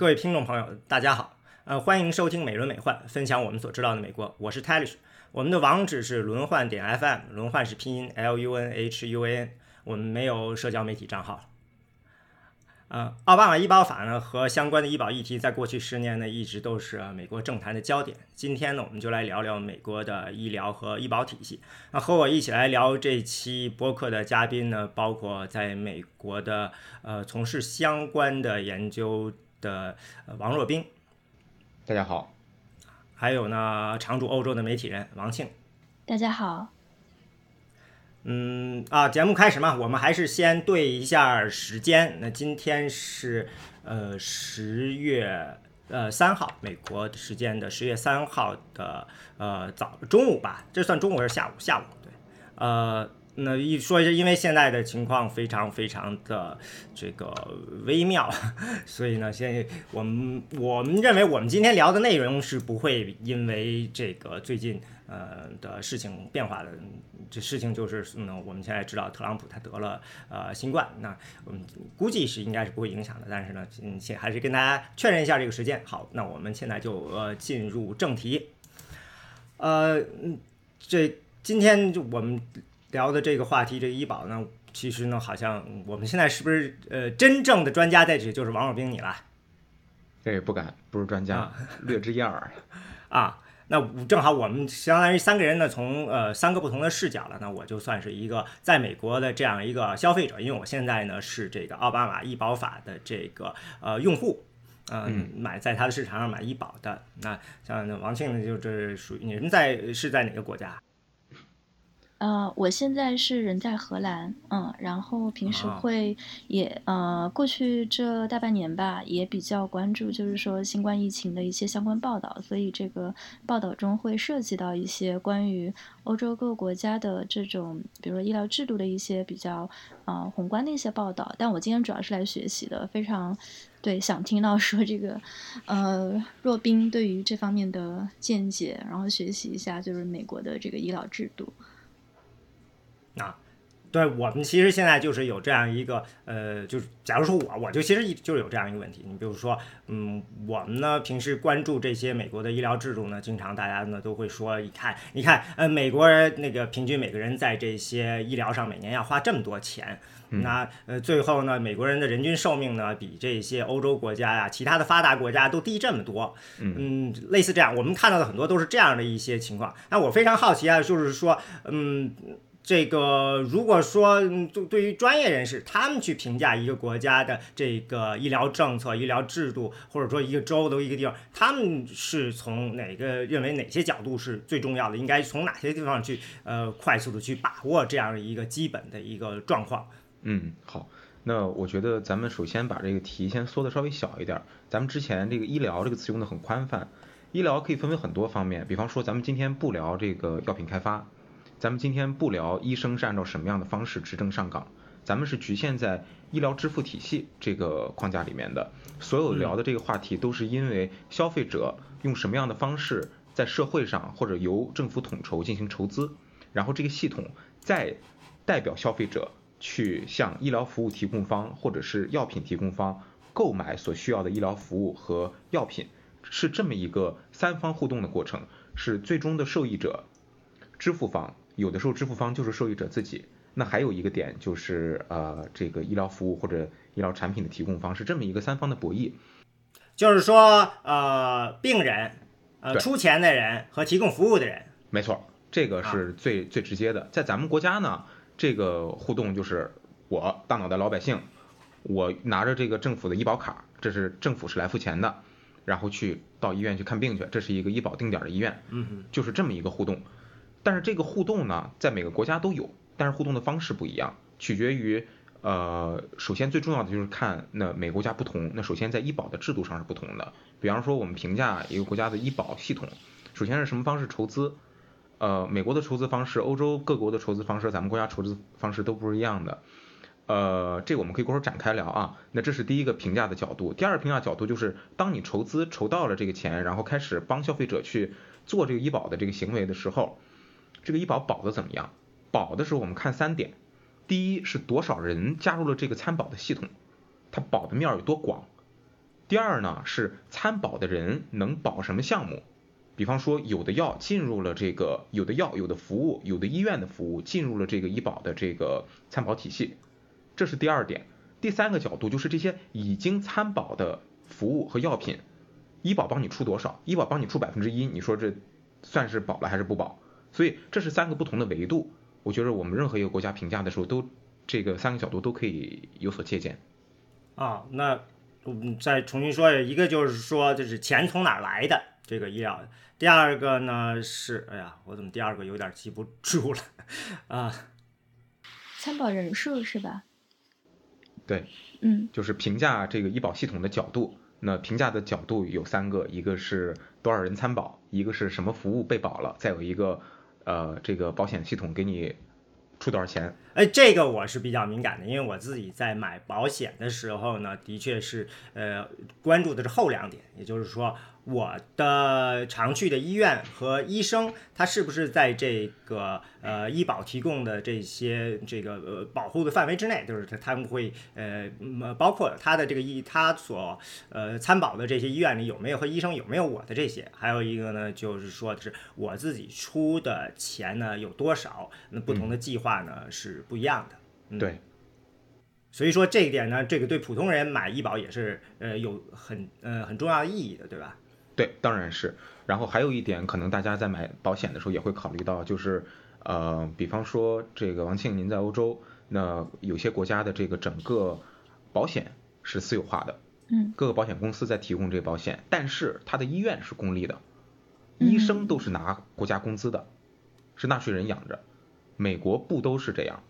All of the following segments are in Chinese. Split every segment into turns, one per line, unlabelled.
各位听众朋友，大家好，呃，欢迎收听美轮美奂，分享我们所知道的美国。我是 Talish，我们的网址是轮换点 FM，轮换是拼音 LUNHUN 我们没有社交媒体账号。呃，奥巴马医保法呢和相关的医保议题，在过去十年呢一直都是美国政坛的焦点。今天呢，我们就来聊聊美国的医疗和医保体系。那和我一起来聊这期播客的嘉宾呢，包括在美国的呃从事相关的研究的王若冰，
大家好。
还有呢，常驻欧洲的媒体人王庆，
大家好。
嗯啊，节目开始嘛，我们还是先对一下时间。那今天是呃十月呃三号，美国时间的十月三号的呃早中午吧，这算中午还是下午？下午对，呃。那一说一下因为现在的情况非常非常的这个微妙，所以呢，现在我们我们认为我们今天聊的内容是不会因为这个最近呃的事情变化的。这事情就是，嗯，我们现在知道特朗普他得了呃新冠，那我们估计是应该是不会影响的。但是呢，嗯，先还是跟大家确认一下这个时间。好，那我们现在就呃进入正题。呃，这今天就我们。聊的这个话题，这个医保呢，其实呢，好像我们现在是不是呃真正的专家在这，就是王若冰你了？
这也不敢，不是专家，略知一二。
啊，那正好我们相当于三个人呢，从呃三个不同的视角了。那我就算是一个在美国的这样一个消费者，因为我现在呢是这个奥巴马医保法的这个呃用户，嗯，买在他的市场上买医保的。那像王庆呢，就这属于你们在是在哪个国家？
呃，我现在是人在荷兰，嗯，然后平时会也呃，过去这大半年吧，也比较关注，就是说新冠疫情的一些相关报道，所以这个报道中会涉及到一些关于欧洲各个国家的这种，比如说医疗制度的一些比较呃宏观的一些报道。但我今天主要是来学习的，非常对，想听到说这个呃，若冰对于这方面的见解，然后学习一下就是美国的这个医疗制度。
啊，对我们其实现在就是有这样一个呃，就是假如说我我就其实就是有这样一个问题，你比如说，嗯，我们呢平时关注这些美国的医疗制度呢，经常大家呢都会说，你看，你看，呃，美国人那个平均每个人在这些医疗上每年要花这么多钱，那呃最后呢，美国人的人均寿命呢比这些欧洲国家呀、其他的发达国家都低这么多，嗯，类似这样，我们看到的很多都是这样的一些情况。那我非常好奇啊，就是说，嗯。这个如果说对对于专业人士，他们去评价一个国家的这个医疗政策、医疗制度，或者说一个州的一个地方，他们是从哪个认为哪些角度是最重要的？应该从哪些地方去呃快速的去把握这样一个基本的一个状况？
嗯，好，那我觉得咱们首先把这个题先缩的稍微小一点。咱们之前这个医疗这个词用的很宽泛，医疗可以分为很多方面，比方说咱们今天不聊这个药品开发。咱们今天不聊医生是按照什么样的方式执政上岗，咱们是局限在医疗支付体系这个框架里面的。所有聊的这个话题都是因为消费者用什么样的方式在社会上或者由政府统筹进行筹资，然后这个系统再代表消费者去向医疗服务提供方或者是药品提供方购买所需要的医疗服务和药品，是这么一个三方互动的过程，是最终的受益者支付方。有的时候支付方就是受益者自己，那还有一个点就是呃这个医疗服务或者医疗产品的提供方是这么一个三方的博弈，
就是说呃病人呃出钱的人和提供服务的人，
没错，这个是最最直接的。在咱们国家呢，这个互动就是我大脑袋老百姓，我拿着这个政府的医保卡，这是政府是来付钱的，然后去到医院去看病去，这是一个医保定点的医院，
嗯，
就是这么一个互动。但是这个互动呢，在每个国家都有，但是互动的方式不一样，取决于呃，首先最重要的就是看那每国家不同。那首先在医保的制度上是不同的。比方说我们评价一个国家的医保系统，首先是什么方式筹资？呃，美国的筹资方式，欧洲各国的筹资方式，咱们国家筹资方式都不是一样的。呃，这我们可以过会展开聊啊。那这是第一个评价的角度。第二个评价角度就是，当你筹资筹到了这个钱，然后开始帮消费者去做这个医保的这个行为的时候。这个医保保的怎么样？保的时候我们看三点，第一是多少人加入了这个参保的系统，它保的面有多广；第二呢是参保的人能保什么项目，比方说有的药进入了这个有的药有的服务有的医院的服务进入了这个医保的这个参保体系，这是第二点。第三个角度就是这些已经参保的服务和药品，医保帮你出多少？医保帮你出百分之一，你说这算是保了还是不保？所以这是三个不同的维度。我觉得我们任何一个国家评价的时候，都这个三个角度都可以有所借鉴。
啊，那我们再重新说一个，就是说，就是钱从哪儿来的这个医疗。第二个呢是，哎呀，我怎么第二个有点记不住了 啊？
参保人数是吧？
对，
嗯，
就是评价这个医保系统的角度。那评价的角度有三个，一个是多少人参保，一个是什么服务被保了，再有一个。呃，这个保险系统给你出多少钱？
哎，这个我是比较敏感的，因为我自己在买保险的时候呢，的确是呃关注的是后两点，也就是说。我的常去的医院和医生，他是不是在这个呃医保提供的这些这个呃保护的范围之内？就是他他们会呃包括他的这个医他所呃参保的这些医院里有没有和医生有没有我的这些？还有一个呢，就是说是我自己出的钱呢有多少？那不同的计划呢是不一样的。
对。
所以说这一点呢，这个对普通人买医保也是呃有很呃很重要的意义的，对吧？
对，当然是。然后还有一点，可能大家在买保险的时候也会考虑到，就是，呃，比方说这个王庆，您在欧洲，那有些国家的这个整个保险是私有化的，
嗯，
各个保险公司在提供这个保险，但是他的医院是公立的，医生都是拿国家工资的，是纳税人养着。美国不都是这样？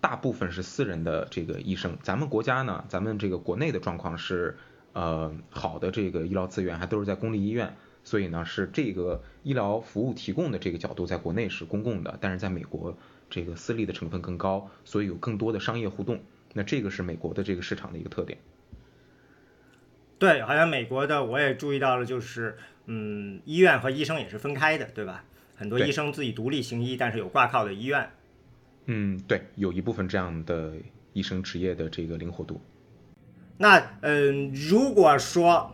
大部分是私人的这个医生。咱们国家呢，咱们这个国内的状况是。呃，好的，这个医疗资源还都是在公立医院，所以呢，是这个医疗服务提供的这个角度，在国内是公共的，但是在美国，这个私立的成分更高，所以有更多的商业互动。那这个是美国的这个市场的一个特点。
对，好像美国的我也注意到了，就是嗯，医院和医生也是分开的，对吧？很多医生自己独立行医，但是有挂靠的医院。
嗯，对，有一部分这样的医生职业的这个灵活度。
那嗯，如果说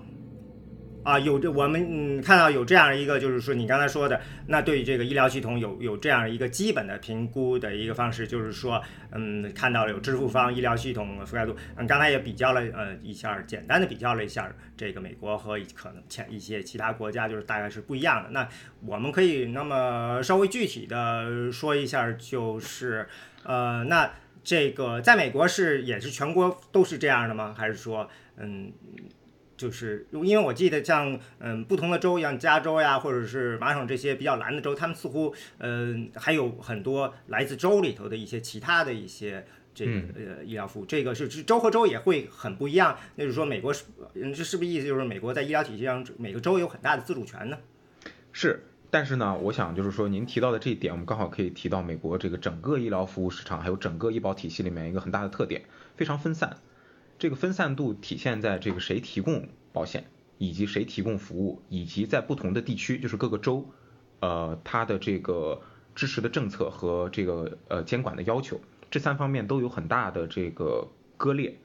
啊有这我们嗯看到有这样一个，就是说你刚才说的，那对于这个医疗系统有有这样一个基本的评估的一个方式，就是说嗯看到了有支付方医疗系统覆盖度，嗯刚才也比较了呃一下，简单的比较了一下这个美国和可能前一些其他国家，就是大概是不一样的。那我们可以那么稍微具体的说一下，就是呃那。这个在美国是也是全国都是这样的吗？还是说，嗯，就是因为我记得像嗯不同的州，像加州呀，或者是麻省这些比较蓝的州，他们似乎嗯还有很多来自州里头的一些其他的一些这个呃医疗服务。这个是州和州也会很不一样。那就是说，美国是这是不是意思就是美国在医疗体系上每个州有很大的自主权呢？
是。但是呢，我想就是说，您提到的这一点，我们刚好可以提到美国这个整个医疗服务市场，还有整个医保体系里面一个很大的特点，非常分散。这个分散度体现在这个谁提供保险，以及谁提供服务，以及在不同的地区，就是各个州，呃，它的这个支持的政策和这个呃监管的要求，这三方面都有很大的这个割裂。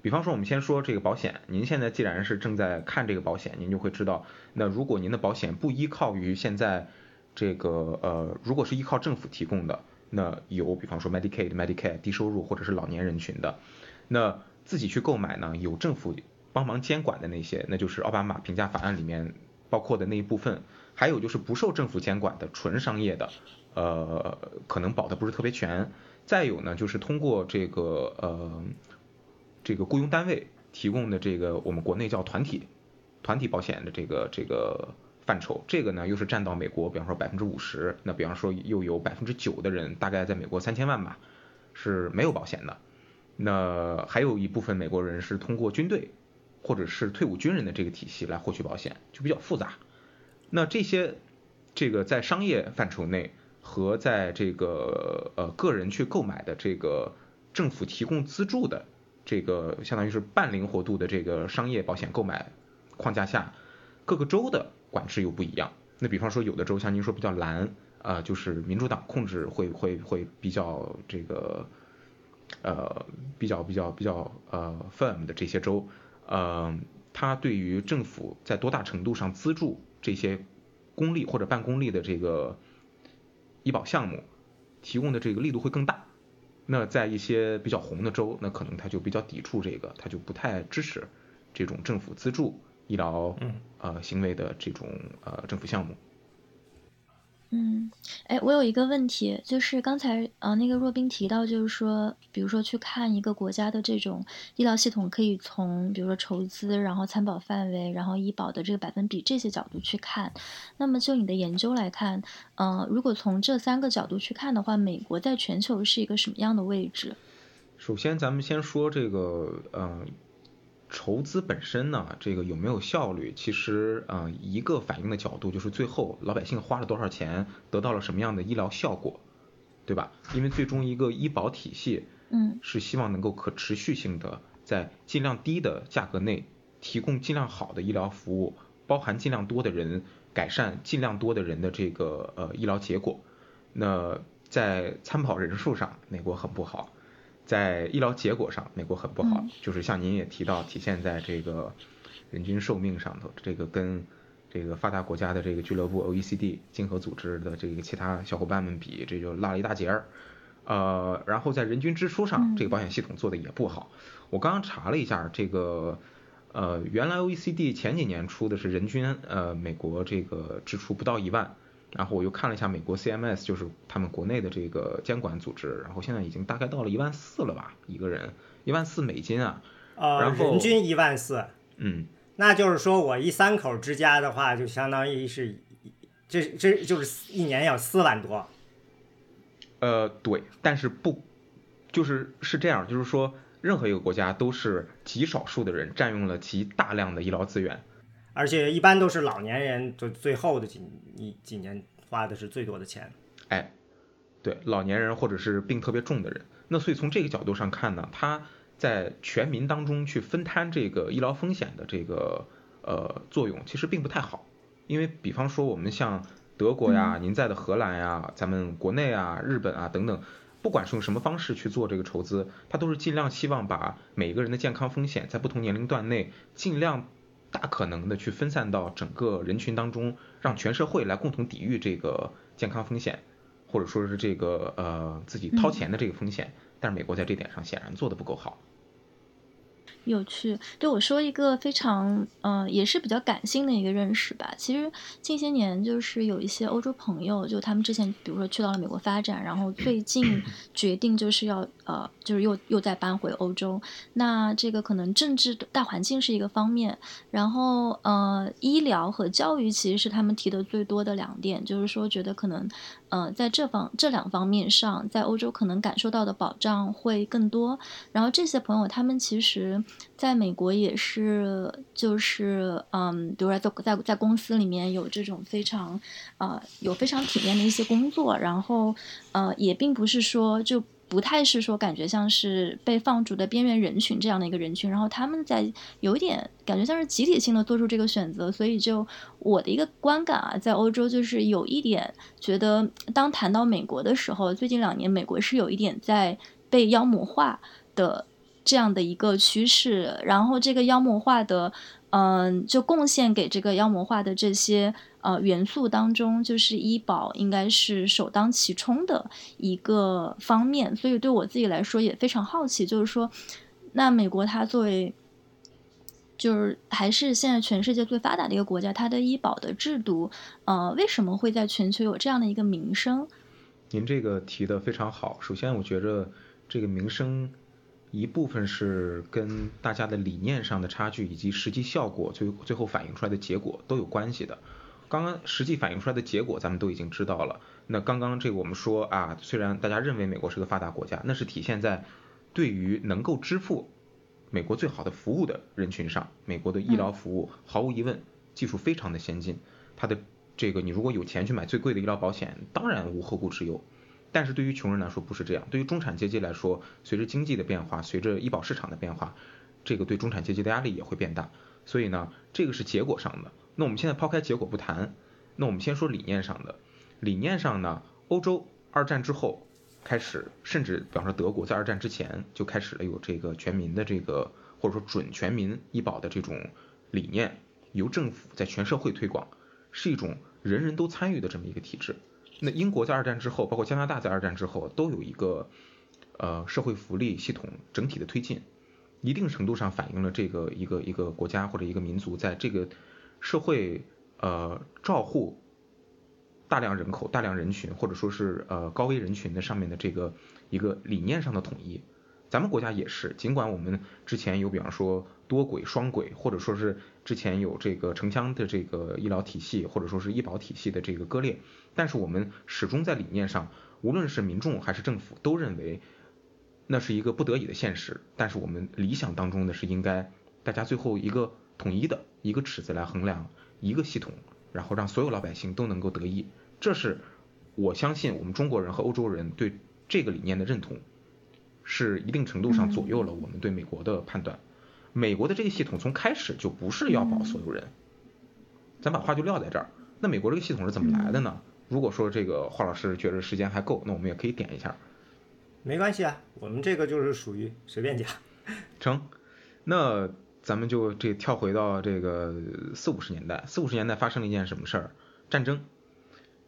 比方说，我们先说这个保险。您现在既然是正在看这个保险，您就会知道，那如果您的保险不依靠于现在这个呃，如果是依靠政府提供的，那有比方说 Medicaid、Medicare 低收入或者是老年人群的，那自己去购买呢，有政府帮忙监管的那些，那就是奥巴马评价法案里面包括的那一部分。还有就是不受政府监管的纯商业的，呃，可能保的不是特别全。再有呢，就是通过这个呃。这个雇佣单位提供的这个我们国内叫团体团体保险的这个这个范畴，这个呢又是占到美国，比方说百分之五十，那比方说又有百分之九的人，大概在美国三千万吧，是没有保险的。那还有一部分美国人是通过军队或者是退伍军人的这个体系来获取保险，就比较复杂。那这些这个在商业范畴内和在这个呃个人去购买的这个政府提供资助的。这个相当于是半灵活度的这个商业保险购买框架下，各个州的管制又不一样。那比方说有的州像您说比较蓝，啊，就是民主党控制会会会比较这个，呃，比较比较比较呃 firm 的这些州，呃，它对于政府在多大程度上资助这些公立或者半公立的这个医保项目提供的这个力度会更大。那在一些比较红的州，那可能他就比较抵触这个，他就不太支持这种政府资助医疗呃行为的这种呃政府项目。
嗯，哎，我有一个问题，就是刚才呃那个若冰提到，就是说，比如说去看一个国家的这种医疗系统，可以从比如说筹资，然后参保范围，然后医保的这个百分比这些角度去看。那么就你的研究来看，呃，如果从这三个角度去看的话，美国在全球是一个什么样的位置？
首先，咱们先说这个，嗯。筹资本身呢，这个有没有效率？其实，呃，一个反映的角度就是最后老百姓花了多少钱，得到了什么样的医疗效果，对吧？因为最终一个医保体系，
嗯，
是希望能够可持续性的在尽量低的价格内提供尽量好的医疗服务，包含尽量多的人改善尽量多的人的这个呃医疗结果。那在参保人数上，美国很不好。在医疗结果上，美国很不好，就是像您也提到，体现在这个人均寿命上头，这个跟这个发达国家的这个俱乐部 OECD 经合组织的这个其他小伙伴们比，这就落了一大截儿。呃，然后在人均支出上，这个保险系统做的也不好。我刚刚查了一下，这个呃，原来 OECD 前几年出的是人均呃美国这个支出不到一万。然后我又看了一下美国 CMS，就是他们国内的这个监管组织，然后现在已经大概到了一万四了吧，一个人一万四美金啊，
呃，人均一万四，
嗯，
那就是说我一三口之家的话，就相当于是，这这就是一年要四万多，
呃，对，但是不，就是是这样，就是说任何一个国家都是极少数的人占用了极大量的医疗资源。
而且一般都是老年人，就最后的几一几年花的是最多的钱。
哎，对，老年人或者是病特别重的人。那所以从这个角度上看呢，他在全民当中去分摊这个医疗风险的这个呃作用，其实并不太好。因为比方说我们像德国呀，您在的荷兰呀，咱们国内啊、日本啊等等，不管是用什么方式去做这个筹资，他都是尽量希望把每个人的健康风险在不同年龄段内尽量。大可能的去分散到整个人群当中，让全社会来共同抵御这个健康风险，或者说是这个呃自己掏钱的这个风险。但是美国在这点上显然做的不够好。
有趣，对我说一个非常，呃，也是比较感性的一个认识吧。其实近些年就是有一些欧洲朋友，就他们之前比如说去到了美国发展，然后最近 决定就是要，呃，就是又又再搬回欧洲。那这个可能政治大环境是一个方面，然后呃，医疗和教育其实是他们提的最多的两点，就是说觉得可能。呃，在这方这两方面上，在欧洲可能感受到的保障会更多。然后这些朋友，他们其实在美国也是，就是嗯，比如说在在在公司里面有这种非常，呃，有非常体面的一些工作。然后，呃，也并不是说就。不太是说感觉像是被放逐的边缘人群这样的一个人群，然后他们在有一点感觉像是集体性的做出这个选择，所以就我的一个观感啊，在欧洲就是有一点觉得，当谈到美国的时候，最近两年美国是有一点在被妖魔化的这样的一个趋势，然后这个妖魔化的，嗯，就贡献给这个妖魔化的这些。呃，元素当中就是医保应该是首当其冲的一个方面，所以对我自己来说也非常好奇，就是说，那美国它作为，就是还是现在全世界最发达的一个国家，它的医保的制度，呃，为什么会在全球有这样的一个名声？
您这个提的非常好。首先，我觉着这个名声一部分是跟大家的理念上的差距，以及实际效果最最后反映出来的结果都有关系的。刚刚实际反映出来的结果，咱们都已经知道了。那刚刚这个我们说啊，虽然大家认为美国是个发达国家，那是体现在对于能够支付美国最好的服务的人群上，美国的医疗服务毫无疑问技术非常的先进。它的这个你如果有钱去买最贵的医疗保险，当然无后顾之忧。但是对于穷人来说不是这样，对于中产阶级来说，随着经济的变化，随着医保市场的变化，这个对中产阶级的压力也会变大。所以呢，这个是结果上的。那我们现在抛开结果不谈，那我们先说理念上的。理念上呢，欧洲二战之后开始，甚至比方说德国在二战之前就开始了有这个全民的这个或者说准全民医保的这种理念由政府在全社会推广，是一种人人都参与的这么一个体制。那英国在二战之后，包括加拿大在二战之后，都有一个呃社会福利系统整体的推进，一定程度上反映了这个一个一个国家或者一个民族在这个社会呃照护大量人口、大量人群或者说是呃高危人群的上面的这个一个理念上的统一。咱们国家也是，尽管我们之前有比方说多轨、双轨，或者说是之前有这个城乡的这个医疗体系，或者说是医保体系的这个割裂，但是我们始终在理念上，无论是民众还是政府，都认为那是一个不得已的现实。但是我们理想当中的是应该大家最后一个统一的一个尺子来衡量一个系统，然后让所有老百姓都能够得益。这是我相信我们中国人和欧洲人对这个理念的认同。是一定程度上左右了我们对美国的判断。美国的这个系统从开始就不是要保所有人，咱把话就撂在这儿。那美国这个系统是怎么来的呢？如果说这个华老师觉得时间还够，那我们也可以点一下。
没关系啊，我们这个就是属于随便讲。
成，那咱们就这跳回到这个四五十年代，四五十年代发生了一件什么事儿？战争。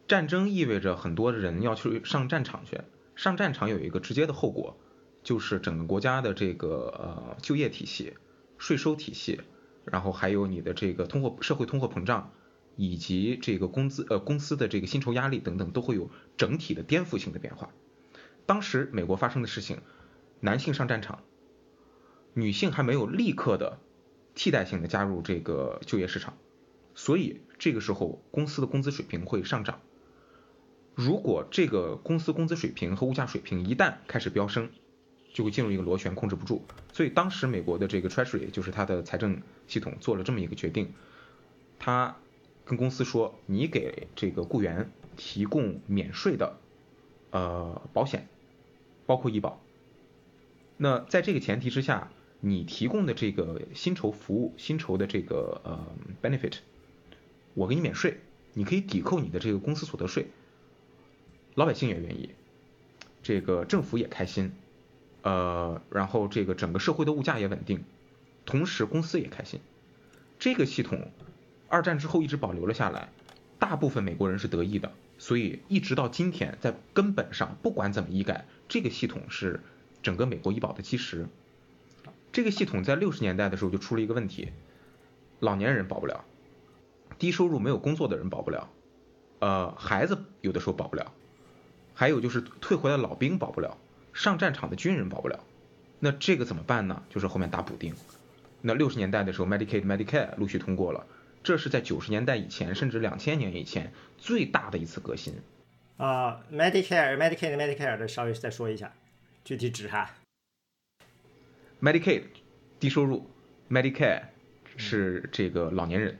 战争意味着很多人要去上战场去，上战场有一个直接的后果。就是整个国家的这个呃就业体系、税收体系，然后还有你的这个通货社会通货膨胀，以及这个工资呃公司的这个薪酬压力等等，都会有整体的颠覆性的变化。当时美国发生的事情，男性上战场，女性还没有立刻的替代性的加入这个就业市场，所以这个时候公司的工资水平会上涨。如果这个公司工资水平和物价水平一旦开始飙升，就会进入一个螺旋，控制不住。所以当时美国的这个 Treasury，就是它的财政系统，做了这么一个决定，他跟公司说，你给这个雇员提供免税的呃保险，包括医保。那在这个前提之下，你提供的这个薪酬服务、薪酬的这个呃 benefit，我给你免税，你可以抵扣你的这个公司所得税。老百姓也愿意，这个政府也开心。呃，然后这个整个社会的物价也稳定，同时公司也开心。这个系统二战之后一直保留了下来，大部分美国人是得益的，所以一直到今天，在根本上不管怎么医改，这个系统是整个美国医保的基石。这个系统在六十年代的时候就出了一个问题，老年人保不了，低收入没有工作的人保不了，呃，孩子有的时候保不了，还有就是退回来老兵保不了。上战场的军人保不了，那这个怎么办呢？就是后面打补丁。那六十年代的时候，Medicaid、Medicare 陆续通过了，这是在九十年代以前，甚至两千年以前最大的一次革新。
啊，Medicare、Medicaid、Medicare 的稍微再说一下，具体指啥
？Medicaid 低收入，Medicare 是这个老年人，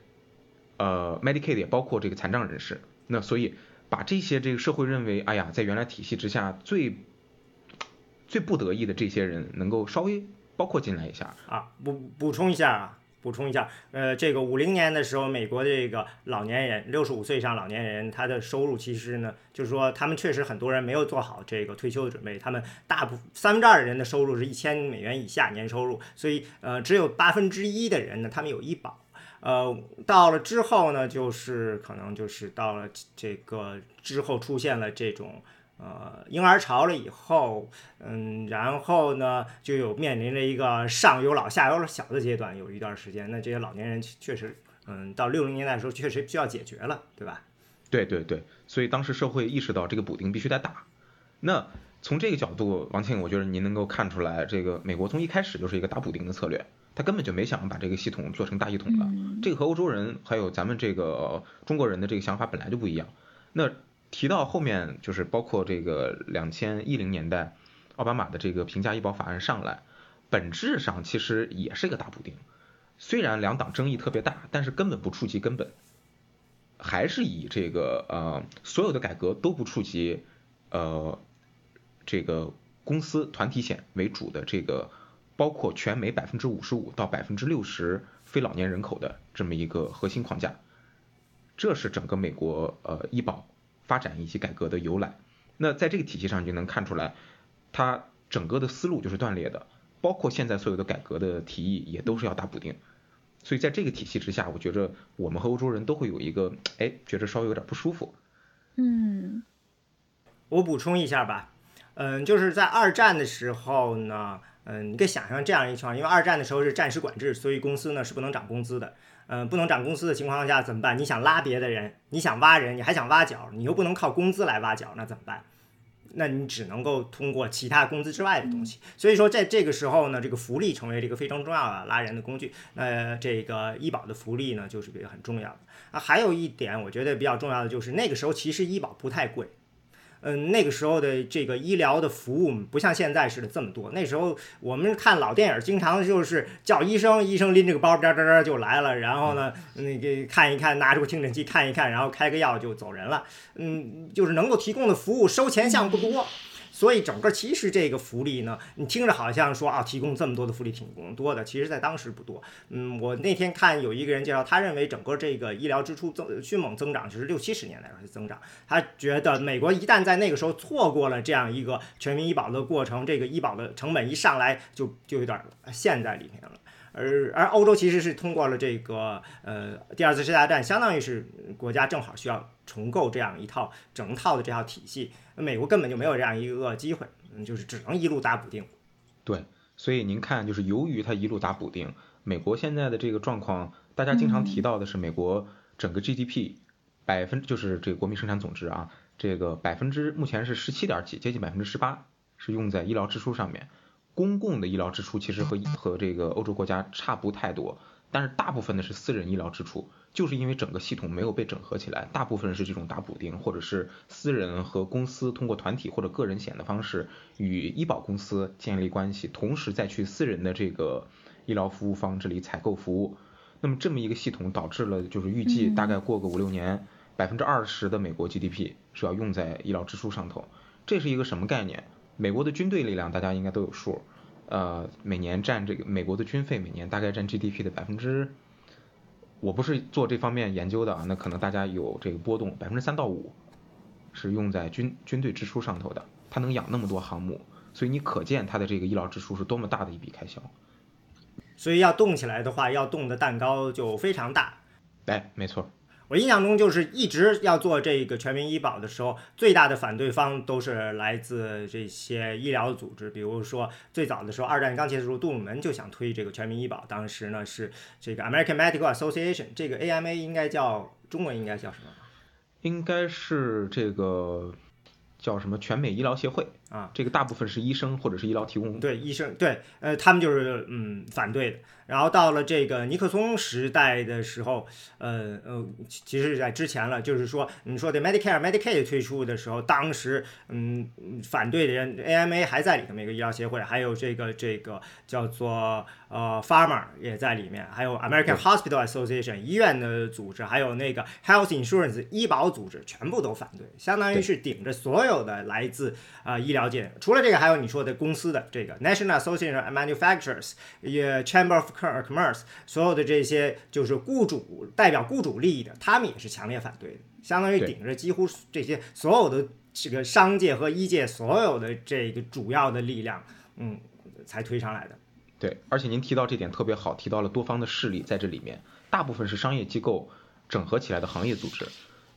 呃，Medicaid 也包括这个残障人士。那所以把这些这个社会认为，哎呀，在原来体系之下最最不得意的这些人能够稍微 包括进来一下
啊，补补充一下啊，补充一下，呃，这个五零年的时候，美国这个老年人，六十五岁以上老年人，他的收入其实呢，就是说他们确实很多人没有做好这个退休的准备，他们大部三分之二的人的收入是一千美元以下年收入，所以呃，只有八分之一的人呢，他们有医保，呃，到了之后呢，就是可能就是到了这个之后出现了这种。呃，婴儿潮了以后，嗯，然后呢，就有面临着一个上有老下有小的阶段，有一段时间，那这些老年人确实，嗯，到六零年代的时候确实需要解决了，对吧？
对对对，所以当时社会意识到这个补丁必须得打。那从这个角度，王庆，我觉得您能够看出来，这个美国从一开始就是一个打补丁的策略，他根本就没想把这个系统做成大一统的。这个和欧洲人还有咱们这个中国人的这个想法本来就不一样。那提到后面就是包括这个两千一零年代奥巴马的这个平价医保法案上来，本质上其实也是一个大补丁。虽然两党争议特别大，但是根本不触及根本，还是以这个呃所有的改革都不触及呃这个公司团体险为主的这个包括全美百分之五十五到百分之六十非老年人口的这么一个核心框架，这是整个美国呃医保。发展以及改革的由来，那在这个体系上就能看出来，它整个的思路就是断裂的，包括现在所有的改革的提议也都是要打补丁。所以在这个体系之下，我觉着我们和欧洲人都会有一个哎，觉着稍微有点不舒服。
嗯，
我补充一下吧，嗯，就是在二战的时候呢，嗯，你可以想象这样一情况，因为二战的时候是战时管制，所以公司呢是不能涨工资的。嗯，不能涨工资的情况下怎么办？你想拉别的人，你想挖人，你还想挖角，你又不能靠工资来挖角，那怎么办？那你只能够通过其他工资之外的东西。所以说，在这个时候呢，这个福利成为了一个非常重要的拉人的工具。那这个医保的福利呢，就是个很重要的啊。还有一点，我觉得比较重要的就是那个时候其实医保不太贵。嗯，那个时候的这个医疗的服务不像现在似的这么多。那时候我们看老电影，经常就是叫医生，医生拎着个包，颠颠颠就来了，然后呢，那个看一看，拿出听诊器看一看，然后开个药就走人了。嗯，就是能够提供的服务收钱项不多。所以整个其实这个福利呢，你听着好像说啊，提供这么多的福利挺多的，其实在当时不多。嗯，我那天看有一个人介绍，他认为整个这个医疗支出增迅猛增长，就是六七十年来的增长。他觉得美国一旦在那个时候错过了这样一个全民医保的过程，这个医保的成本一上来就就有点陷在里面了。而而欧洲其实是通过了这个呃第二次世界大战，相当于是国家正好需要重构这样一套整套的这套体系。美国根本就没有这样一个机会，嗯，就是只能一路打补丁。
对，所以您看，就是由于它一路打补丁，美国现在的这个状况，大家经常提到的是美国整个 GDP 百分就是这个国民生产总值啊，这个百分之目前是十七点几，接近百分之十八是用在医疗支出上面。公共的医疗支出其实和和这个欧洲国家差不太多，但是大部分的是私人医疗支出。就是因为整个系统没有被整合起来，大部分是这种打补丁，或者是私人和公司通过团体或者个人险的方式与医保公司建立关系，同时再去私人的这个医疗服务方这里采购服务。那么这么一个系统导致了，就是预计大概过个五六年，百分之二十的美国 GDP 是要用在医疗支出上头。这是一个什么概念？美国的军队力量大家应该都有数，呃，每年占这个美国的军费每年大概占 GDP 的百分之。我不是做这方面研究的啊，那可能大家有这个波动，百分之三到五是用在军军队支出上头的，它能养那么多航母，所以你可见它的这个医疗支出是多么大的一笔开销。
所以要动起来的话，要动的蛋糕就非常大。
哎，没错。
我印象中就是一直要做这个全民医保的时候，最大的反对方都是来自这些医疗组织。比如说最早的时候，二战刚结束，杜鲁门就想推这个全民医保，当时呢是这个 American Medical Association，这个 AMA 应该叫中文应该叫什么？
应该是这个叫什么全美医疗协会
啊？
这个大部分是医生或者是医疗提供
对医生对，呃，他们就是嗯反对的。然后到了这个尼克松时代的时候，呃呃，其实是在之前了，就是说你说的 Medicare、Medicaid 推出的时候，当时嗯反对的人 AMA 还在里头，每个医疗协会，还有这个这个叫做呃 Farmer 也在里面，还有 American Hospital Association 医院的组织，还有那个 Health Insurance 医保组织，全部都反对，相当于是顶着所有的来自啊医疗界，除了这个，还有你说的公司的这个 National Association of Manufacturers，也 Chamber of Commerce 所有的这些就是雇主代表雇主利益的，他们也是强烈反对的，相当于顶着几乎这些所有的这个商界和医界所有的这个主要的力量，嗯，才推上来的。
对，而且您提到这点特别好，提到了多方的势力在这里面，大部分是商业机构整合起来的行业组织。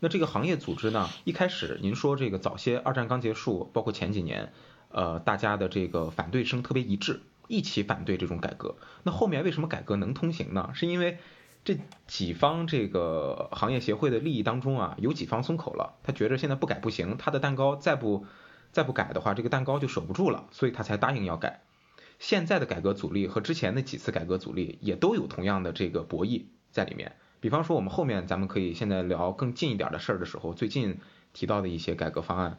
那这个行业组织呢，一开始您说这个早些二战刚结束，包括前几年，呃，大家的这个反对声特别一致。一起反对这种改革，那后面为什么改革能通行呢？是因为这几方这个行业协会的利益当中啊，有几方松口了，他觉着现在不改不行，他的蛋糕再不再不改的话，这个蛋糕就守不住了，所以他才答应要改。现在的改革阻力和之前的几次改革阻力也都有同样的这个博弈在里面。比方说，我们后面咱们可以现在聊更近一点的事儿的时候，最近提到的一些改革方案，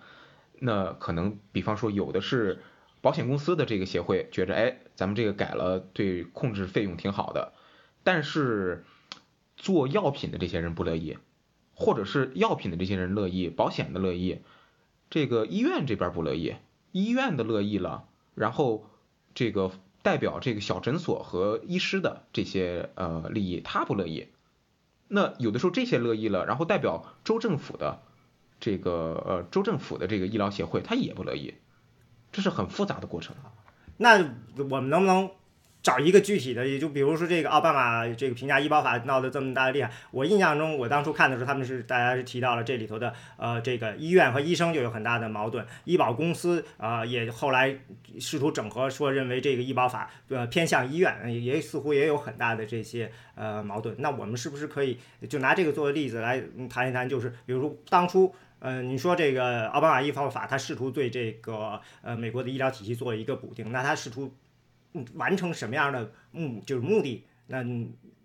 那可能比方说有的是。保险公司的这个协会觉着，哎，咱们这个改了，对控制费用挺好的，但是做药品的这些人不乐意，或者是药品的这些人乐意，保险的乐意，这个医院这边不乐意，医院的乐意了，然后这个代表这个小诊所和医师的这些呃利益他不乐意，那有的时候这些乐意了，然后代表州政府的这个呃州政府的这个医疗协会他也不乐意。这是很复杂的过程。
那我们能不能找一个具体的，也就比如说这个奥巴马这个评价医保法闹得这么大的厉害，我印象中我当初看的时候，他们是大家是提到了这里头的呃这个医院和医生就有很大的矛盾，医保公司啊也后来试图整合，说认为这个医保法呃偏向医院，也似乎也有很大的这些呃矛盾。那我们是不是可以就拿这个作为例子来谈一谈，就是比如说当初呃你说这个奥巴马医保法，它试图对这个呃美国的医疗体系做一个补丁，那它试图。完成什么样的目就是目的？那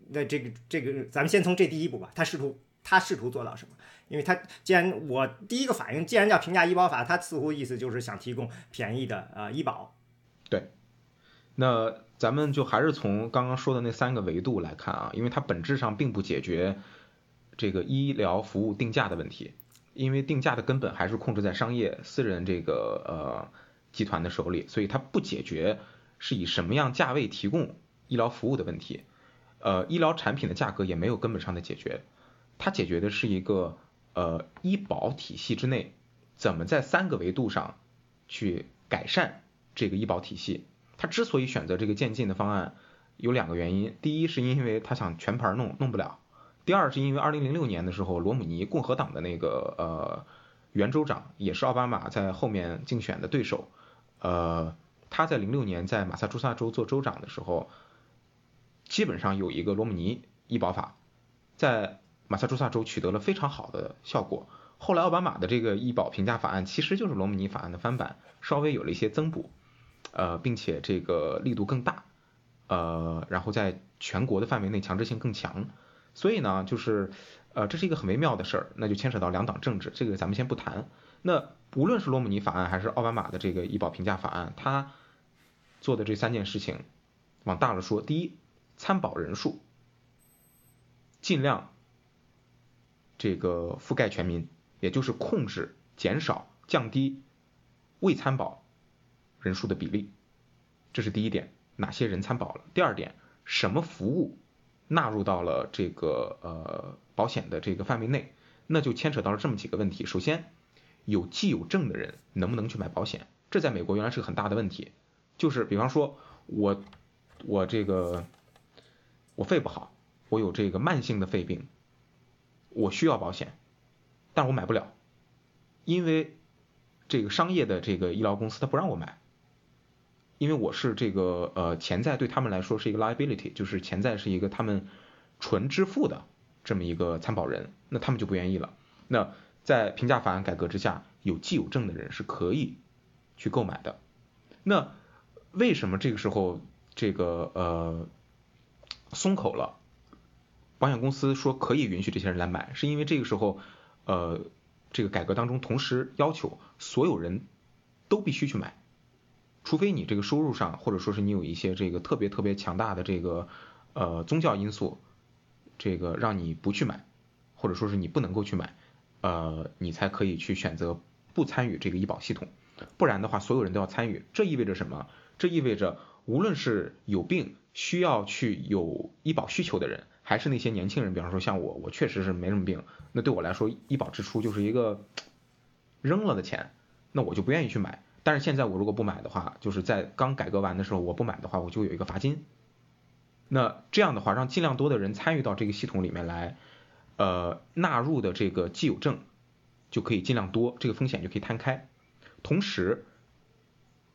那这个这个，咱们先从这第一步吧。他试图他试图做到什么？因为他既然我第一个反应，既然叫评价医保法，他似乎意思就是想提供便宜的呃医保。
对，那咱们就还是从刚刚说的那三个维度来看啊，因为它本质上并不解决这个医疗服务定价的问题，因为定价的根本还是控制在商业私人这个呃集团的手里，所以它不解决。是以什么样价位提供医疗服务的问题，呃，医疗产品的价格也没有根本上的解决，它解决的是一个呃医保体系之内怎么在三个维度上去改善这个医保体系。它之所以选择这个渐进的方案，有两个原因，第一是因为他想全盘弄弄不了，第二是因为二零零六年的时候，罗姆尼共和党的那个呃原州长也是奥巴马在后面竞选的对手，呃。他在零六年在马萨诸塞州做州长的时候，基本上有一个罗姆尼医保法，在马萨诸塞州取得了非常好的效果。后来奥巴马的这个医保评价法案其实就是罗姆尼法案的翻版，稍微有了一些增补，呃，并且这个力度更大，呃，然后在全国的范围内强制性更强。所以呢，就是呃，这是一个很微妙的事儿，那就牵扯到两党政治，这个咱们先不谈。那无论是罗姆尼法案还是奥巴马的这个医保评价法案，它做的这三件事情，往大了说，第一，参保人数尽量这个覆盖全民，也就是控制、减少、降低未参保人数的比例，这是第一点，哪些人参保了？第二点，什么服务纳入到了这个呃保险的这个范围内？那就牵扯到了这么几个问题。首先，有既有证的人能不能去买保险？这在美国原来是个很大的问题。就是比方说，我我这个我肺不好，我有这个慢性的肺病，我需要保险，但我买不了，因为这个商业的这个医疗公司他不让我买，因为我是这个呃潜在对他们来说是一个 liability，就是潜在是一个他们纯支付的这么一个参保人，那他们就不愿意了。那在评价法案改革之下，有既有证的人是可以去购买的，那。为什么这个时候这个呃松口了？保险公司说可以允许这些人来买，是因为这个时候呃这个改革当中同时要求所有人都必须去买，除非你这个收入上或者说是你有一些这个特别特别强大的这个呃宗教因素，这个让你不去买，或者说是你不能够去买，呃你才可以去选择不参与这个医保系统，不然的话所有人都要参与，这意味着什么？这意味着，无论是有病需要去有医保需求的人，还是那些年轻人，比方说像我，我确实是没什么病，那对我来说，医保支出就是一个扔了的钱，那我就不愿意去买。但是现在我如果不买的话，就是在刚改革完的时候，我不买的话，我就有一个罚金。那这样的话，让尽量多的人参与到这个系统里面来，呃，纳入的这个既有证就可以尽量多，这个风险就可以摊开，同时。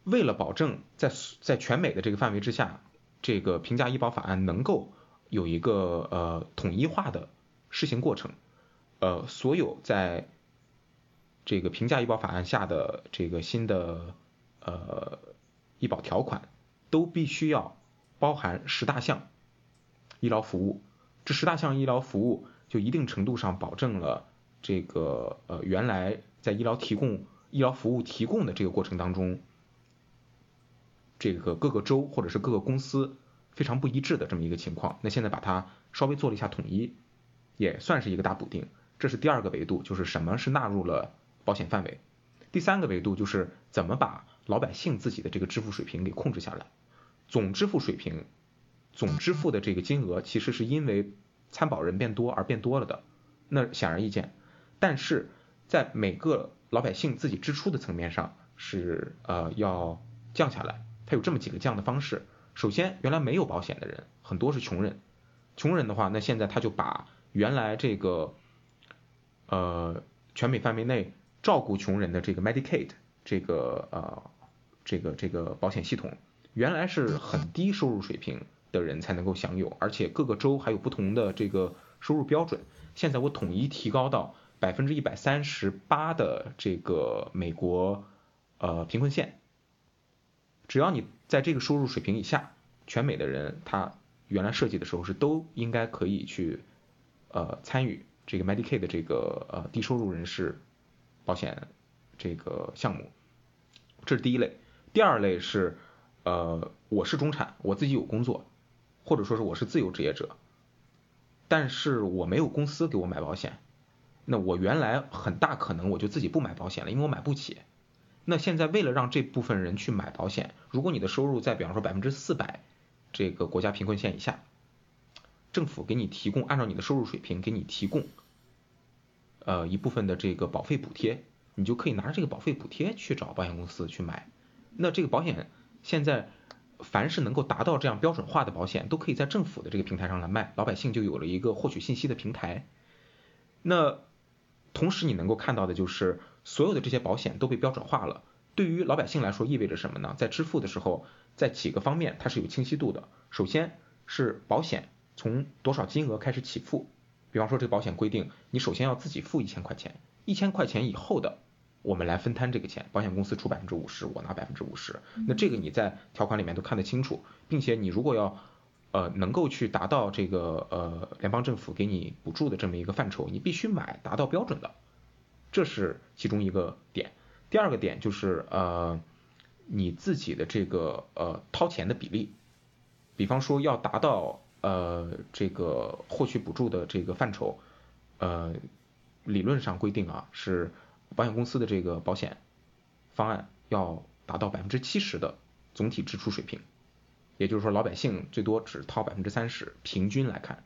为了保证在在全美的这个范围之下，这个评价医保法案能够有一个呃统一化的施行过程，呃，所有在这个评价医保法案下的这个新的呃医保条款都必须要包含十大项医疗服务，这十大项医疗服务就一定程度上保证了这个呃原来在医疗提供医疗服务提供的这个过程当中。这个各个州或者是各个公司非常不一致的这么一个情况，那现在把它稍微做了一下统一，也算是一个大补丁。这是第二个维度，就是什么是纳入了保险范围。第三个维度就是怎么把老百姓自己的这个支付水平给控制下来。总支付水平，总支付的这个金额其实是因为参保人变多而变多了的，那显而易见。但是在每个老百姓自己支出的层面上是呃要降下来。它有这么几个降的方式，首先，原来没有保险的人很多是穷人，穷人的话，那现在他就把原来这个呃全美范围内照顾穷人的这个 Medicaid 这个呃这个这个保险系统，原来是很低收入水平的人才能够享有，而且各个州还有不同的这个收入标准，现在我统一提高到百分之一百三十八的这个美国呃贫困线。只要你在这个收入水平以下，全美的人他原来设计的时候是都应该可以去呃参与这个 Medicaid 的这个呃低收入人士保险这个项目，这是第一类。第二类是呃我是中产，我自己有工作，或者说是我是自由职业者，但是我没有公司给我买保险，那我原来很大可能我就自己不买保险了，因为我买不起。那现在为了让这部分人去买保险，如果你的收入在比方说百分之四百这个国家贫困线以下，政府给你提供按照你的收入水平给你提供，呃一部分的这个保费补贴，你就可以拿着这个保费补贴去找保险公司去买。那这个保险现在凡是能够达到这样标准化的保险，都可以在政府的这个平台上来卖，老百姓就有了一个获取信息的平台。那同时你能够看到的就是。所有的这些保险都被标准化了，对于老百姓来说意味着什么呢？在支付的时候，在几个方面它是有清晰度的。首先是保险从多少金额开始起付，比方说这个保险规定你首先要自己付一千块钱，一千块钱以后的我们来分摊这个钱，保险公司出百分之五十，我拿百分之五十。那这个你在条款里面都看得清楚，并且你如果要呃能够去达到这个呃联邦政府给你补助的这么一个范畴，你必须买达到标准的。这是其中一个点，第二个点就是呃你自己的这个呃掏钱的比例，比方说要达到呃这个获取补助的这个范畴，呃理论上规定啊是保险公司的这个保险方案要达到百分之七十的总体支出水平，也就是说老百姓最多只掏百分之三十，平均来看，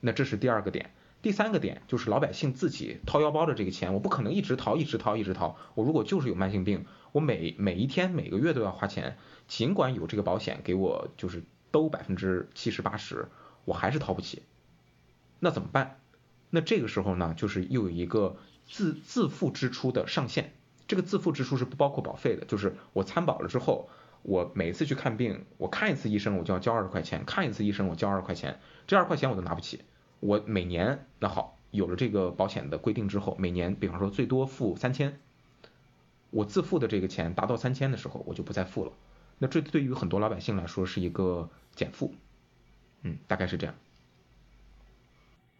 那这是第二个点。第三个点就是老百姓自己掏腰包的这个钱，我不可能一直掏，一直掏，一直掏。我如果就是有慢性病，我每每一天、每个月都要花钱，尽管有这个保险给我就是都百分之七十八十，我还是掏不起。那怎么办？那这个时候呢，就是又有一个自自付支出的上限。这个自付支出是不包括保费的，就是我参保了之后，我每次去看病，我看一次医生我就要交二十块钱，看一次医生我交二十块钱，这二十块钱我都拿不起。我每年那好，有了这个保险的规定之后，每年比方说最多付三千，我自付的这个钱达到三千的时候，我就不再付了。那这对于很多老百姓来说是一个减负，嗯，大概是这样。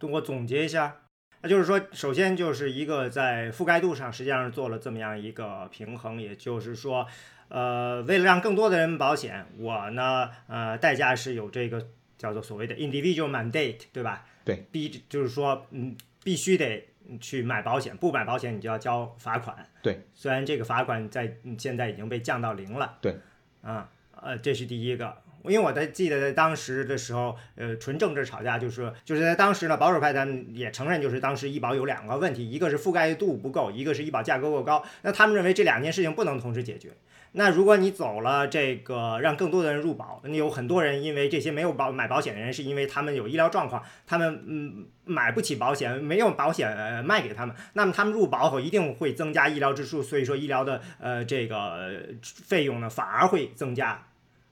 我总结一下，那就是说，首先就是一个在覆盖度上实际上是做了这么样一个平衡，也就是说，呃，为了让更多的人保险，我呢，呃，代价是有这个叫做所谓的 individual mandate，对吧？
对，
逼就是说，嗯，必须得去买保险，不买保险你就要交罚款。
对，
虽然这个罚款在现在已经被降到零了。
对，
啊，呃，这是第一个，因为我在记得在当时的时候，呃，纯政治吵架就是说，就是在当时呢，保守派他们也承认，就是当时医保有两个问题，一个是覆盖度不够，一个是医保价格过高，那他们认为这两件事情不能同时解决。那如果你走了这个让更多的人入保，你有很多人因为这些没有保买保险的人，是因为他们有医疗状况，他们嗯买不起保险，没有保险卖给他们，那么他们入保后一定会增加医疗支出，所以说医疗的呃这个费用呢反而会增加，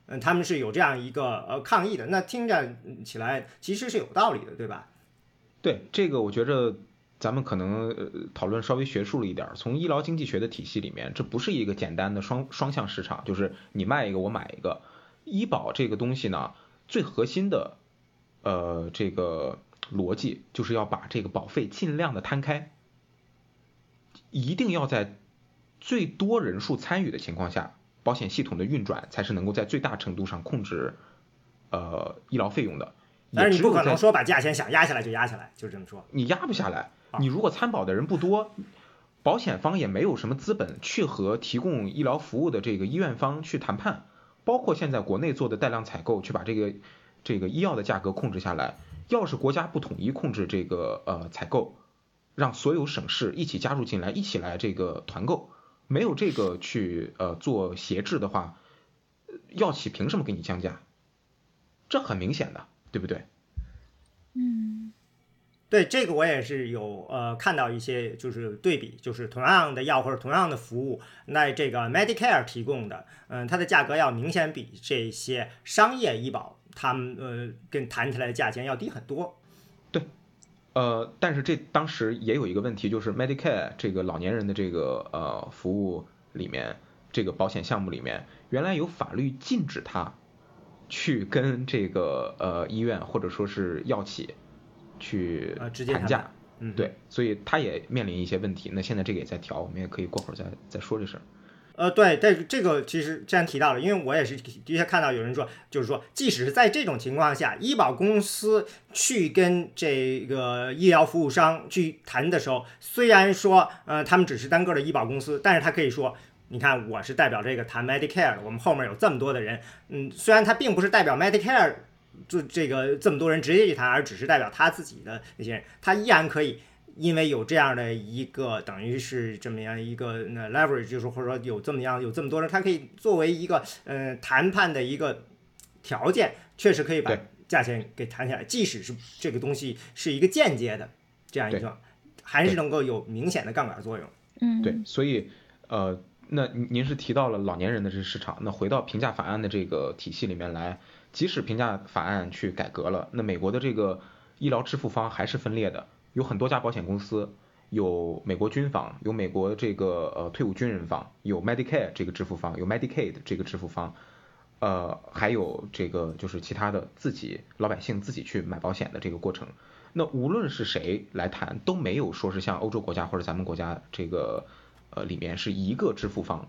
嗯他们是有这样一个呃抗议的，那听着起来其实是有道理的，对吧？
对这个我觉着。咱们可能呃讨论稍微学术了一点，从医疗经济学的体系里面，这不是一个简单的双双向市场，就是你卖一个我买一个。医保这个东西呢，最核心的呃这个逻辑就是要把这个保费尽量的摊开，一定要在最多人数参与的情况下，保险系统的运转才是能够在最大程度上控制呃医疗费用的。
但是你不可能说把价钱想压下来就压下来，就这么说。
你压不下来。你如果参保的人不多，保险方也没有什么资本去和提供医疗服务的这个医院方去谈判，包括现在国内做的带量采购，去把这个这个医药的价格控制下来。要是国家不统一控制这个呃采购，让所有省市一起加入进来，一起来这个团购，没有这个去呃做协制的话，药企凭什么给你降价？这很明显的，对不对？
嗯，
对这个我也是有呃看到一些就是对比，就是同样的药或者同样的服务，那这个 Medicare 提供的，嗯，它的价格要明显比这些商业医保他们呃跟谈起来的价钱要低很多。
对呃，但是这当时也有一个问题，就是 Medicare 这个老年人的这个呃服务里面，这个保险项目里面，原来有法律禁止他去跟这个呃医院或者说是药企去
呃直接谈
谈价，
嗯，
对，所以他也面临一些问题。那现在这个也在调，我们也可以过会儿再再说这事儿。
呃，对，但是这个其实既然提到了，因为我也是的确看到有人说，就是说，即使是在这种情况下，医保公司去跟这个医疗服务商去谈的时候，虽然说，呃，他们只是单个的医保公司，但是他可以说，你看，我是代表这个谈 Medicare 的，我们后面有这么多的人，嗯，虽然他并不是代表 Medicare，就这个这么多人直接去谈，而只是代表他自己的那些人，他依然可以。因为有这样的一个等于是这么样一个那 leverage，就是或者说有这么样有这么多人，他可以作为一个呃谈判的一个条件，确实可以把价钱给谈下来，即使是这个东西是一个间接的这样一个，还是能够有明显的杠杆作用。
嗯，
对，所以呃，那您您是提到了老年人的这个市场，那回到评价法案的这个体系里面来，即使评价法案去改革了，那美国的这个医疗支付方还是分裂的，有很多家保险公司，有美国军方，有美国这个呃退伍军人方，有 Medicare 这个支付方，有 Medicaid 这个支付方。呃，还有这个就是其他的自己老百姓自己去买保险的这个过程，那无论是谁来谈，都没有说是像欧洲国家或者咱们国家这个呃里面是一个支付方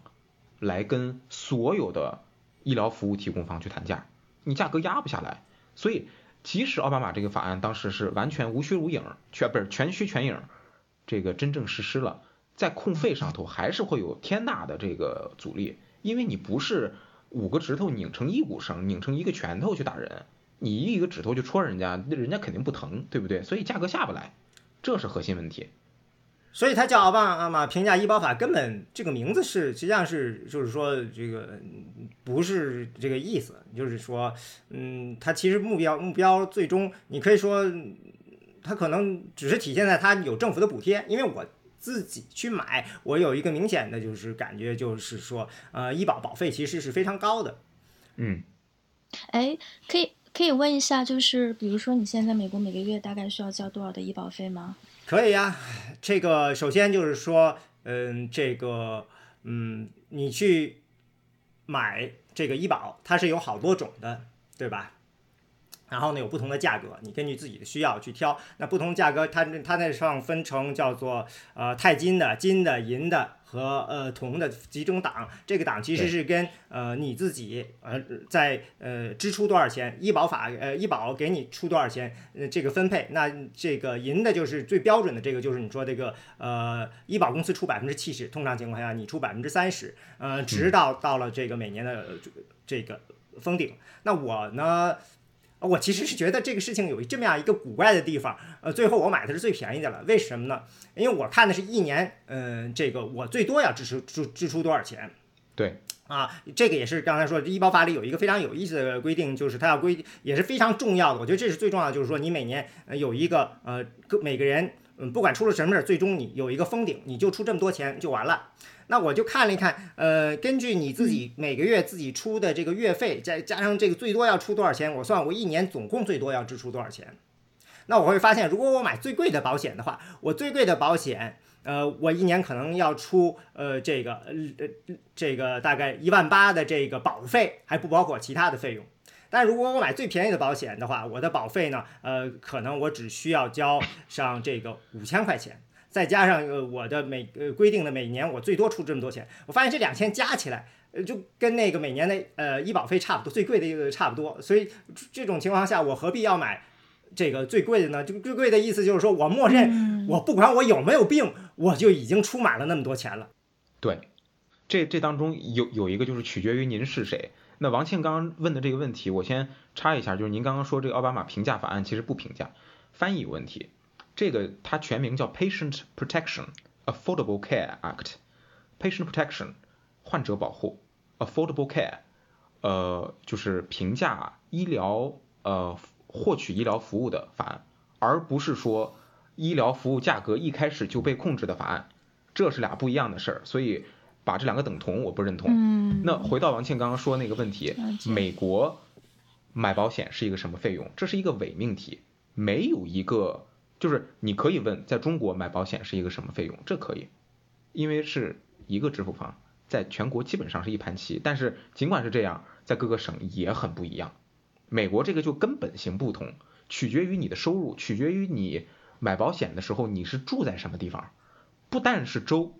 来跟所有的医疗服务提供方去谈价，你价格压不下来。所以即使奥巴马这个法案当时是完全无虚无影，全不是全虚全影，这个真正实施了，在控费上头还是会有天大的这个阻力，因为你不是。五个指头拧成一股绳，拧成一个拳头去打人，你一个指头就戳人家，那人家肯定不疼，对不对？所以价格下不来，这是核心问题。
所以他叫奥巴马评价医保法，根本这个名字是实际上是就是说这个不是这个意思，就是说，嗯，他其实目标目标最终你可以说，他可能只是体现在他有政府的补贴，因为我。自己去买，我有一个明显的就是感觉，就是说，呃，医保保费其实是非常高的。
嗯，
哎，可以可以问一下，就是比如说你现在美国每个月大概需要交多少的医保费吗？
可以呀，这个首先就是说，嗯，这个，嗯，你去买这个医保，它是有好多种的，对吧？然后呢，有不同的价格，你根据自己的需要去挑。那不同价格，它它那上分成叫做呃钛金的、金的、银的和呃铜的几种档。这个档其实是跟呃你自己呃在呃支出多少钱，医保法呃医保给你出多少钱，呃这个分配。那这个银的就是最标准的，这个就是你说这个呃医保公司出百分之七十，通常情况下你出百分之三十，呃直到到了这个每年的这个封顶。那我呢？我其实是觉得这个事情有这么样一个古怪的地方，呃，最后我买的是最便宜的了，为什么呢？因为我看的是一年，嗯，这个我最多要支出支支出多少钱？
对，
啊，这个也是刚才说医保法里有一个非常有意思的规定，就是它要规也是非常重要的，我觉得这是最重要的，就是说你每年有一个呃，个每个人，嗯，不管出了什么事儿，最终你有一个封顶，你就出这么多钱就完了。那我就看了一看，呃，根据你自己每个月自己出的这个月费，再加上这个最多要出多少钱，我算我一年总共最多要支出多少钱。那我会发现，如果我买最贵的保险的话，我最贵的保险，呃，我一年可能要出呃这个呃这个大概一万八的这个保费，还不包括其他的费用。但如果我买最便宜的保险的话，我的保费呢，呃，可能我只需要交上这个五千块钱。再加上呃我的每呃规定的每年我最多出这么多钱，我发现这两千加起来，呃就跟那个每年的呃医保费差不多，最贵的一个差不多。所以这种情况下，我何必要买这个最贵的呢？就最贵的意思就是说我默认我不管我有没有病，我就已经出满了那么多钱了。
对，这这当中有有一个就是取决于您是谁。那王庆刚刚问的这个问题，我先插一下，就是您刚刚说这个奥巴马评价法案其实不评价，翻译有问题。这个它全名叫 Patient Protection Affordable Care Act，Patient Protection 患者保护，Affordable Care，呃，就是评价医疗呃获取医疗服务的法案，而不是说医疗服务价格一开始就被控制的法案，这是俩不一样的事儿。所以把这两个等同，我不认同。
嗯，
那回到王庆刚刚说那个问题，美国买保险是一个什么费用？这是一个伪命题，没有一个就是你可以问，在中国买保险是一个什么费用？这可以，因为是一个支付方。在全国基本上是一盘棋，但是尽管是这样，在各个省也很不一样。美国这个就根本性不同，取决于你的收入，取决于你买保险的时候你是住在什么地方。不但是州，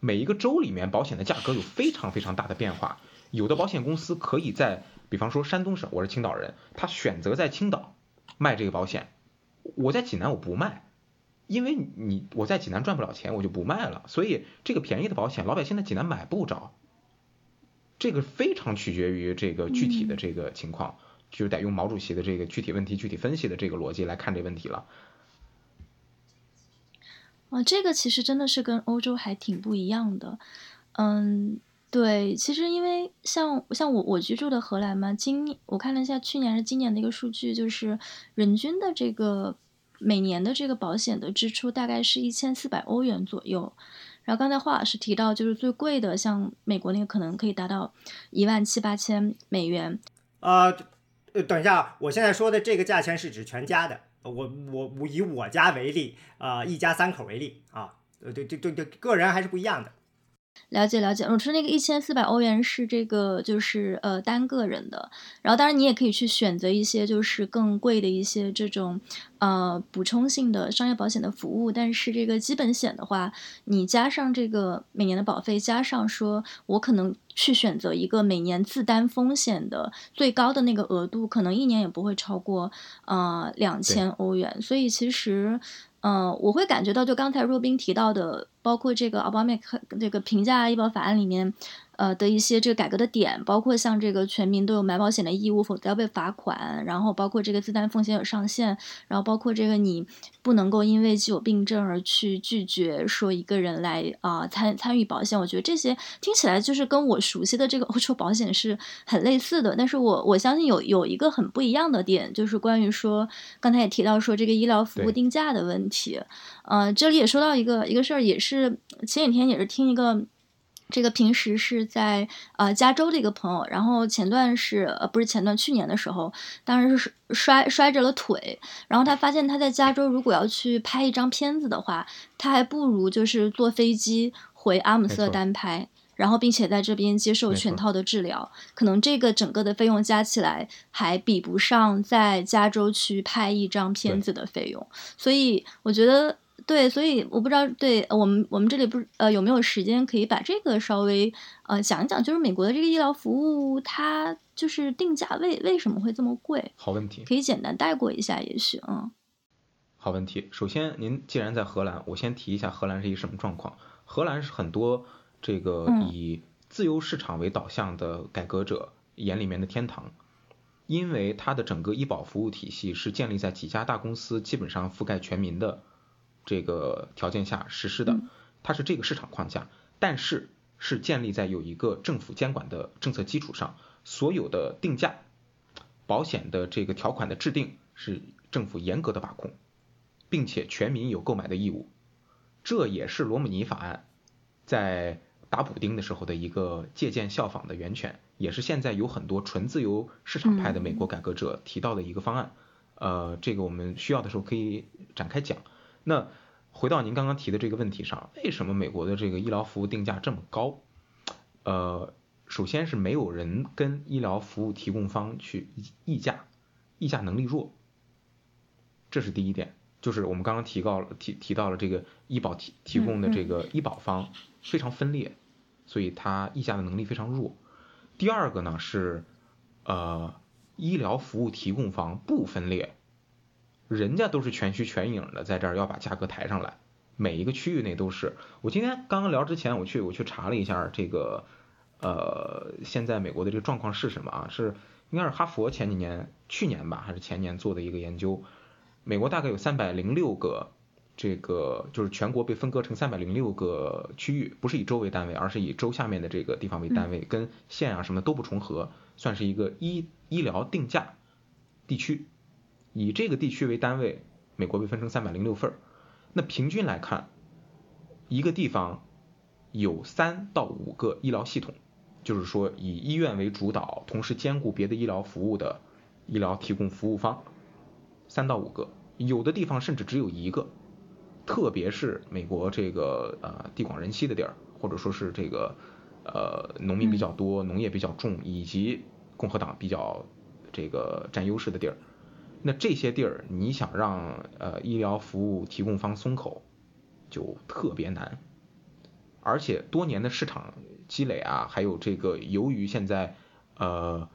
每一个州里面保险的价格有非常非常大的变化。有的保险公司可以在，比方说山东省，我是青岛人，他选择在青岛卖这个保险，我在济南我不卖。因为你我在济南赚不了钱，我就不卖了。所以这个便宜的保险，老百姓在济南买不着。这个非常取决于这个具体的这个情况，就得用毛主席的这个具体问题具体分析的这个逻辑来看这问题了。
啊，这个其实真的是跟欧洲还挺不一样的。嗯，对，其实因为像像我我居住的荷兰嘛，今我看了一下去年还是今年的一个数据，就是人均的这个。每年的这个保险的支出大概是一千四百欧元左右，然后刚才华老师提到，就是最贵的，像美国那个可能可以达到一万七八千美元。
呃，等一下，我现在说的这个价钱是指全家的，我我我以我家为例，啊，一家三口为例啊，对对对对，个人还是不一样的。
了解了解，我说那个一千四百欧元是这个就是呃单个人的，然后当然你也可以去选择一些就是更贵的一些这种呃补充性的商业保险的服务，但是这个基本险的话，你加上这个每年的保费，加上说我可能去选择一个每年自担风险的最高的那个额度，可能一年也不会超过呃两千欧元，所以其实。嗯，我会感觉到，就刚才若冰提到的，包括这个奥巴马这个评价医保法案里面。呃的一些这个改革的点，包括像这个全民都有买保险的义务，否则要被罚款。然后包括这个自担风险有上限，然后包括这个你不能够因为既有病症而去拒绝说一个人来啊参参与保险。我觉得这些听起来就是跟我熟悉的这个 欧洲保险是很类似的。但是我我相信有有一个很不一样的点，就是关于说刚才也提到说这个医疗服务定价的问题。呃，这里也说到一个一个事儿，也是前几天也是听一个。这个平时是在呃加州的一个朋友，然后前段是呃不是前段去年的时候，当时是摔摔着了腿，然后他发现他在加州如果要去拍一张片子的话，他还不如就是坐飞机回阿姆斯特丹拍，然后并且在这边接受全套的治疗，可能这个整个的费用加起来还比不上在加州去拍一张片子的费用，所以我觉得。对，所以我不知道，对我们我们这里不呃有没有时间可以把这个稍微呃讲一讲，就是美国的这个医疗服务，它就是定价为为什么会这么贵？
好问题，
可以简单带过一下，也许嗯。
好问题，首先您既然在荷兰，我先提一下荷兰是一个什么状况。荷兰是很多这个以自由市场为导向的改革者眼里面的天堂，因为它的整个医保服务体系是建立在几家大公司基本上覆盖全民的。这个条件下实施的，它是这个市场框架，但是是建立在有一个政府监管的政策基础上，所有的定价、保险的这个条款的制定是政府严格的把控，并且全民有购买的义务，这也是罗姆尼法案在打补丁的时候的一个借鉴效仿的源泉，也是现在有很多纯自由市场派的美国改革者提到的一个方案。呃，这个我们需要的时候可以展开讲。那回到您刚刚提的这个问题上，为什么美国的这个医疗服务定价这么高？呃，首先是没有人跟医疗服务提供方去议价，议价能力弱，这是第一点。就是我们刚刚提到了提提到了这个医保提提供的这个医保方非常分裂，所以它议价的能力非常弱。第二个呢是呃医疗服务提供方不分裂。人家都是全虚全影的，在这儿要把价格抬上来，每一个区域内都是。我今天刚刚聊之前，我去我去查了一下这个，呃，现在美国的这个状况是什么啊？是应该是哈佛前几年、去年吧，还是前年做的一个研究。美国大概有三百零六个这个就是全国被分割成三百零六个区域，不是以州为单位，而是以州下面的这个地方为单位，跟县啊什么都不重合，算是一个医医疗定价地区。以这个地区为单位，美国被分成三百零六份儿。那平均来看，一个地方有三到五个医疗系统，就是说以医院为主导，同时兼顾别的医疗服务的医疗提供服务方，三到五个，有的地方甚至只有一个。特别是美国这个呃地广人稀的地儿，或者说是这个呃农民比较多、农业比较重，以及共和党比较这个占优势的地儿，那这些地儿你想让呃医疗服务提供方松口，就特别难。而且多年的市场积累啊，还有这个由于现在呃。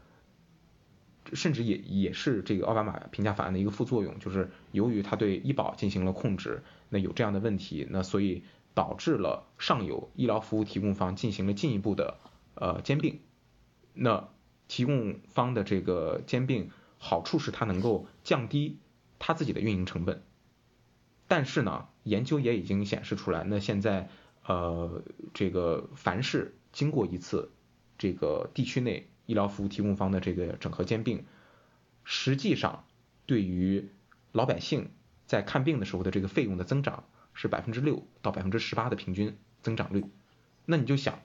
甚至也也是这个奥巴马评价法案的一个副作用，就是由于他对医保进行了控制，那有这样的问题，那所以导致了上游医疗服务提供方进行了进一步的呃兼并，那提供方的这个兼并好处是它能够降低它自己的运营成本，但是呢，研究也已经显示出来，那现在呃这个凡是经过一次这个地区内。医疗服务提供方的这个整合兼并，实际上对于老百姓在看病的时候的这个费用的增长是百分之六到百分之十八的平均增长率。那你就想，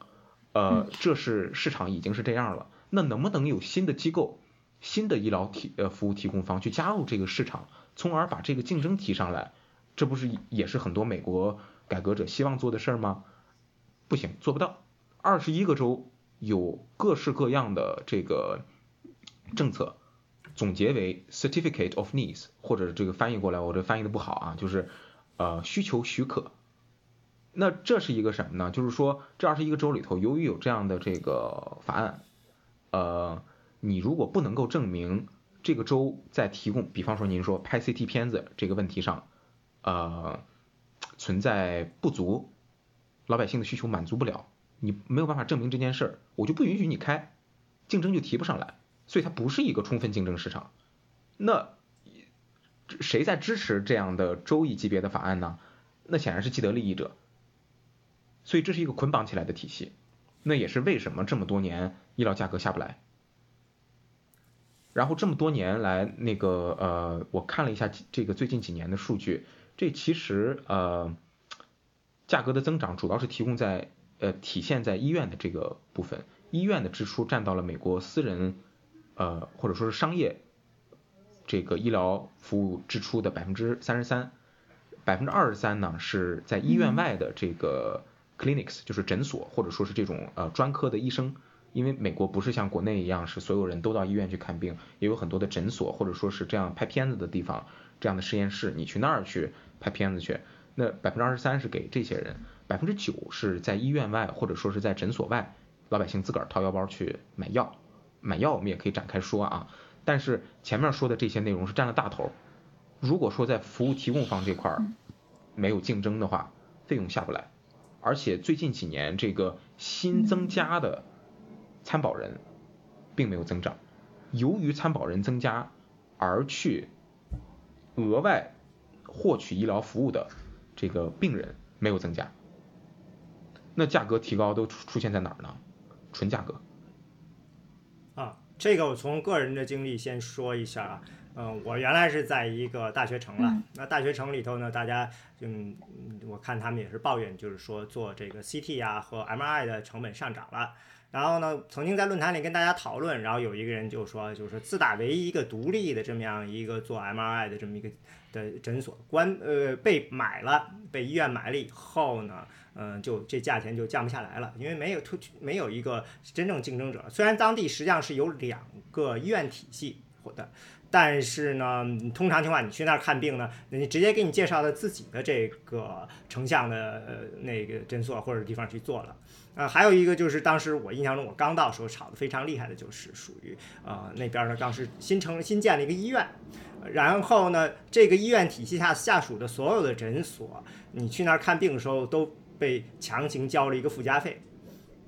呃，这是市场已经是这样了，那能不能有新的机构、新的医疗提呃服务提供方去加入这个市场，从而把这个竞争提上来？这不是也是很多美国改革者希望做的事儿吗？不行，做不到。二十一个州。有各式各样的这个政策，总结为 certificate of needs，或者这个翻译过来，我这翻译的不好啊，就是呃需求许可。那这是一个什么呢？就是说这二十一个州里头，由于有这样的这个法案，呃，你如果不能够证明这个州在提供，比方说您说拍 CT 片子这个问题上，呃，存在不足，老百姓的需求满足不了。你没有办法证明这件事儿，我就不允许你开，竞争就提不上来，所以它不是一个充分竞争市场。那谁在支持这样的州议级别的法案呢？那显然是既得利益者。所以这是一个捆绑起来的体系。那也是为什么这么多年医疗价格下不来。然后这么多年来，那个呃，我看了一下这个最近几年的数据，这其实呃，价格的增长主要是提供在。呃，体现在医院的这个部分，医院的支出占到了美国私人，呃，或者说是商业这个医疗服务支出的百分之三十三，百分之二十三呢是在医院外的这个 clinics，就是诊所或者说是这种呃专科的医生，因为美国不是像国内一样是所有人都到医院去看病，也有很多的诊所或者说是这样拍片子的地方，这样的实验室，你去那儿去拍片子去，那百分之二十三是给这些人。百分之九是在医院外或者说是在诊所外，老百姓自个儿掏腰包去买药，买药我们也可以展开说啊。但是前面说的这些内容是占了大头。如果说在服务提供方这块儿没有竞争的话，费用下不来。而且最近几年这个新增加的参保人并没有增长，由于参保人增加而去额外获取医疗服务的这个病人没有增加。那价格提高都出出现在哪儿呢？纯价格。
啊，这个我从个人的经历先说一下啊。嗯，我原来是在一个大学城了。那大学城里头呢，大家嗯，我看他们也是抱怨，就是说做这个 CT 啊和 MRI 的成本上涨了。然后呢，曾经在论坛里跟大家讨论，然后有一个人就说，就是自打唯一一个独立的这么样一个做 MRI 的这么一个的诊所关呃被买了，被医院买了以后呢。嗯，就这价钱就降不下来了，因为没有突没有一个真正竞争者。虽然当地实际上是有两个医院体系的，但是呢，通常情况你去那儿看病呢，你直接给你介绍的自己的这个成像的呃那个诊所或者地方去做了。呃，还有一个就是当时我印象中我刚到时候炒得非常厉害的，就是属于呃那边呢当时新成新建了一个医院，然后呢这个医院体系下下属的所有的诊所，你去那儿看病的时候都。被强行交了一个附加费，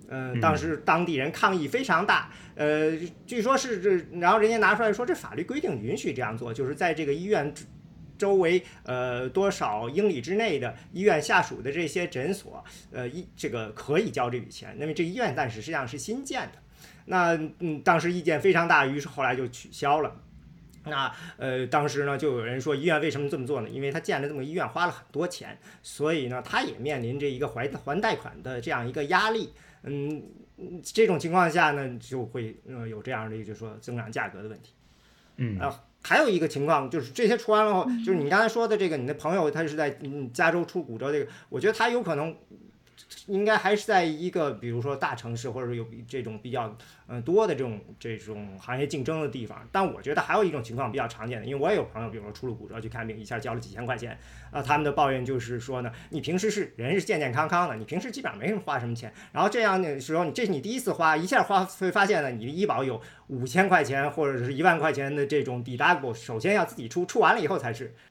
嗯，当时当地人抗议非常大，呃，据说是这，然后人家拿出来说，这法律规定允许这样做，就是在这个医院周围呃多少英里之内的医院下属的这些诊所，呃医这个可以交这笔钱，那么这医院但是实际上是新建的。那嗯，当时意见非常大，于是后来就取消了。那呃，当时呢，就有人说医院为什么这么做呢？因为他建了这么医院花了很多钱，所以呢，他也面临着一个还还贷款的这样一个压力。嗯，这种情况下呢，就会呃有这样的一个就是说增长价格的问题。
嗯
啊，还有一个情况就是这些出完了后，就是你刚才说的这个，你的朋友他是在嗯加州出骨折这个，我觉得他有可能。应该还是在一个，比如说大城市，或者有这种比较嗯多的这种这种行业竞争的地方。但我觉得还有一种情况比较常见的，因为我也有朋友，比如说出了骨折去看病，一下交了几千块钱，啊，他们的抱怨就是说呢，你平时是人是健健康康的，你平时基本上没什么花什么钱，然后这样的时候，你这是你第一次花，一下花会发现呢，你的医保有五千块钱或者是一万块钱的这种 deductible，首先要自己出，出完了以后才是。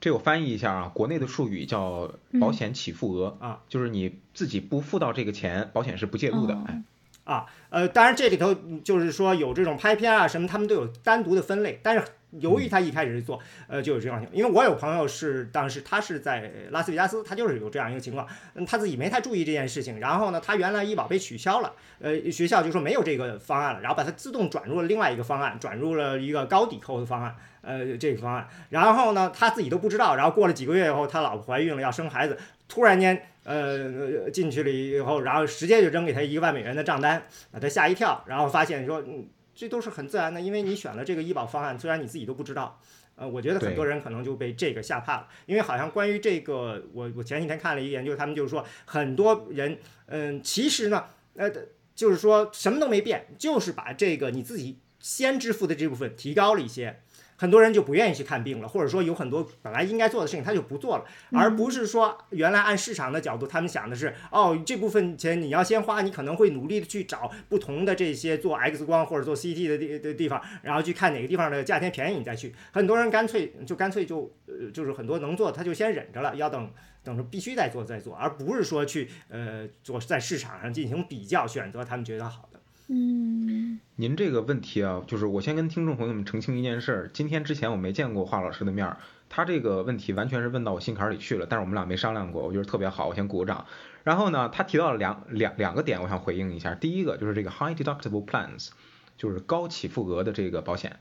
这我翻译一下啊，国内的术语叫保险起付额
啊，
就是你自己不付到这个钱，保险是不介入的。哎，
啊，呃，当然这里头就是说有这种拍片啊什么，他们都有单独的分类，但是。由于他一开始是做，呃，就有这样情况。因为我有朋友是当时他是在拉斯维加斯，他就是有这样一个情况，嗯，他自己没太注意这件事情。然后呢，他原来医保被取消了，呃，学校就说没有这个方案了，然后把它自动转入了另外一个方案，转入了一个高抵扣的方案，呃，这个方案。然后呢，他自己都不知道。然后过了几个月以后，他老婆怀孕了要生孩子，突然间，呃，进去了以后，然后直接就扔给他一个万美元的账单，把他吓一跳，然后发现说，嗯。这都是很自然的，因为你选了这个医保方案，虽然你自己都不知道，呃，我觉得很多人可能就被这个吓怕了，因为好像关于这个，我我前几天看了一个研究，他们就是说很多人，嗯，其实呢，呃，就是说什么都没变，就是把这个你自己先支付的这部分提高了一些。很多人就不愿意去看病了，或者说有很多本来应该做的事情他就不做了，而不是说原来按市场的角度，他们想的是哦这部分钱你要先花，你可能会努力的去找不同的这些做 X 光或者做 CT 的地的地方，然后去看哪个地方的价钱便宜你再去。很多人干脆就干脆就呃就是很多能做他就先忍着了，要等等着必须再做再做，而不是说去呃做在市场上进行比较选择他们觉得好的。
嗯，
您这个问题啊，就是我先跟听众朋友们澄清一件事儿。今天之前我没见过华老师的面儿，他这个问题完全是问到我心坎里去了，但是我们俩没商量过，我觉得特别好，我先鼓个掌。然后呢，他提到了两两两个点，我想回应一下。第一个就是这个 high deductible plans，就是高起付额的这个保险，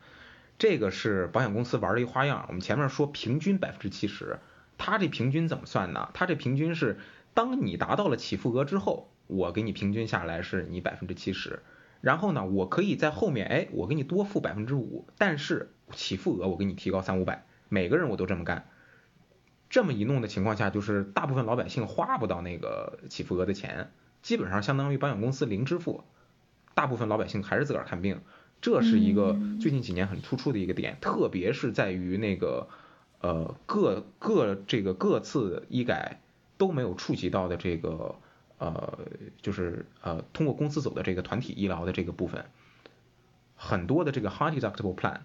这个是保险公司玩的一花样。我们前面说平均百分之七十，他这平均怎么算呢？他这平均是当你达到了起付额之后，我给你平均下来是你百分之七十。然后呢，我可以在后面，哎，我给你多付百分之五，但是起付额我给你提高三五百，每个人我都这么干。这么一弄的情况下，就是大部分老百姓花不到那个起付额的钱，基本上相当于保险公司零支付，大部分老百姓还是自个儿看病，这是一个最近几年很突出的一个点，特别是在于那个呃各各这个各次医改都没有触及到的这个。呃，就是呃，通过公司走的这个团体医疗的这个部分，很多的这个 high deductible plan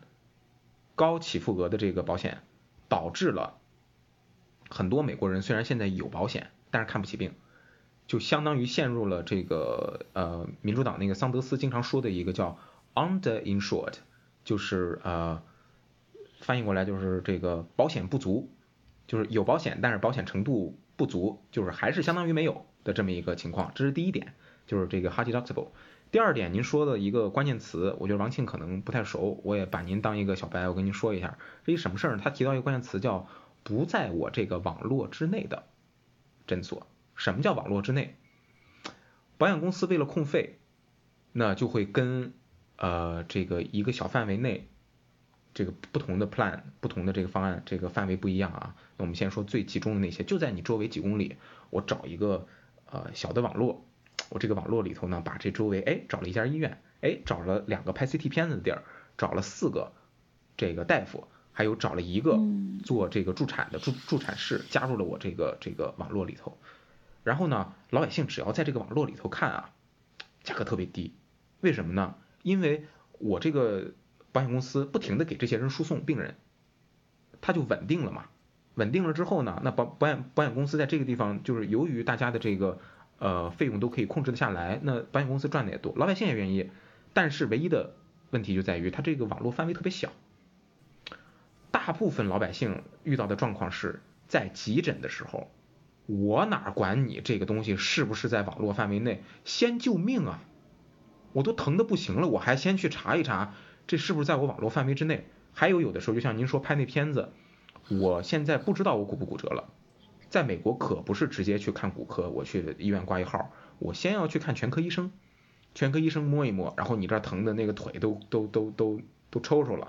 高起付额的这个保险，导致了很多美国人虽然现在有保险，但是看不起病，就相当于陷入了这个呃民主党那个桑德斯经常说的一个叫 underinsured，就是呃翻译过来就是这个保险不足，就是有保险，但是保险程度不足，就是还是相当于没有。的这么一个情况，这是第一点，就是这个 high deductible。第二点，您说的一个关键词，我觉得王庆可能不太熟，我也把您当一个小白，我跟您说一下，这一什么事儿呢？他提到一个关键词叫不在我这个网络之内的诊所。什么叫网络之内？保险公司为了控费，那就会跟呃这个一个小范围内，这个不同的 plan，不同的这个方案，这个范围不一样啊。那我们先说最集中的那些，就在你周围几公里，我找一个。呃，小的网络，我这个网络里头呢，把这周围哎找了一家医院，哎找了两个拍 CT 片子的地儿，找了四个这个大夫，还有找了一个做这个助产的助助产士，加入了我这个这个网络里头。然后呢，老百姓只要在这个网络里头看啊，价格特别低。为什么呢？因为我这个保险公司不停的给这些人输送病人，他就稳定了嘛。稳定了之后呢，那保保险保险公司在这个地方就是由于大家的这个呃费用都可以控制得下来，那保险公司赚的也多，老百姓也愿意。但是唯一的问题就在于它这个网络范围特别小，大大部分老百姓遇到的状况是在急诊的时候，我哪管你这个东西是不是在网络范围内，先救命啊！我都疼的不行了，我还先去查一查这是不是在我网络范围之内。还有有的时候，就像您说拍那片子，我现在不知道我骨不骨折了，在美国可不是直接去看骨科，我去医院挂一号，我先要去看全科医生，全科医生摸一摸，然后你这疼的那个腿都都都都都抽抽了。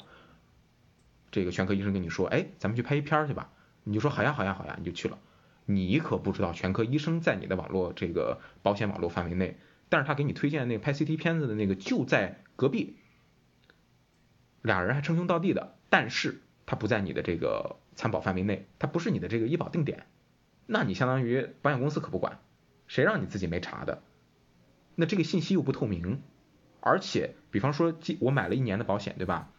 这个全科医生跟你说，哎，咱们去拍一片去吧，你就说好呀好呀好呀，你就去了。你可不知道全科医生在你的网络这个保险网络范围内，但是他给你推荐那个拍 CT 片子的那个就在隔壁，俩人还称兄道弟的，但是他不在你的这个参保范围内，他不是你的这个医保定点，那你相当于保险公司可不管，谁让你自己没查的？那这个信息又不透明，而且比方说，我买了一年的保险，对吧？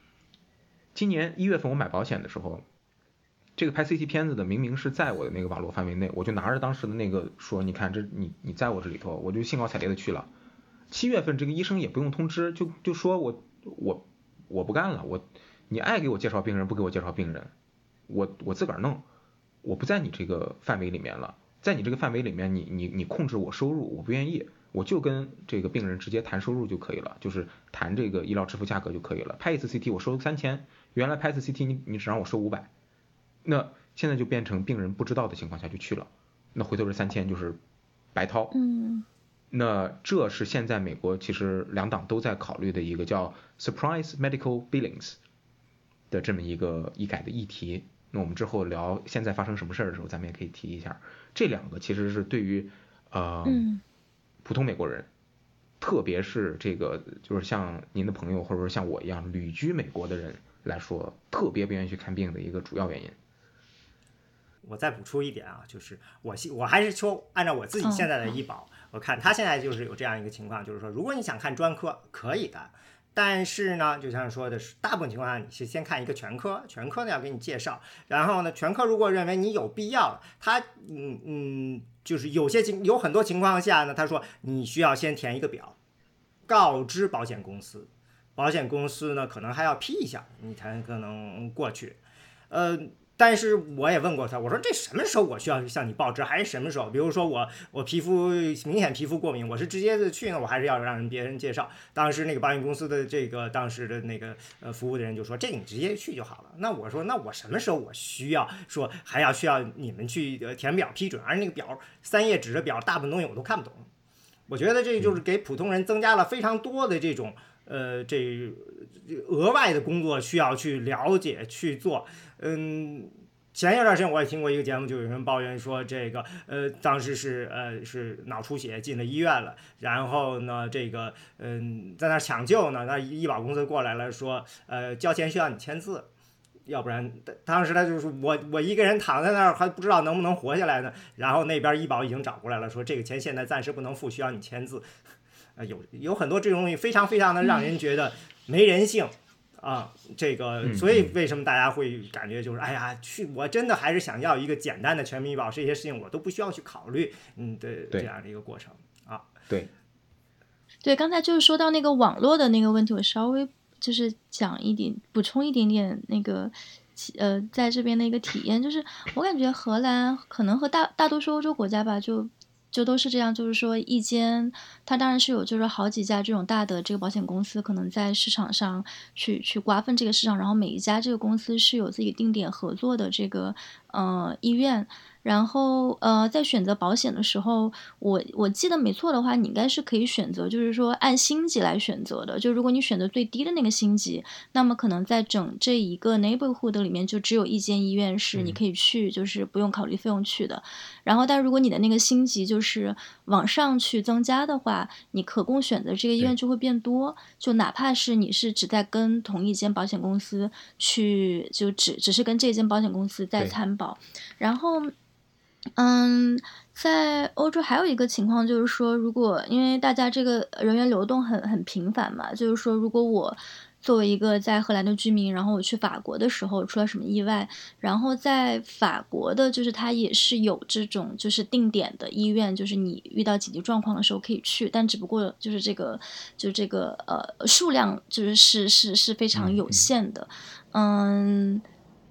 今年一月份我买保险的时候，这个拍 CT 片子的明明是在我的那个网络范围内，我就拿着当时的那个说，你看这你你在我这里头，我就兴高采烈的去了。七月份这个医生也不用通知，就就说我我我不干了，我你爱给我介绍病人不给我介绍病人，我我自个儿弄，我不在你这个范围里面了，在你这个范围里面，你你你控制我收入，我不愿意。我就跟这个病人直接谈收入就可以了，就是谈这个医疗支付价格就可以了。拍一次 CT 我收三千，原来拍一次 CT 你你只让我收五百，那现在就变成病人不知道的情况下就去了，那回头这三千就是白掏。
嗯，
那这是现在美国其实两党都在考虑的一个叫 surprise medical billings 的这么一个医改的议题。那我们之后聊现在发生什么事儿的时候，咱们也可以提一下。这两个其实是对于呃。普通美国人，特别是这个就是像您的朋友或者说像我一样旅居美国的人来说，特别不愿意去看病的一个主要原因。
我再补充一点啊，就是我我还是说按照我自己现在的医保，我看他现在就是有这样一个情况，就是说如果你想看专科可以的，但是呢，就像说的是，大部分情况下你是先看一个全科，全科呢要给你介绍，然后呢，全科如果认为你有必要，他嗯嗯。就是有些情有很多情况下呢，他说你需要先填一个表，告知保险公司，保险公司呢可能还要批一下，你才可能过去，呃。但是我也问过他，我说这什么时候我需要向你报知，还是什么时候？比如说我我皮肤明显皮肤过敏，我是直接的去呢，我还是要让人别人介绍？当时那个保险公司的这个当时的那个呃服务的人就说，这个你直接去就好了。那我说那我什么时候我需要说还要需要你们去填表批准？而那个表三页纸的表，大部分东西我都看不懂。我觉得这就是给普通人增加了非常多的这种呃这额外的工作需要去了解去做。嗯，前一段时间我也听过一个节目，就有人抱怨说，这个呃，当时是呃是脑出血进了医院了，然后呢，这个嗯在那抢救呢，那医保公司过来了，说呃交钱需要你签字，要不然当时他就是我我一个人躺在那儿还不知道能不能活下来呢，然后那边医保已经找过来了，说这个钱现在暂时不能付，需要你签字，啊有有很多这种东西非常非常的让人觉得没人性。啊，这个，所以为什么大家会感觉就是，哎呀，去，我真的还是想要一个简单的全民医保，这些事情我都不需要去考虑，嗯，的这样的一个过程啊。
对，
对，刚才就是说到那个网络的那个问题，我稍微就是讲一点，补充一点点那个，呃，在这边的一个体验，就是我感觉荷兰可能和大大多数欧洲国家吧，就。就都是这样，就是说一间，它当然是有，就是好几家这种大的这个保险公司，可能在市场上去去瓜分这个市场，然后每一家这个公司是有自己定点合作的这个呃医院。然后，呃，在选择保险的时候，我我记得没错的话，你应该是可以选择，就是说按星级来选择的。就如果你选择最低的那个星级，那么可能在整这一个 neighborhood 里面就只有一间医院是你可以去，就是不用考虑费用去的。然后，但如果你的那个星级就是往上去增加的话，你可供选择这个医院就会变多。就哪怕是你是只在跟同一间保险公司去，就只只是跟这间保险公司在参保，然后。嗯，在欧洲还有一个情况就是说，如果因为大家这个人员流动很很频繁嘛，就是说，如果我作为一个在荷兰的居民，然后我去法国的时候出了什么意外，然后在法国的，就是它也是有这种就是定点的医院，就是你遇到紧急状况的时候可以去，但只不过就是这个就这个呃数量就是是是是非常有限的，嗯。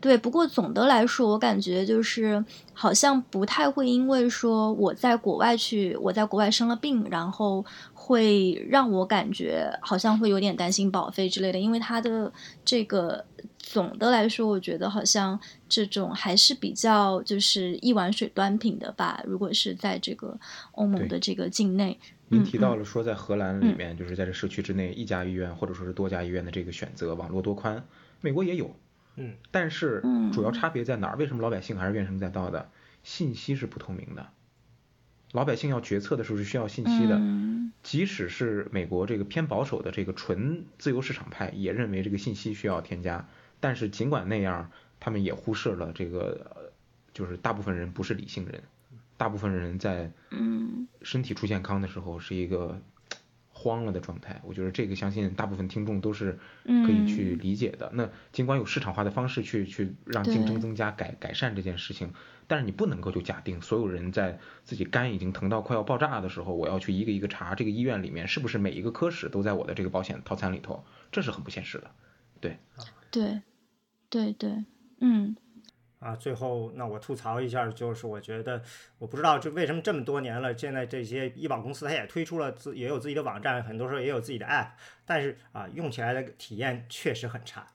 对，不过总的来说，我感觉就是好像不太会因为说我在国外去，我在国外生了病，然后会让我感觉好像会有点担心保费之类的，因为它的这个总的来说，我觉得好像这种还是比较就是一碗水端平的吧。如果是在这个欧盟的这个境内，
您提到了说在荷兰里面，就是在这社区之内一家医院或者说是多家医院的这个选择，网络多宽，美国也有。
嗯，
但是主要差别在哪儿？为什么老百姓还是怨声载道的？信息是不透明的，老百姓要决策的时候是需要信息的。即使是美国这个偏保守的这个纯自由市场派，也认为这个信息需要添加。但是尽管那样，他们也忽视了这个，就是大部分人不是理性人，大部分人在身体出健康的时候是一个。慌了的状态，我觉得这个相信大部分听众都是可以去理解的。那尽管有市场化的方式去去让竞争增加、改改善这件事情，但是你不能够就假定所有人在自己肝已经疼到快要爆炸的时候，我要去一个一个查这个医院里面是不是每一个科室都在我的这个保险套餐里头，这是很不现实的。对，
对，对对，嗯。
啊，最后那我吐槽一下，就是我觉得我不知道这为什么这么多年了，现在这些医保公司它也推出了自也有自己的网站，很多时候也有自己的 app，但是啊用起来的体验确实很差，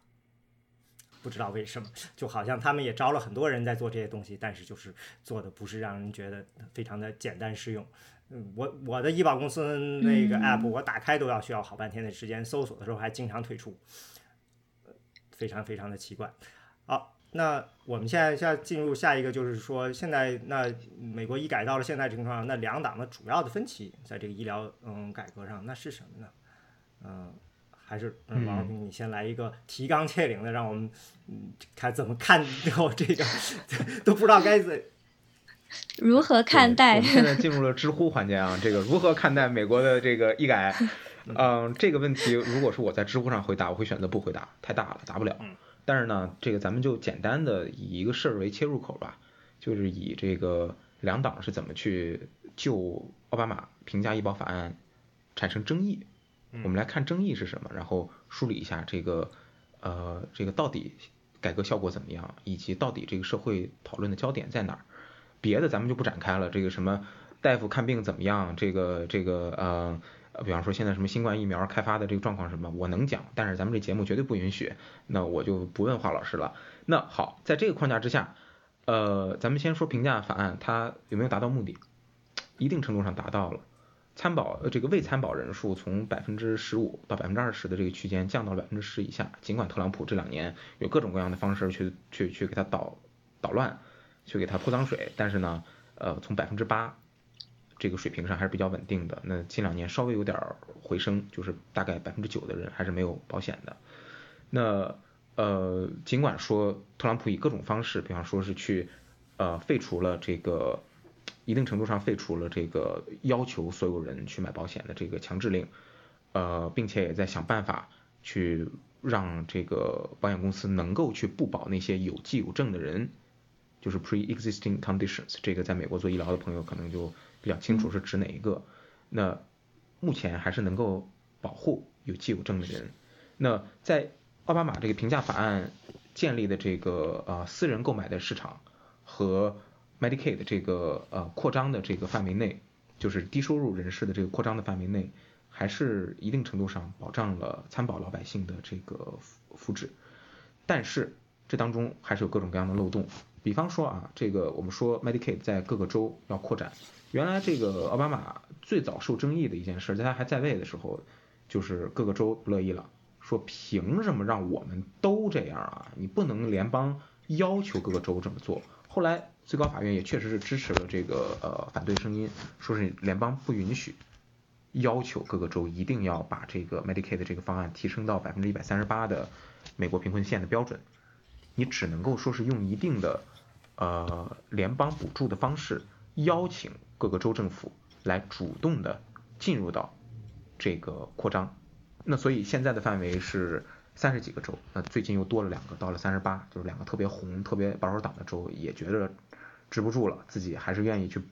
不知道为什么，就好像他们也招了很多人在做这些东西，但是就是做的不是让人觉得非常的简单适用。嗯，我我的医保公司那个 app 我打开都要需要好半天的时间，搜索的时候还经常退出，非常非常的奇怪。好。那我们现在现在进入下一个，就是说现在那美国医改到了现在这个状况，那两党的主要的分歧在这个医疗嗯改革上，那是什么呢？嗯，还是王老师你先来一个提纲挈领的，让我们嗯看怎么看到这个 都不知道该怎
如何看待。
我们现在 进入了知乎环节啊，这个如何看待美国的这个医改？嗯，这个问题如果是我在知乎上回答，我会选择不回答，太大了，答不了。但是呢，这个咱们就简单的以一个事儿为切入口吧，就是以这个两党是怎么去就奥巴马评价医保法案产生争议，我们来看争议是什么，然后梳理一下这个呃这个到底改革效果怎么样，以及到底这个社会讨论的焦点在哪儿。别的咱们就不展开了，这个什么大夫看病怎么样，这个这个呃。比方说现在什么新冠疫苗开发的这个状况什么，我能讲，但是咱们这节目绝对不允许，那我就不问华老师了。那好，在这个框架之下，呃，咱们先说评价法案它有没有达到目的，一定程度上达到了。参保这个未参保人数从百分之十五到百分之二十的这个区间降到了百分之十以下，尽管特朗普这两年有各种各样的方式去去去给他捣捣乱，去给他泼脏水，但是呢，呃，从百分之八。这个水平上还是比较稳定的。那近两年稍微有点回升，就是大概百分之九的人还是没有保险的。那呃，尽管说特朗普以各种方式，比方说是去呃废除了这个一定程度上废除了这个要求所有人去买保险的这个强制令，呃，并且也在想办法去让这个保险公司能够去不保那些有既有证的人，就是 pre-existing conditions。这个在美国做医疗的朋友可能就。比较清楚是指哪一个？那目前还是能够保护有既有证的人。那在奥巴马这个评价法案建立的这个呃私人购买的市场和 Medicaid 这个呃扩张的这个范围内，就是低收入人士的这个扩张的范围内，还是一定程度上保障了参保老百姓的这个福祉。但是这当中还是有各种各样的漏洞。比方说啊，这个我们说 Medicaid 在各个州要扩展。原来这个奥巴马最早受争议的一件事，在他还在位的时候，就是各个州不乐意了，说凭什么让我们都这样啊？你不能联邦要求各个州这么做。后来最高法院也确实是支持了这个呃反对声音，说是联邦不允许要求各个州一定要把这个 Medicaid 的这个方案提升到百分之一百三十八的美国贫困线的标准，你只能够说是用一定的呃联邦补助的方式邀请。各个州政府来主动的进入到这个扩张，那所以现在的范围是三十几个州，那最近又多了两个，到了三十八，就是两个特别红、特别保守党的州也觉得治不住了，自己还是愿意去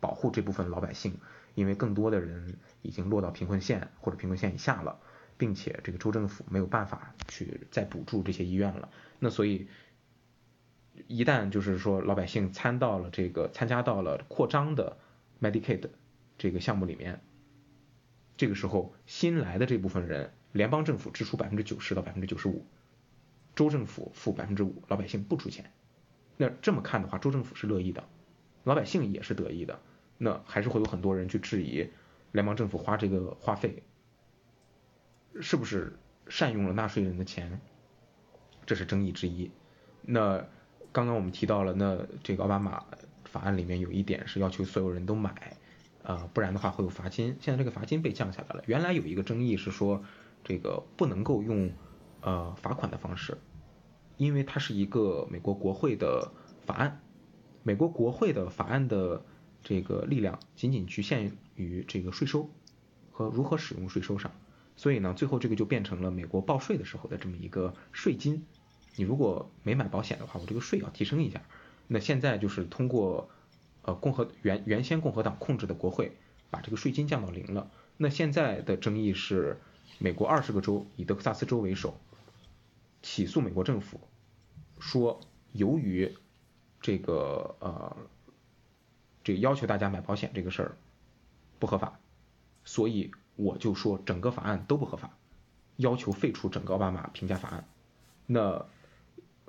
保护这部分老百姓，因为更多的人已经落到贫困线或者贫困线以下了，并且这个州政府没有办法去再补助这些医院了，那所以一旦就是说老百姓参到了这个参加到了扩张的 Medicaid 这个项目里面，这个时候新来的这部分人，联邦政府支出百分之九十到百分之九十五，州政府付百分之五，老百姓不出钱。那这么看的话，州政府是乐意的，老百姓也是得意的。那还是会有很多人去质疑联邦政府花这个花费是不是善用了纳税人的钱，这是争议之一。那刚刚我们提到了，那这个奥巴马法案里面有一点是要求所有人都买，啊，不然的话会有罚金。现在这个罚金被降下来了。原来有一个争议是说，这个不能够用呃罚款的方式，因为它是一个美国国会的法案，美国国会的法案的这个力量仅仅局限于这个税收和如何使用税收上，所以呢，最后这个就变成了美国报税的时候的这么一个税金。你如果没买保险的话，我这个税要提升一下。那现在就是通过，呃，共和原原先共和党控制的国会把这个税金降到零了。那现在的争议是，美国二十个州以德克萨斯州为首，起诉美国政府，说由于这个呃，这要求大家买保险这个事儿不合法，所以我就说整个法案都不合法，要求废除整个奥巴马评价法案。那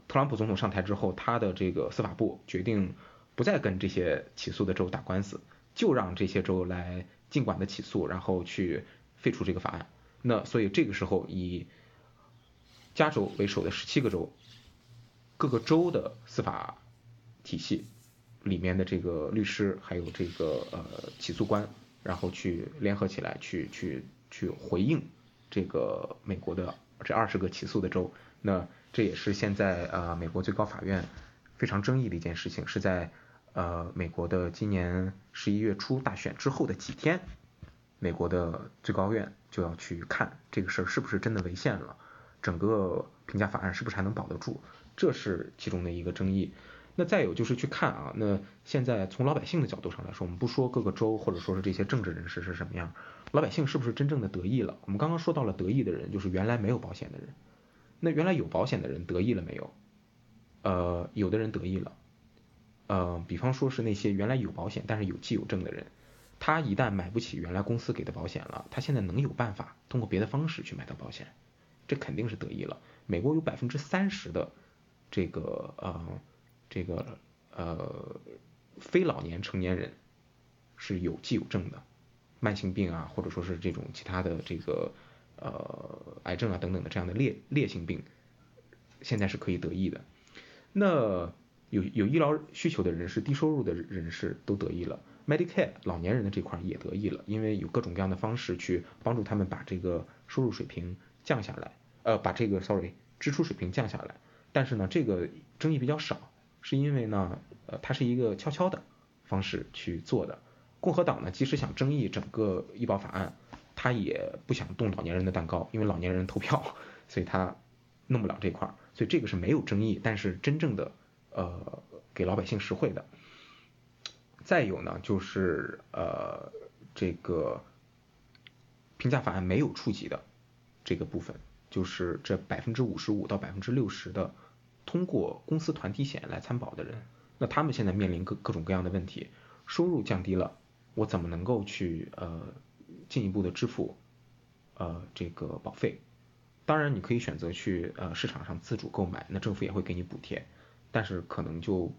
特朗普总统上台之后，他的这个司法部决定不再跟这些起诉的州打官司，就让这些州来尽管的起诉，然后去废除这个法案。那所以这个时候，以加州为首的十七个州，各个州的司法体系里面的这个律师，还有这个呃起诉官，然后去联合起来，去去去回应这个美国的这二十个起诉的州。那这也是现在呃美国最高法院非常争议的一件事情，是在呃美国的今年十一月初大选之后的几天，美国的最高院就要去看这个事儿是不是真的违宪了，整个评价法案是不是还能保得住，这是其中的一个争议。那再有就是去看啊，那现在从老百姓的角度上来说，我们不说各个州或者说是这些政治人士是什么样，老百姓是不是真正的得益了？我们刚刚说到了得益的人，就是原来没有保险的人。那原来有保险的人得益了没有？呃，有的人得益了，呃，比方说是那些原来有保险但是有记有证的人，他一旦买不起原来公司给的保险了，他现在能有办法通过别的方式去买到保险，这肯定是得益了。美国有百分之三十的这个呃这个呃非老年成年人是有记有证的，慢性病啊或者说是这种其他的这个。呃，癌症啊等等的这样的烈烈性病，现在是可以得益的。那有有医疗需求的人士、低收入的人士都得益了。Medicare 老年人的这块也得益了，因为有各种各样的方式去帮助他们把这个收入水平降下来，呃，把这个 sorry 支出水平降下来。但是呢，这个争议比较少，是因为呢，呃，它是一个悄悄的方式去做的。共和党呢，即使想争议整个医保法案。他也不想动老年人的蛋糕，因为老年人投票，所以他弄不了这块儿，所以这个是没有争议，但是真正的呃给老百姓实惠的。再有呢，就是呃这个评价法案没有触及的这个部分，就是这百分之五十五到百分之六十的通过公司团体险来参保的人，那他们现在面临各各种各样的问题，收入降低了，我怎么能够去呃？进一步的支付，呃，这个保费，当然你可以选择去呃市场上自主购买，那政府也会给你补贴，但是可能就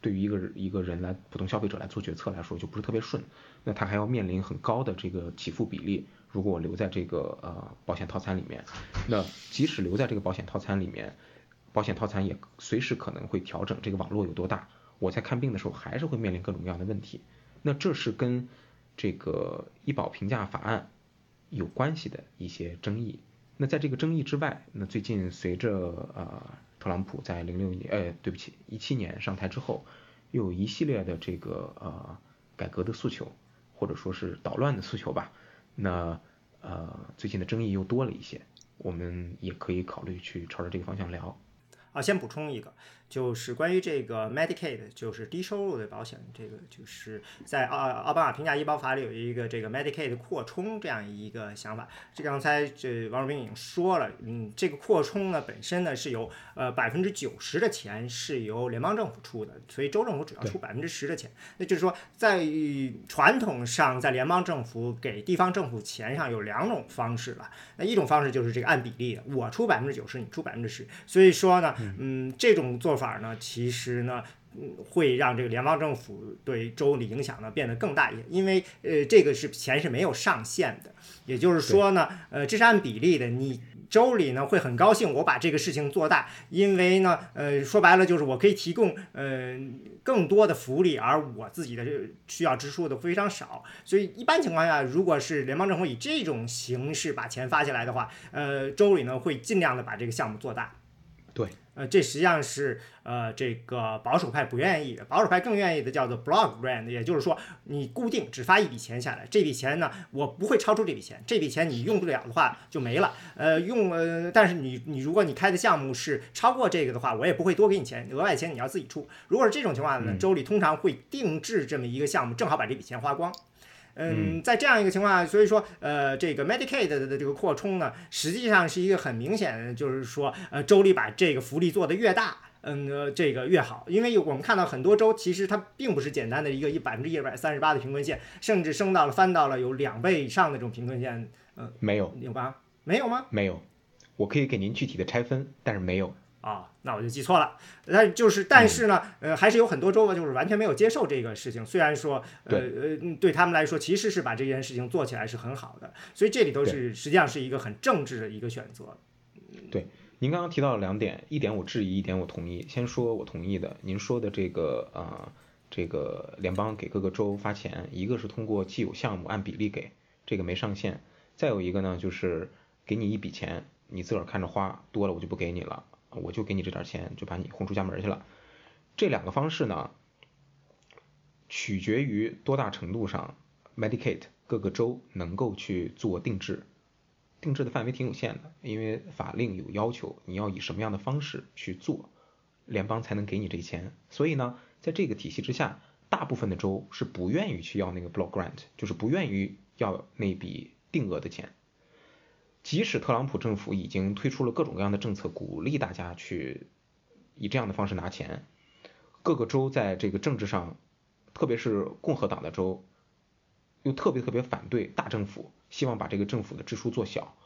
对于一个一个人来普通消费者来做决策来说就不是特别顺，那他还要面临很高的这个给付比例。如果我留在这个呃保险套餐里面，那即使留在这个保险套餐里面，保险套餐也随时可能会调整这个网络有多大，我在看病的时候还是会面临各种各样的问题。那这是跟。这个医保评价法案有关系的一些争议。那在这个争议之外，那最近随着呃特朗普在零六年，呃对不起一七年上台之后，又有一系列的这个呃改革的诉求，或者说是捣乱的诉求吧。那呃最近的争议又多了一些，我们也可以考虑去朝着这个方向聊。
啊，先补充一个。就是关于这个 Medicaid，就是低收入的保险，这个就是在奥奥巴马评价医保法里有一个这个 Medicaid 扩充这样一个想法。这刚才这王瑞斌已经说了，嗯，这个扩充呢本身呢是由呃百分之九十的钱是由联邦政府出的，所以州政府主要出百分之十的钱。那就是说，在传统上，在联邦政府给地方政府钱上有两种方式了。那一种方式就是这个按比例的，我出百分之九十，你出百分之十。所以说呢，嗯，这种做法法呢，其实呢，嗯，会让这个联邦政府对州的影响呢变得更大一些，因为呃，这个是钱是没有上限的，也就是说呢，呃，这是按比例的，你。州里呢会很高兴，我把这个事情做大，因为呢，呃，说白了就是我可以提供呃更多的福利，而我自己的需要支出的非常少。所以一般情况下，如果是联邦政府以这种形式把钱发下来的话，呃，州里呢会尽量的把这个项目做大。
对。
呃，这实际上是呃这个保守派不愿意的，保守派更愿意的叫做 block grant，也就是说你固定只发一笔钱下来，这笔钱呢我不会超出这笔钱，这笔钱你用不了的话就没了。呃，用呃，但是你你如果你开的项目是超过这个的话，我也不会多给你钱，额外钱你要自己出。如果是这种情况呢，州里通常会定制这么一个项目，正好把这笔钱花光。嗯，在这样一个情况下，所以说，呃，这个 Medicaid 的这个扩充呢，实际上是一个很明显的，就是说，呃，州里把这个福利做得越大，嗯，这个越好，因为我们看到很多州其实它并不是简单的一个一百分之一百三十八的贫困线，甚至升到了翻到了有两倍以上的这种贫困线，嗯，
没有，
有吧？没有吗？
没有，我可以给您具体的拆分，但是没有。
啊，那我就记错了。那就是，但是呢，呃，还是有很多州就是完全没有接受这个事情。虽然说，呃呃，对他们来说，其实是把这件事情做起来是很好的。所以这里头是实际上是一个很政治的一个选择。
对，您刚刚提到了两点，一点我质疑，一点我同意。先说我同意的，您说的这个啊，这个联邦给各个州发钱，一个是通过既有项目按比例给，这个没上限；再有一个呢，就是给你一笔钱，你自个儿看着花，多了我就不给你了。我就给你这点钱，就把你轰出家门去了。这两个方式呢，取决于多大程度上 Medicaid 各个州能够去做定制。定制的范围挺有限的，因为法令有要求，你要以什么样的方式去做，联邦才能给你这钱。所以呢，在这个体系之下，大部分的州是不愿意去要那个 block grant，就是不愿意要那笔定额的钱。即使特朗普政府已经推出了各种各样的政策，鼓励大家去以这样的方式拿钱，各个州在这个政治上，特别是共和党的州，又特别特别反对大政府，希望把这个政府的支出做小。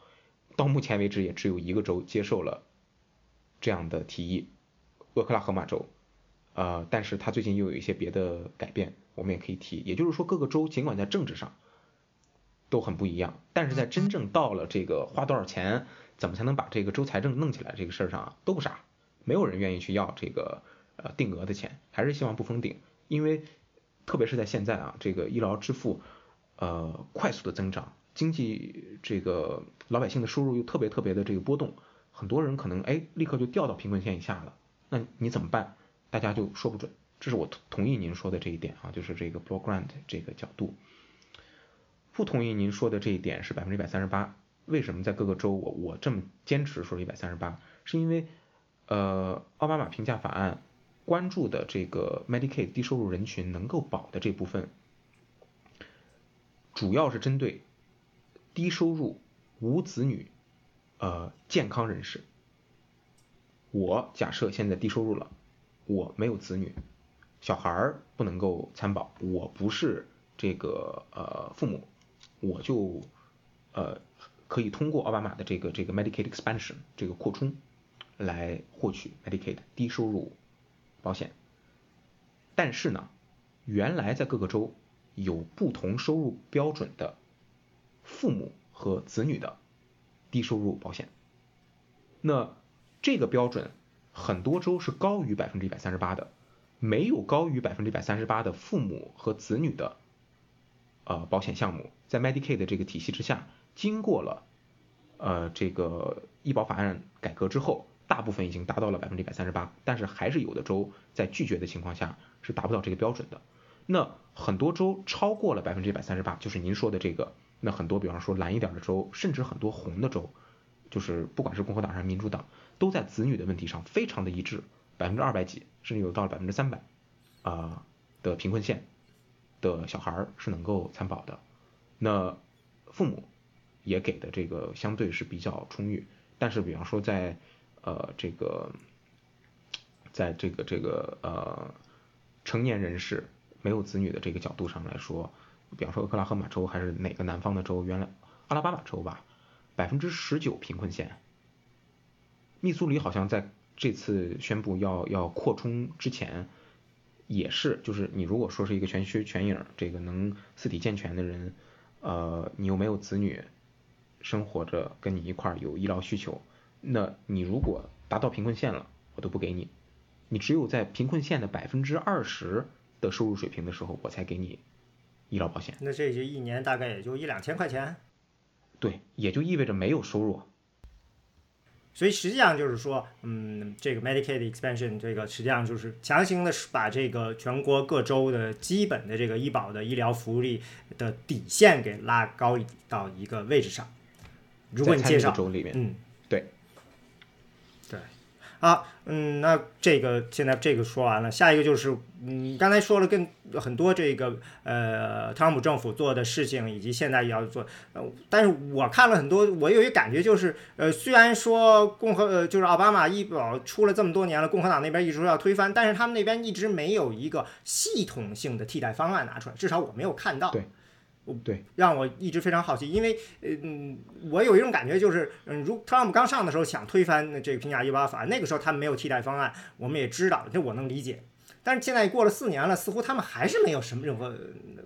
到目前为止，也只有一个州接受了这样的提议，俄克拉荷马州。呃，但是他最近又有一些别的改变，我们也可以提。也就是说，各个州尽管在政治上，都很不一样，但是在真正到了这个花多少钱，怎么才能把这个州财政弄起来这个事儿上都不傻，没有人愿意去要这个呃定额的钱，还是希望不封顶，因为特别是在现在啊，这个医疗支付呃快速的增长，经济这个老百姓的收入又特别特别的这个波动，很多人可能哎立刻就掉到贫困线以下了，那你怎么办？大家就说不准，这是我同同意您说的这一点啊，就是这个 b l o g r a n t 这个角度。不同意您说的这一点是百分之一百三十八。为什么在各个州我我这么坚持说一百三十八？是因为呃奥巴马评价法案关注的这个 Medicaid 低收入人群能够保的这部分，主要是针对低收入无子女呃健康人士。我假设现在低收入了，我没有子女，小孩儿不能够参保，我不是这个呃父母。我就呃可以通过奥巴马的这个这个 Medicaid expansion 这个扩充来获取 Medicaid 低收入保险，但是呢，原来在各个州有不同收入标准的父母和子女的低收入保险，那这个标准很多州是高于百分之一百三十八的，没有高于百分之一百三十八的父母和子女的。呃，保险项目在 Medicaid 的这个体系之下，经过了呃这个医保法案改革之后，大部分已经达到了百分之一百三十八，但是还是有的州在拒绝的情况下是达不到这个标准的。那很多州超过了百分之一百三十八，就是您说的这个。那很多，比方说蓝一点的州，甚至很多红的州，就是不管是共和党还是民主党，都在子女的问题上非常的一致，百分之二百几，甚至有到了百分之三百，啊的贫困线的小孩是能够参保的。那父母也给的这个相对是比较充裕，但是比方说在呃这个在这个这个呃成年人士没有子女的这个角度上来说，比方说俄克拉荷马州还是哪个南方的州，原来阿拉巴马州吧，百分之十九贫困线。密苏里好像在这次宣布要要扩充之前，也是就是你如果说是一个全虚全影，这个能四体健全的人，呃，你又没有子女，生活着跟你一块儿有医疗需求，那你如果达到贫困线了，我都不给你，你只有在贫困线的百分之二十的收入水平的时候，我才给你医疗保险。
那这就一年大概也就一两千块钱。
对，也就意味着没有收入。
所以实际上就是说，嗯，这个 Medicaid expansion 这个实际上就是强行的把这个全国各州的基本的这个医保的医疗福利的底线给拉高到一个位置上。如果你介绍，
州里面，
嗯。好，嗯，那这个现在这个说完了，下一个就是，嗯，刚才说了跟很多这个呃特朗普政府做的事情，以及现在要做，呃，但是我看了很多，我有一感觉就是，呃，虽然说共和呃就是奥巴马医保出了这么多年了，共和党那边一直说要推翻，但是他们那边一直没有一个系统性的替代方案拿出来，至少我没有看到。
对。对，
让我一直非常好奇，因为，嗯，我有一种感觉就是，嗯，如特朗普刚上的时候想推翻这个评价一八法，那个时候他们没有替代方案，我们也知道，这我能理解。但是现在过了四年了，似乎他们还是没有什么任何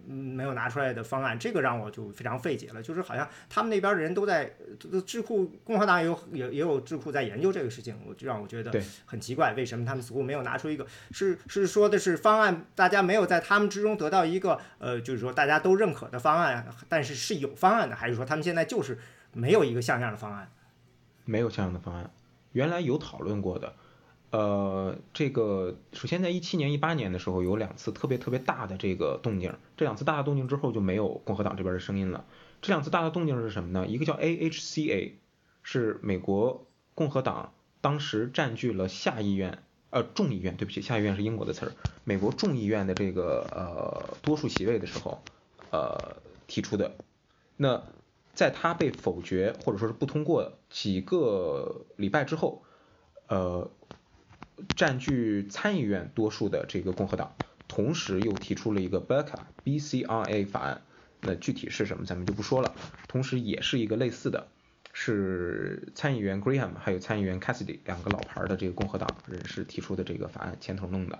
没有拿出来的方案，这个让我就非常费解了。就是好像他们那边的人都在智库，共和党也有也也有智库在研究这个事情，我就让我觉得很奇怪，为什么他们似乎没有拿出一个是是说的是方案，大家没有在他们之中得到一个呃，就是说大家都认可的方案，但是是有方案的，还是说他们现在就是没有一个像样的方案？
没有像样的方案，原来有讨论过的。呃，这个首先在一七年、一八年的时候有两次特别特别大的这个动静，这两次大的动静之后就没有共和党这边的声音了。这两次大的动静是什么呢？一个叫 AHCA，是美国共和党当时占据了下议院，呃众议院，对不起，下议院是英国的词儿，美国众议院的这个呃多数席位的时候，呃提出的。那在他被否决或者说是不通过几个礼拜之后，呃。占据参议院多数的这个共和党，同时又提出了一个 BCRA B C R A 法案，那具体是什么咱们就不说了。同时也是一个类似的，是参议员 Graham 还有参议员 Cassidy 两个老牌的这个共和党人士提出的这个法案牵头弄的。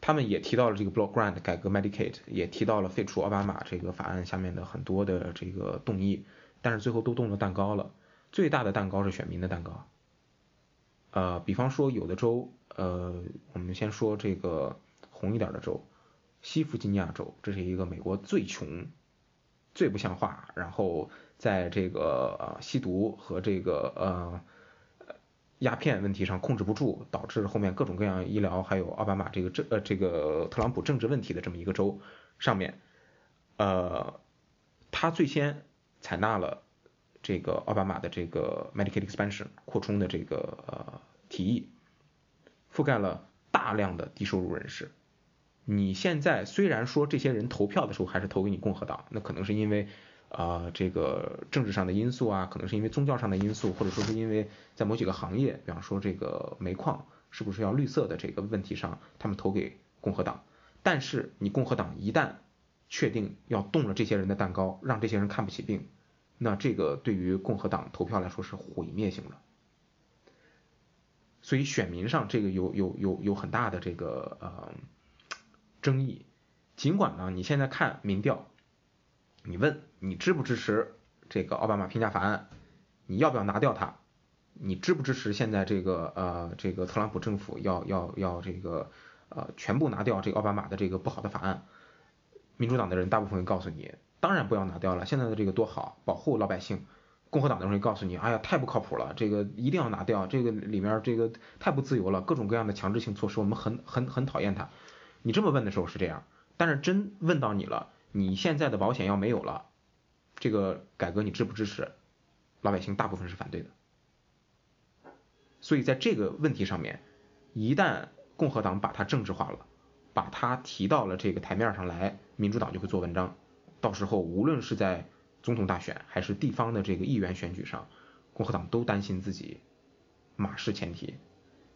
他们也提到了这个 Block Grant 改革 Medicaid，也提到了废除奥巴马这个法案下面的很多的这个动议，但是最后都动了蛋糕了。最大的蛋糕是选民的蛋糕。呃，比方说有的州，呃，我们先说这个红一点的州，西弗吉尼亚州，这是一个美国最穷、最不像话，然后在这个呃吸毒和这个呃鸦片问题上控制不住，导致后面各种各样医疗还有奥巴马这个政呃这个特朗普政治问题的这么一个州上面，呃，他最先采纳了。这个奥巴马的这个 Medicaid expansion 扩充的这个呃提议，覆盖了大量的低收入人士。你现在虽然说这些人投票的时候还是投给你共和党，那可能是因为啊这个政治上的因素啊，可能是因为宗教上的因素，或者说是因为在某几个行业，比方说这个煤矿是不是要绿色的这个问题上，他们投给共和党。但是你共和党一旦确定要动了这些人的蛋糕，让这些人看不起病。那这个对于共和党投票来说是毁灭性的，所以选民上这个有有有有很大的这个呃争议。尽管呢，你现在看民调，你问你支不支持这个奥巴马评价法案，你要不要拿掉它？你支不支持现在这个呃这个特朗普政府要要要这个呃全部拿掉这个奥巴马的这个不好的法案？民主党的人大部分会告诉你。当然不要拿掉了，现在的这个多好，保护老百姓。共和党的人告诉你，哎呀，太不靠谱了，这个一定要拿掉，这个里面这个太不自由了，各种各样的强制性措施，我们很很很讨厌它。你这么问的时候是这样，但是真问到你了，你现在的保险要没有了，这个改革你支不支持？老百姓大部分是反对的。所以在这个问题上面，一旦共和党把它政治化了，把它提到了这个台面上来，民主党就会做文章。到时候无论是在总统大选还是地方的这个议员选举上，共和党都担心自己马失前蹄。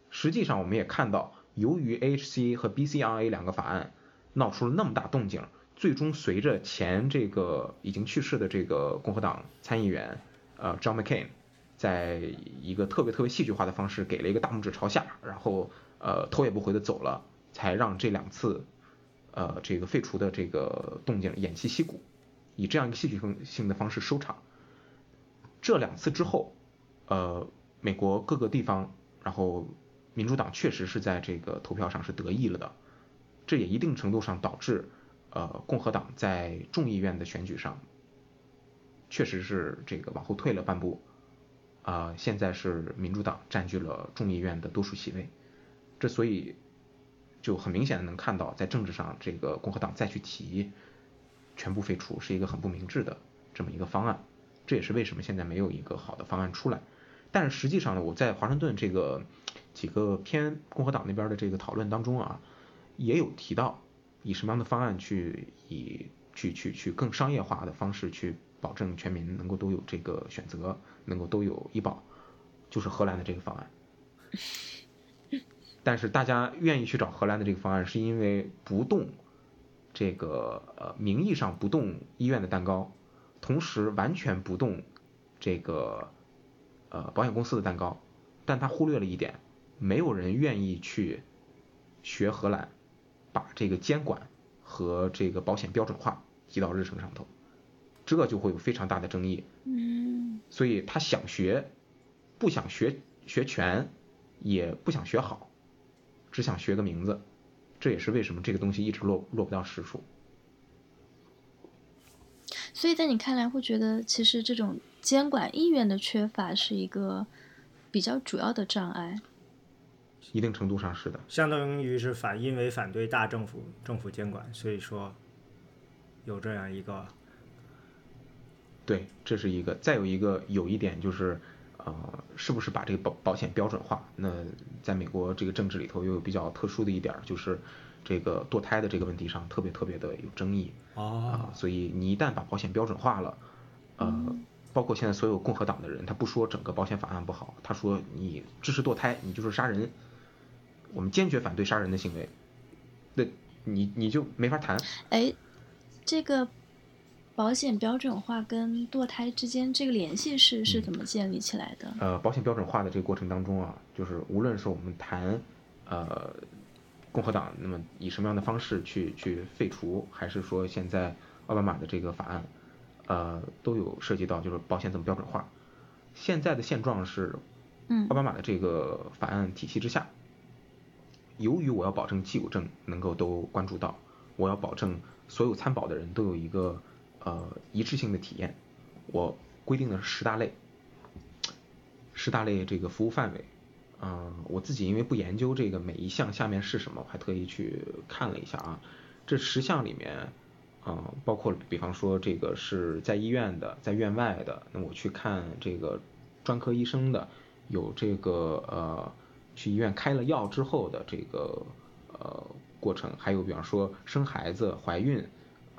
实际上，我们也看到，由于 AHC 和 BCRA 两个法案闹出了那么大动静，最终随着前这个已经去世的这个共和党参议员呃 John McCain，在一个特别特别戏剧化的方式给了一个大拇指朝下，然后呃头也不回的走了，才让这两次呃这个废除的这个动静偃旗息鼓，以这样一个戏剧性性的方式收场。这两次之后，呃，美国各个地方，然后。民主党确实是在这个投票上是得益了的，这也一定程度上导致，呃，共和党在众议院的选举上，确实是这个往后退了半步，啊，现在是民主党占据了众议院的多数席位，这所以就很明显的能看到，在政治上这个共和党再去提全部废除是一个很不明智的这么一个方案，这也是为什么现在没有一个好的方案出来。但是实际上呢，我在华盛顿这个。几个偏共和党那边的这个讨论当中啊，也有提到以什么样的方案去以去去去更商业化的方式去保证全民能够都有这个选择，能够都有医保，就是荷兰的这个方案。但是大家愿意去找荷兰的这个方案，是因为不动这个呃名义上不动医院的蛋糕，同时完全不动这个呃保险公司的蛋糕，但他忽略了一点。没有人愿意去学荷兰，把这个监管和这个保险标准化提到日程上头，这就会有非常大的争议。
嗯，
所以他想学，不想学学全，也不想学好，只想学个名字，这也是为什么这个东西一直落落不到实处。
所以在你看来，会觉得其实这种监管意愿的缺乏是一个比较主要的障碍。
一定程度上是的，
相当于是反因为反对大政府政府监管，所以说有这样一个，
对，这是一个。再有一个有一点就是，呃，是不是把这个保保险标准化？那在美国这个政治里头又有比较特殊的一点，就是这个堕胎的这个问题上特别特别的有争议啊。所以你一旦把保险标准化了，呃，包括现在所有共和党的人，他不说整个保险法案不好，他说你支持堕胎，你就是杀人。我们坚决反对杀人的行为，那你你就没法谈。
哎，这个保险标准化跟堕胎之间这个联系是是怎么建立起来的？
呃，保险标准化的这个过程当中啊，就是无论是我们谈呃共和党那么以什么样的方式去去废除，还是说现在奥巴马的这个法案，呃，都有涉及到就是保险怎么标准化。现在的现状是，
嗯，
奥巴马的这个法案体系之下。由于我要保证既有症能够都关注到，我要保证所有参保的人都有一个呃一致性的体验，我规定的是十大类，十大类这个服务范围，嗯，我自己因为不研究这个每一项下面是什么，我还特意去看了一下啊，这十项里面，嗯，包括比方说这个是在医院的，在院外的，那我去看这个专科医生的，有这个呃。去医院开了药之后的这个呃过程，还有比方说生孩子、怀孕，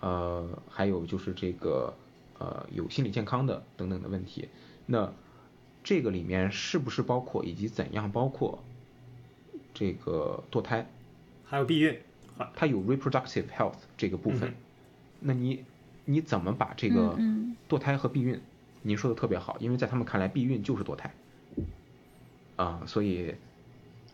呃，还有就是这个呃有心理健康的等等的问题，那这个里面是不是包括以及怎样包括这个堕胎，
还有避孕，
它有 reproductive health 这个部分，那你你怎么把这个堕胎和避孕，您说的特别好，因为在他们看来避孕就是堕胎，啊，所以。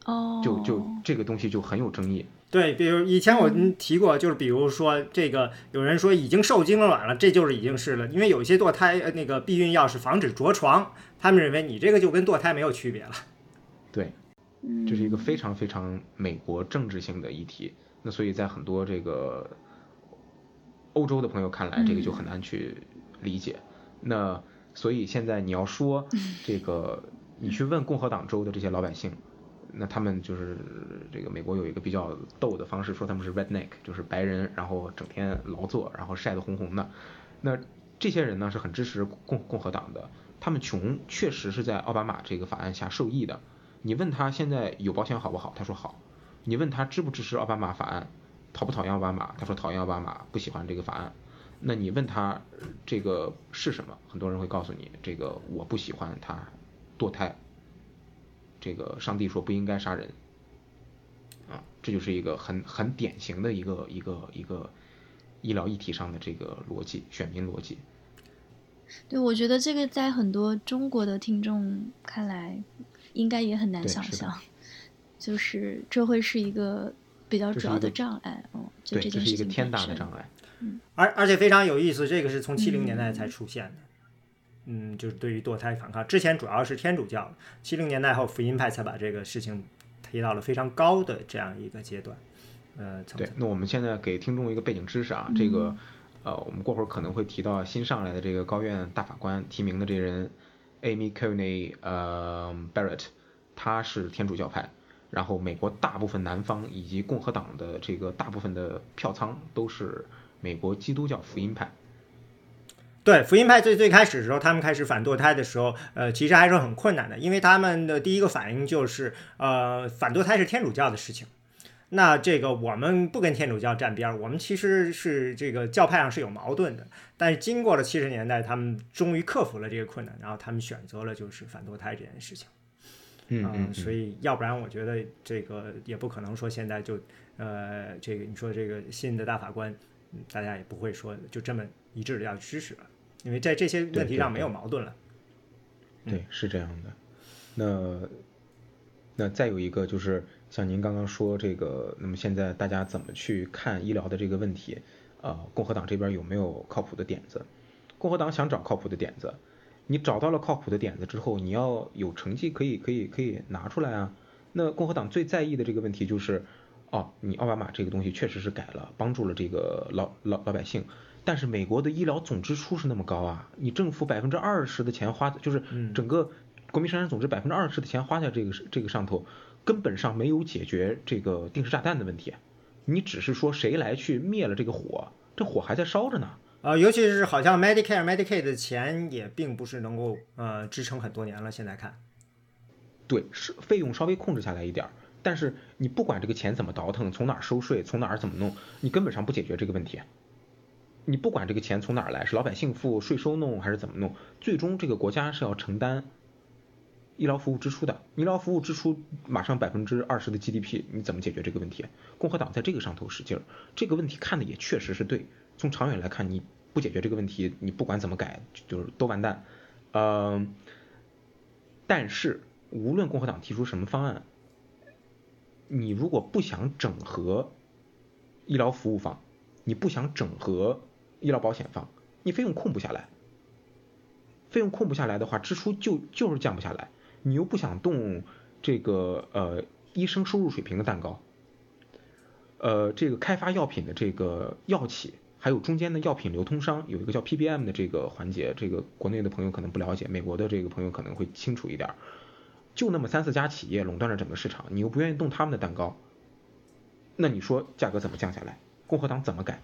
哦，
就就这个东西就很有争议。
对，比如以前我提过，就是比如说这个，有人说已经受精卵了，这就是已经是了，因为有一些堕胎那个避孕药是防止着床，他们认为你这个就跟堕胎没有区别了。
对，这是一个非常非常美国政治性的议题。那所以在很多这个欧洲的朋友看来，这个就很难去理解。那所以现在你要说 这个，你去问共和党州的这些老百姓。那他们就是这个美国有一个比较逗的方式，说他们是 redneck，就是白人，然后整天劳作，然后晒得红红的。那这些人呢是很支持共共和党的，他们穷确实是在奥巴马这个法案下受益的，你问他现在有保险好不好？他说好。你问他支不支持奥巴马法案，讨不讨厌奥巴马？他说讨厌奥巴马，不喜欢这个法案。那你问他这个是什么？很多人会告诉你，这个我不喜欢他堕胎。这个上帝说不应该杀人。啊，这就是一个很很典型的一个一个一个医疗议题上的这个逻辑，选民逻辑。
对，我觉得这个在很多中国的听众看来，应该也很难想象，就是这会是一个比较主要的障碍。哦，
对，
这
是一个天大的障碍。
嗯，
而而且非常有意思，这个是从七零年代才出现的。嗯，就是对于堕胎反抗，之前主要是天主教，七零年代后福音派才把这个事情提到了非常高的这样一个阶段。呃，
对，那我们现在给听众一个背景知识啊，这个。呃，我们过会儿可能会提到新上来的这个高院大法官提名的这人，Amy Coney，呃，Barrett，他是天主教派，然后美国大部分南方以及共和党的这个大部分的票仓都是美国基督教福音派。
对，福音派最最开始的时候，他们开始反堕胎的时候，呃，其实还是很困难的，因为他们的第一个反应就是，呃，反堕胎是天主教的事情。那这个我们不跟天主教站边儿，我们其实是这个教派上是有矛盾的。但是经过了七十年代，他们终于克服了这个困难，然后他们选择了就是反堕胎这件事情。
嗯
嗯，所以要不然我觉得这个也不可能说现在就呃这个你说这个新的大法官，大家也不会说就这么一致的要支持了，因为在这些问题上没有矛盾了。
对，是这样的。那那再有一个就是。像您刚刚说这个，那么现在大家怎么去看医疗的这个问题？呃，共和党这边有没有靠谱的点子？共和党想找靠谱的点子，你找到了靠谱的点子之后，你要有成绩可以可以可以拿出来啊。那共和党最在意的这个问题就是，哦，你奥巴马这个东西确实是改了，帮助了这个老老老百姓，但是美国的医疗总支出是那么高啊，你政府百分之二十的钱花，就是整个国民生产总值百分之二十的钱花在这个这个上头。根本上没有解决这个定时炸弹的问题，你只是说谁来去灭了这个火，这火还在烧着呢。
啊，尤其是好像 Medicare、Medicaid 的钱也并不是能够呃支撑很多年了。现在看，
对，是费用稍微控制下来一点儿，但是你不管这个钱怎么倒腾，从哪儿收税，从哪儿怎么弄，你根本上不解决这个问题。你不管这个钱从哪儿来，是老百姓付税收弄还是怎么弄，最终这个国家是要承担。医疗服务支出的，医疗服务支出马上百分之二十的 GDP，你怎么解决这个问题？共和党在这个上头使劲儿，这个问题看的也确实是对。从长远来看，你不解决这个问题，你不管怎么改，就是都完蛋。嗯，但是无论共和党提出什么方案，你如果不想整合医疗服务方，你不想整合医疗保险方，你费用控不下来。费用控不下来的话，支出就就是降不下来。你又不想动这个呃医生收入水平的蛋糕，呃这个开发药品的这个药企，还有中间的药品流通商，有一个叫 PBM 的这个环节，这个国内的朋友可能不了解，美国的这个朋友可能会清楚一点。就那么三四家企业垄断着整个市场，你又不愿意动他们的蛋糕，那你说价格怎么降下来？共和党怎么改？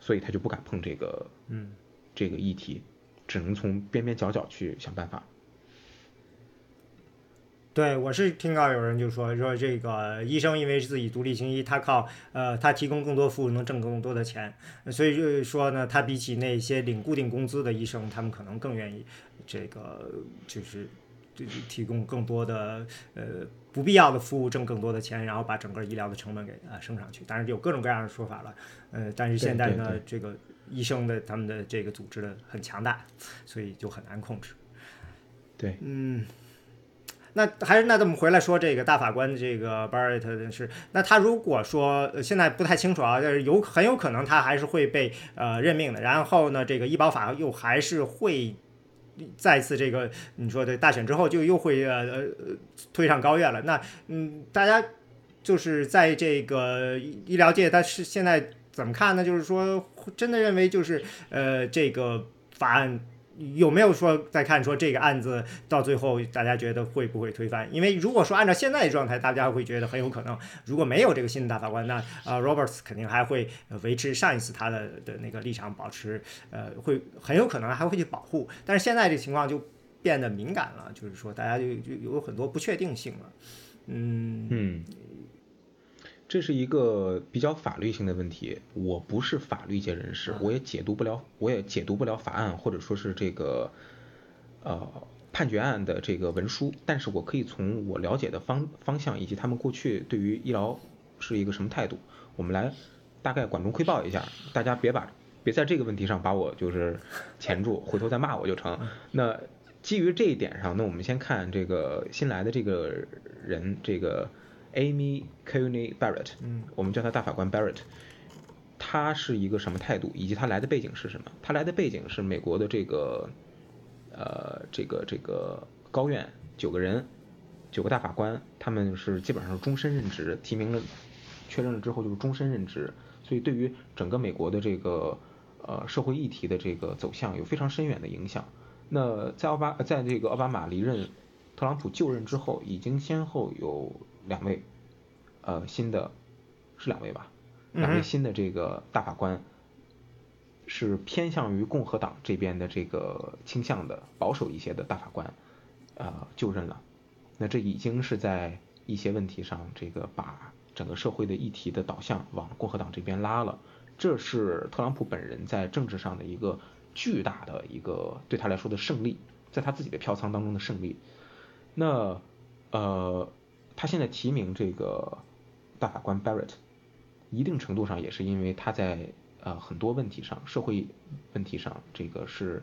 所以他就不敢碰这个
嗯
这个议题，只能从边边角角去想办法。
对，我是听到有人就说说这个医生因为自己独立行医，他靠呃他提供更多服务能挣更多的钱，所以就是说呢，他比起那些领固定工资的医生，他们可能更愿意这个就是就是提供更多的呃不必要的服务，挣更多的钱，然后把整个医疗的成本给啊升上去。当然有各种各样的说法了，呃，但是现在呢，这个医生的他们的这个组织的很强大，所以就很难控制。
对，
嗯。那还是那咱们回来说这个大法官的这个 Barrett 的事，那他如果说现在不太清楚啊，就是有很有可能他还是会被呃任命的。然后呢，这个医保法又还是会再次这个你说的大选之后就又会呃呃推上高院了。那嗯，大家就是在这个医疗界，他是现在怎么看呢？就是说真的认为就是呃这个法案。有没有说再看说这个案子到最后大家觉得会不会推翻？因为如果说按照现在的状态，大家会觉得很有可能，如果没有这个新的大法官，那啊 Roberts 肯定还会维持上一次他的的那个立场，保持呃会很有可能还会去保护。但是现在这情况就变得敏感了，就是说大家就就有很多不确定性了。嗯
嗯，这是一个比较法律性的问题。我不是法律界人士，我也解读不了，我也解读不了法案或者说是这个呃判决案的这个文书。但是我可以从我了解的方方向以及他们过去对于医疗是一个什么态度，我们来大概管中窥豹一下。大家别把别在这个问题上把我就是钳住，回头再骂我就成。那基于这一点上，那我们先看这个新来的这个人，这个 Amy Coney Barrett，
嗯，
我们叫他大法官 Barrett，他是一个什么态度，以及他来的背景是什么？他来的背景是美国的这个呃这个这个高院九个人，九个大法官，他们是基本上是终身任职，提名了确认了之后就是终身任职，所以对于整个美国的这个呃社会议题的这个走向有非常深远的影响。那在奥巴在这个奥巴马离任，特朗普就任之后，已经先后有两位，呃新的，是两位吧，两位新的这个大法官，是偏向于共和党这边的这个倾向的保守一些的大法官，呃就任了。那这已经是在一些问题上，这个把整个社会的议题的导向往共和党这边拉了。这是特朗普本人在政治上的一个。巨大的一个对他来说的胜利，在他自己的票仓当中的胜利。那呃，他现在提名这个大法官 Barrett，一定程度上也是因为他在呃很多问题上，社会问题上，这个是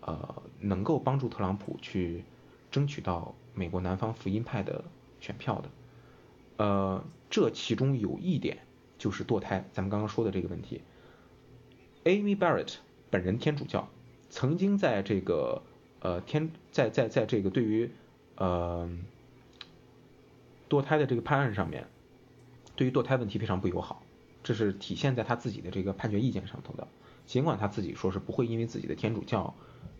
呃能够帮助特朗普去争取到美国南方福音派的选票的。呃，这其中有一点就是堕胎，咱们刚刚说的这个问题，Amy Barrett。本人天主教，曾经在这个呃天在在在这个对于呃堕胎的这个判案上面，对于堕胎问题非常不友好，这是体现在他自己的这个判决意见上头的。尽管他自己说是不会因为自己的天主教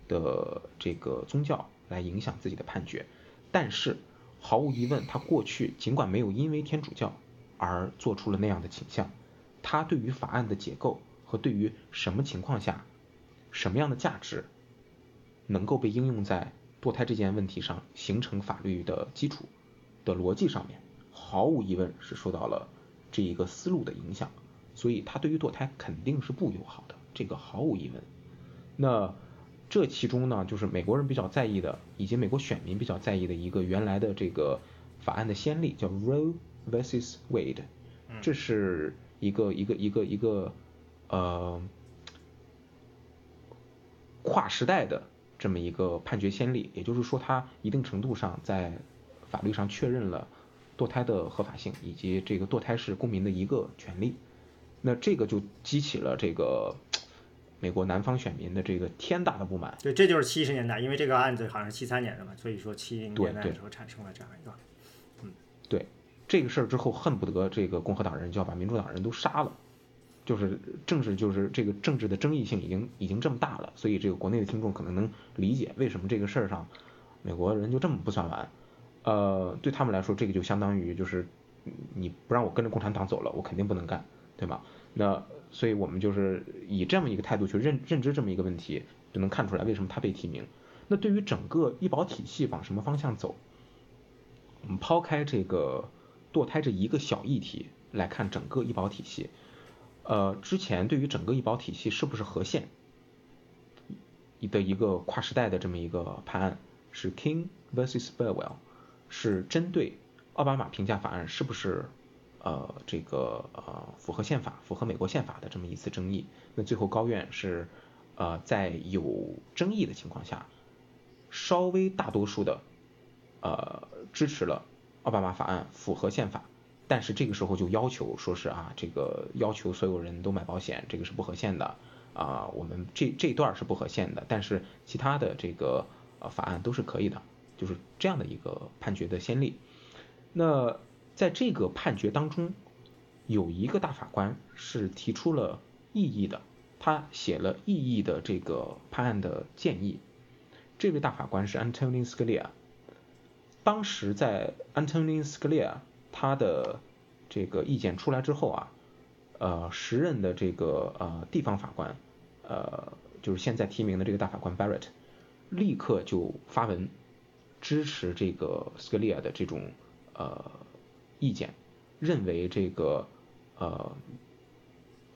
的这个宗教来影响自己的判决，但是毫无疑问，他过去尽管没有因为天主教而做出了那样的倾向，他对于法案的结构和对于什么情况下。什么样的价值能够被应用在堕胎这件问题上，形成法律的基础的逻辑上面，毫无疑问是受到了这一个思路的影响，所以他对于堕胎肯定是不友好的，这个毫无疑问。那这其中呢，就是美国人比较在意的，以及美国选民比较在意的一个原来的这个法案的先例，叫 Roe vs Wade，这是一个一个一个一个呃。跨时代的这么一个判决先例，也就是说，它一定程度上在法律上确认了堕胎的合法性，以及这个堕胎是公民的一个权利。那这个就激起了这个 美国南方选民的这个天大的不满。
对，这就是七十年代，因为这个案子好像是七三年的嘛，所以说七零年代的时候产生了这样一个，
嗯，对，这个事儿之后，恨不得这个共和党人就要把民主党人都杀了。就是政治，就是这个政治的争议性已经已经这么大了，所以这个国内的听众可能能理解为什么这个事儿上，美国人就这么不算完。呃，对他们来说，这个就相当于就是你不让我跟着共产党走了，我肯定不能干，对吗？那所以我们就是以这么一个态度去认认知这么一个问题，就能看出来为什么他被提名。那对于整个医保体系往什么方向走，我们抛开这个堕胎这一个小议题来看整个医保体系。呃，之前对于整个医保体系是不是合宪的一个跨时代的这么一个判案，是 King vs Burwell，是针对奥巴马评价法案是不是呃这个呃符合宪法、符合美国宪法的这么一次争议。那最后高院是呃在有争议的情况下，稍微大多数的呃支持了奥巴马法案符合宪法。但是这个时候就要求说是啊，这个要求所有人都买保险，这个是不合宪的啊。我们这这段是不合宪的，但是其他的这个呃法案都是可以的，就是这样的一个判决的先例。那在这个判决当中，有一个大法官是提出了异议的，他写了异议的这个判案的建议。这位大法官是 Antonin Scalia。当时在 Antonin Scalia。他的这个意见出来之后啊，呃，时任的这个呃地方法官，呃，就是现在提名的这个大法官 Barrett，立刻就发文支持这个斯科利亚的这种呃意见，认为这个呃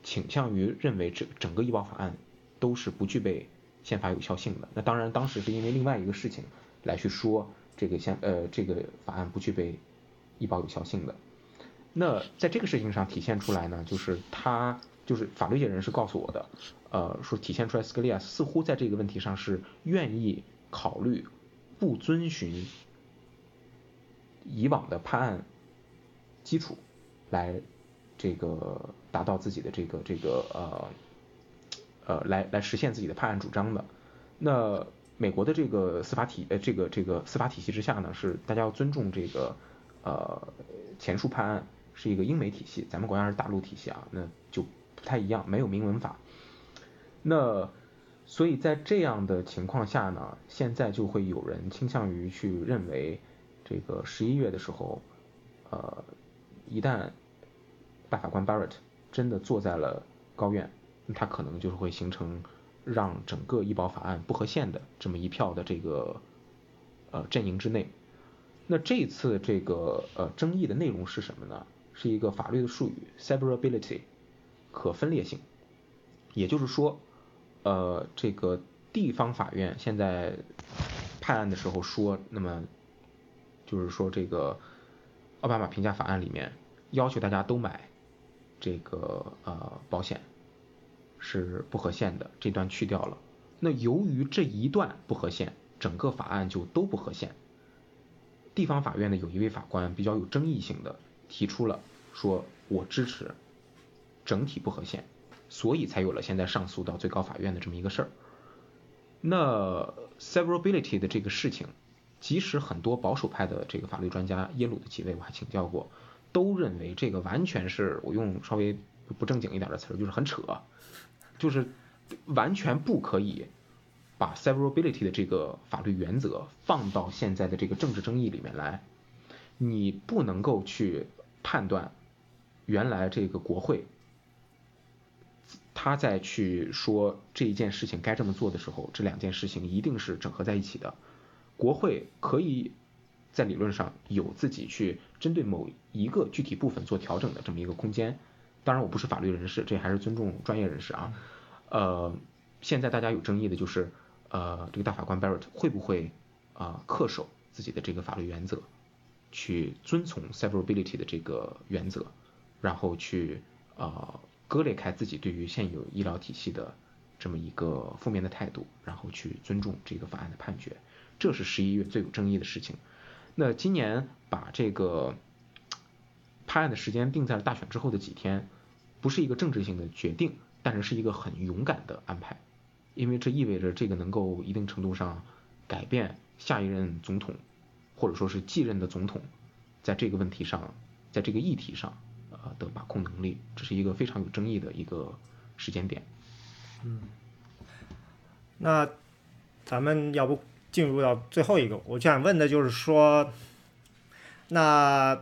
倾向于认为这整个医保法案都是不具备宪法有效性的。那当然，当时是因为另外一个事情来去说这个宪呃这个法案不具备医保有效性的。那在这个事情上体现出来呢，就是他就是法律界人士告诉我的，呃，说体现出来斯科利亚似乎在这个问题上是愿意考虑不遵循以往的判案基础来这个达到自己的这个这个呃呃来来实现自己的判案主张的。那美国的这个司法体呃这个这个司法体系之下呢，是大家要尊重这个呃前述判案。是一个英美体系，咱们国家是大陆体系啊，那就不太一样，没有明文法。那所以在这样的情况下呢，现在就会有人倾向于去认为，这个十一月的时候，呃，一旦大法官 Barrett 真的坐在了高院，他可能就是会形成让整个医保法案不合宪的这么一票的这个呃阵营之内。那这次这个呃争议的内容是什么呢？是一个法律的术语，severability，可分裂性。也就是说，呃，这个地方法院现在判案的时候说，那么就是说这个奥巴马评价法案里面要求大家都买这个呃保险是不合宪的，这段去掉了。那由于这一段不合宪，整个法案就都不合宪。地方法院呢有一位法官比较有争议性的。提出了说，我支持整体不合宪，所以才有了现在上诉到最高法院的这么一个事儿。那 severability 的这个事情，即使很多保守派的这个法律专家，耶鲁的几位我还请教过，都认为这个完全是我用稍微不正经一点的词儿，就是很扯，就是完全不可以把 severability 的这个法律原则放到现在的这个政治争议里面来，你不能够去。判断原来这个国会他在去说这一件事情该这么做的时候，这两件事情一定是整合在一起的。国会可以在理论上有自己去针对某一个具体部分做调整的这么一个空间。当然，我不是法律人士，这还是尊重专业人士啊。呃，现在大家有争议的就是，呃，这个大法官 Barrett 会不会啊恪守自己的这个法律原则？去遵从 severability 的这个原则，然后去呃割裂开自己对于现有医疗体系的这么一个负面的态度，然后去尊重这个法案的判决，这是十一月最有争议的事情。那今年把这个判案的时间定在了大选之后的几天，不是一个政治性的决定，但是是一个很勇敢的安排，因为这意味着这个能够一定程度上改变下一任总统。或者说是继任的总统，在这个问题上，在这个议题上，呃的把控能力，这是一个非常有争议的一个时间点。
嗯，那咱们要不进入到最后一个，我就想问的就是说，那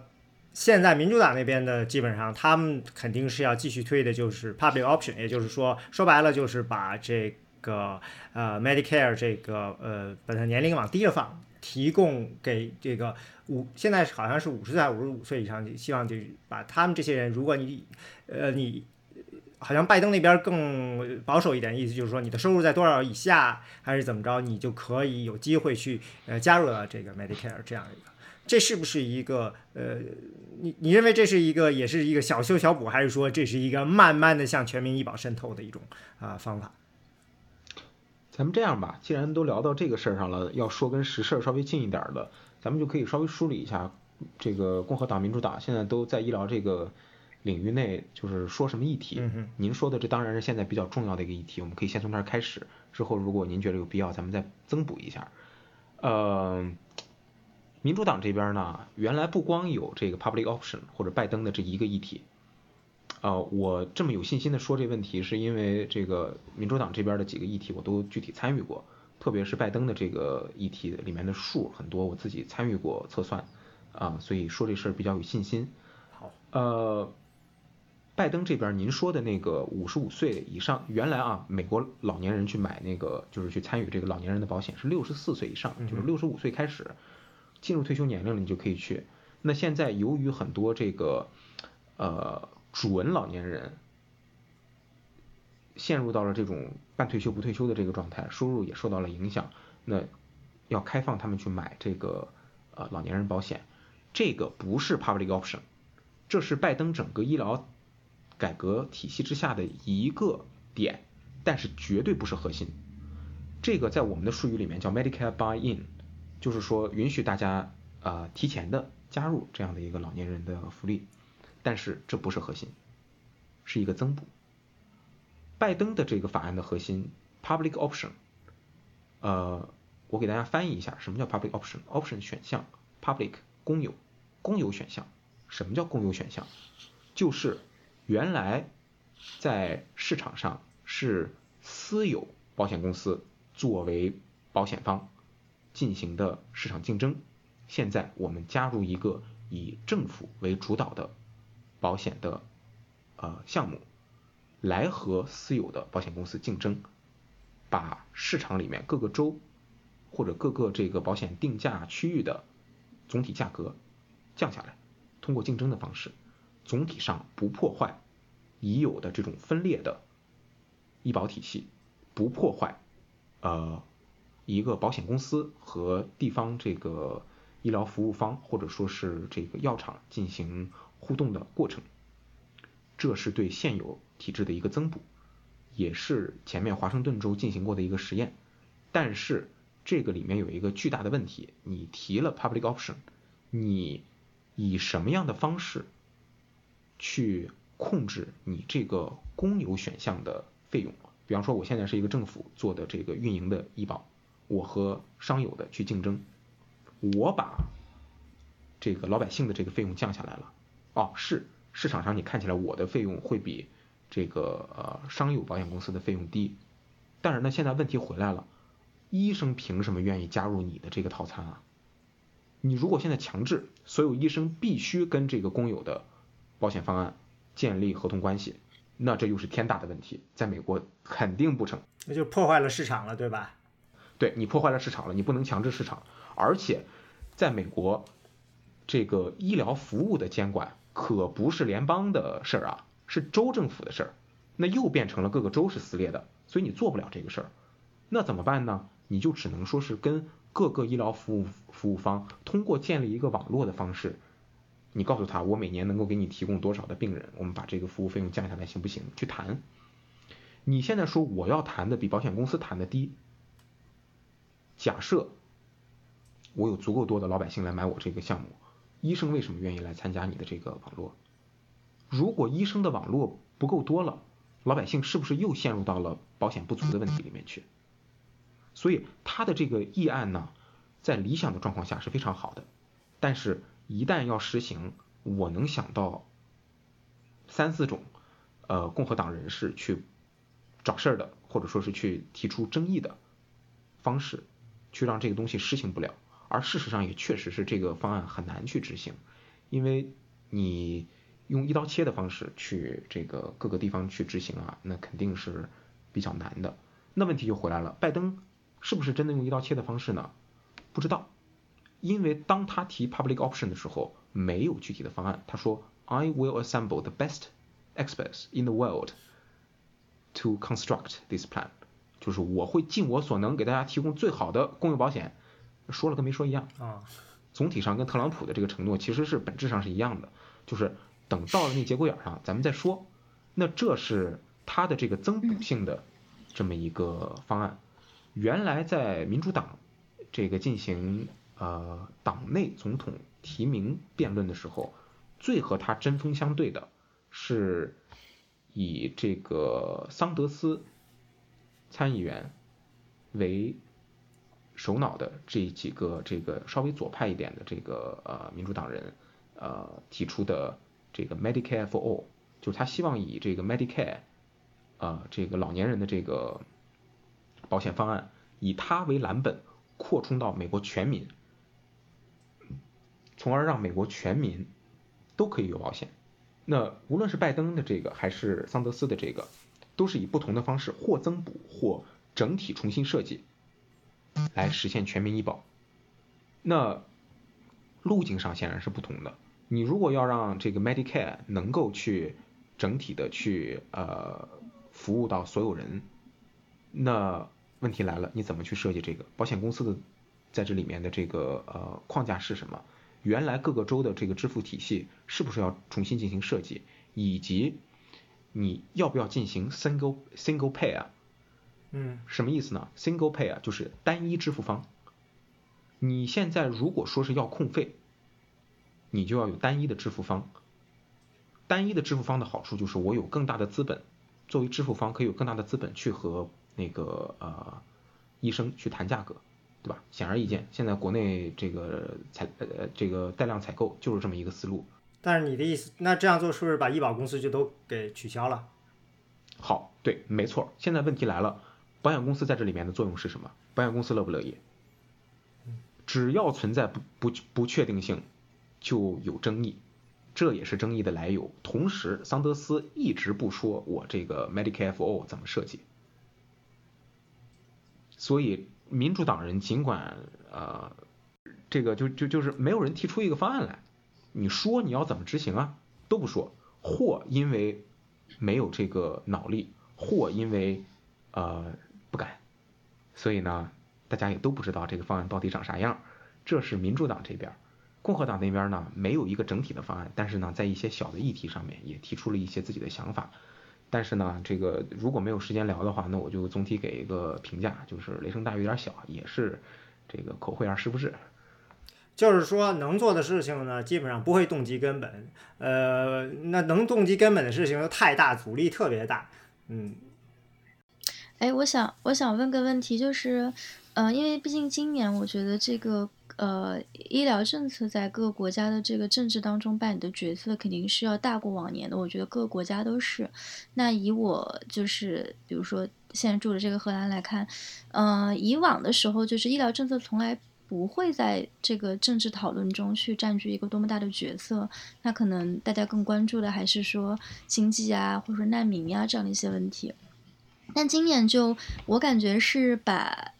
现在民主党那边的基本上，他们肯定是要继续推的，就是 public option，也就是说，说白了就是把这个呃 Medicare 这个呃把它年龄往低了放。提供给这个五，现在好像是五十岁、五十五岁以上，希望就把他们这些人，如果你，呃，你好像拜登那边更保守一点，意思就是说你的收入在多少以下，还是怎么着，你就可以有机会去呃加入了这个 Medicare 这样一个，这是不是一个呃，你你认为这是一个也是一个小修小补，还是说这是一个慢慢的向全民医保渗透的一种啊方法？
咱们这样吧，既然都聊到这个事儿上了，要说跟实事儿稍微近一点的，咱们就可以稍微梳理一下，这个共和党、民主党现在都在医疗这个领域内，就是说什么议题。嗯您说的这当然是现在比较重要的一个议题，我们可以先从这儿开始，之后如果您觉得有必要，咱们再增补一下。呃，民主党这边呢，原来不光有这个 public option 或者拜登的这一个议题。呃，我这么有信心的说这问题，是因为这个民主党这边的几个议题我都具体参与过，特别是拜登的这个议题里面的数很多，我自己参与过测算，啊，所以说这事儿比较有信心。
好，
呃，拜登这边您说的那个五十五岁以上，原来啊，美国老年人去买那个就是去参与这个老年人的保险是六十四岁以上，就是六十五岁开始进入退休年龄了，你就可以去。那现在由于很多这个呃准老年人陷入到了这种半退休不退休的这个状态，收入也受到了影响，那要开放他们去买这个呃老年人保险，这个不是 public option，这是拜登整个医疗改革体系之下的一个点，但是绝对不是核心。这个在我们的术语里面叫 Medicare buy-in，就是说允许大家呃提前的。加入这样的一个老年人的福利，但是这不是核心，是一个增补。拜登的这个法案的核心，public option，呃，我给大家翻译一下，什么叫 public option？option 选项，public 公有，公有选项。什么叫公有选项？就是原来在市场上是私有保险公司作为保险方进行的市场竞争。现在我们加入一个以政府为主导的保险的呃项目，来和私有的保险公司竞争，把市场里面各个州或者各个这个保险定价区域的总体价格降下来，通过竞争的方式，总体上不破坏已有的这种分裂的医保体系，不破坏呃一个保险公司和地方这个。医疗服务方或者说是这个药厂进行互动的过程，这是对现有体制的一个增补，也是前面华盛顿州进行过的一个实验。但是这个里面有一个巨大的问题，你提了 public option，你以什么样的方式去控制你这个公有选项的费用？比方说我现在是一个政府做的这个运营的医保，我和商有的去竞争。我把这个老百姓的这个费用降下来了，哦，是市场上你看起来我的费用会比这个呃商有保险公司的费用低，但是呢现在问题回来了，医生凭什么愿意加入你的这个套餐啊？你如果现在强制所有医生必须跟这个公有的保险方案建立合同关系，那这又是天大的问题，在美国肯定不成，
那就破坏了市场了，对吧？
对你破坏了市场了，你不能强制市场。而且，在美国，这个医疗服务的监管可不是联邦的事儿啊，是州政府的事儿。那又变成了各个州是撕裂的，所以你做不了这个事儿。那怎么办呢？你就只能说是跟各个医疗服务服务方通过建立一个网络的方式，你告诉他我每年能够给你提供多少的病人，我们把这个服务费用降下来行不行？去谈。你现在说我要谈的比保险公司谈的低，假设。我有足够多的老百姓来买我这个项目，医生为什么愿意来参加你的这个网络？如果医生的网络不够多了，老百姓是不是又陷入到了保险不足的问题里面去？所以他的这个议案呢，在理想的状况下是非常好的，但是一旦要实行，我能想到三四种呃共和党人士去找事儿的，或者说是去提出争议的方式，去让这个东西实行不了。而事实上也确实是这个方案很难去执行，因为你用一刀切的方式去这个各个地方去执行啊，那肯定是比较难的。那问题就回来了，拜登是不是真的用一刀切的方式呢？不知道，因为当他提 public option 的时候，没有具体的方案。他说，I will assemble the best experts in the world to construct this plan，就是我会尽我所能给大家提供最好的公用保险。说了跟没说一样
啊，
总体上跟特朗普的这个承诺其实是本质上是一样的，就是等到了那节骨眼上咱们再说。那这是他的这个增补性的这么一个方案。原来在民主党这个进行呃党内总统提名辩论的时候，最和他针锋相对的是以这个桑德斯参议员为。首脑的这几个这个稍微左派一点的这个呃民主党人呃提出的这个 Medicare for All，就是他希望以这个 Medicare 呃这个老年人的这个保险方案，以它为蓝本扩充到美国全民，从而让美国全民都可以有保险。那无论是拜登的这个还是桑德斯的这个，都是以不同的方式或增补或整体重新设计来实现全民医保。那路径上显然是不同的。你如果要让这个 Medicare 能够去整体的去呃服务到所有人，那问题来了，你怎么去设计这个保险公司的在这里面的这个呃框架是什么？原来各个州的这个支付体系是不是要重新进行设计？以及你要不要进行 single single pay 啊？
嗯，
什么意思呢？single pay 啊，就是单一支付方。你现在如果说是要控费，你就要有单一的支付方。单一的支付方的好处就是我有更大的资本，作为支付方可以有更大的资本去和那个呃医生去谈价格。对吧？显而易见，现在国内这个采呃这个带量采购就是这么一个思路。
但是你的意思，那这样做是不是把医保公司就都给取消了？
好，对，没错。现在问题来了，保险公司在这里面的作用是什么？保险公司乐不乐意？只要存在不不不确定性，就有争议，这也是争议的来由。同时，桑德斯一直不说我这个 Medicare for All 怎么设计，所以。民主党人尽管呃，这个就就就是没有人提出一个方案来，你说你要怎么执行啊？都不说，或因为没有这个脑力，或因为呃不敢，所以呢，大家也都不知道这个方案到底长啥样。这是民主党这边，共和党那边呢没有一个整体的方案，但是呢，在一些小的议题上面也提出了一些自己的想法。但是呢，这个如果没有时间聊的话，那我就总体给一个评价，就是雷声大雨点小，也是这个口惠而实不至。
就是说，能做的事情呢，基本上不会动及根本。呃，那能动及根本的事情又太大，阻力特别大。嗯。
哎，我想，我想问个问题，就是，嗯，因为毕竟今年，我觉得这个。呃，医疗政策在各个国家的这个政治当中扮演的角色肯定是要大过往年的。我觉得各个国家都是。那以我就是，比如说现在住的这个荷兰来看，嗯，以往的时候就是医疗政策从来不会在这个政治讨论中去占据一个多么大的角色。那可能大家更关注的还是说经济啊，或者说难民呀这样的一些问题。但今年就我感觉是把。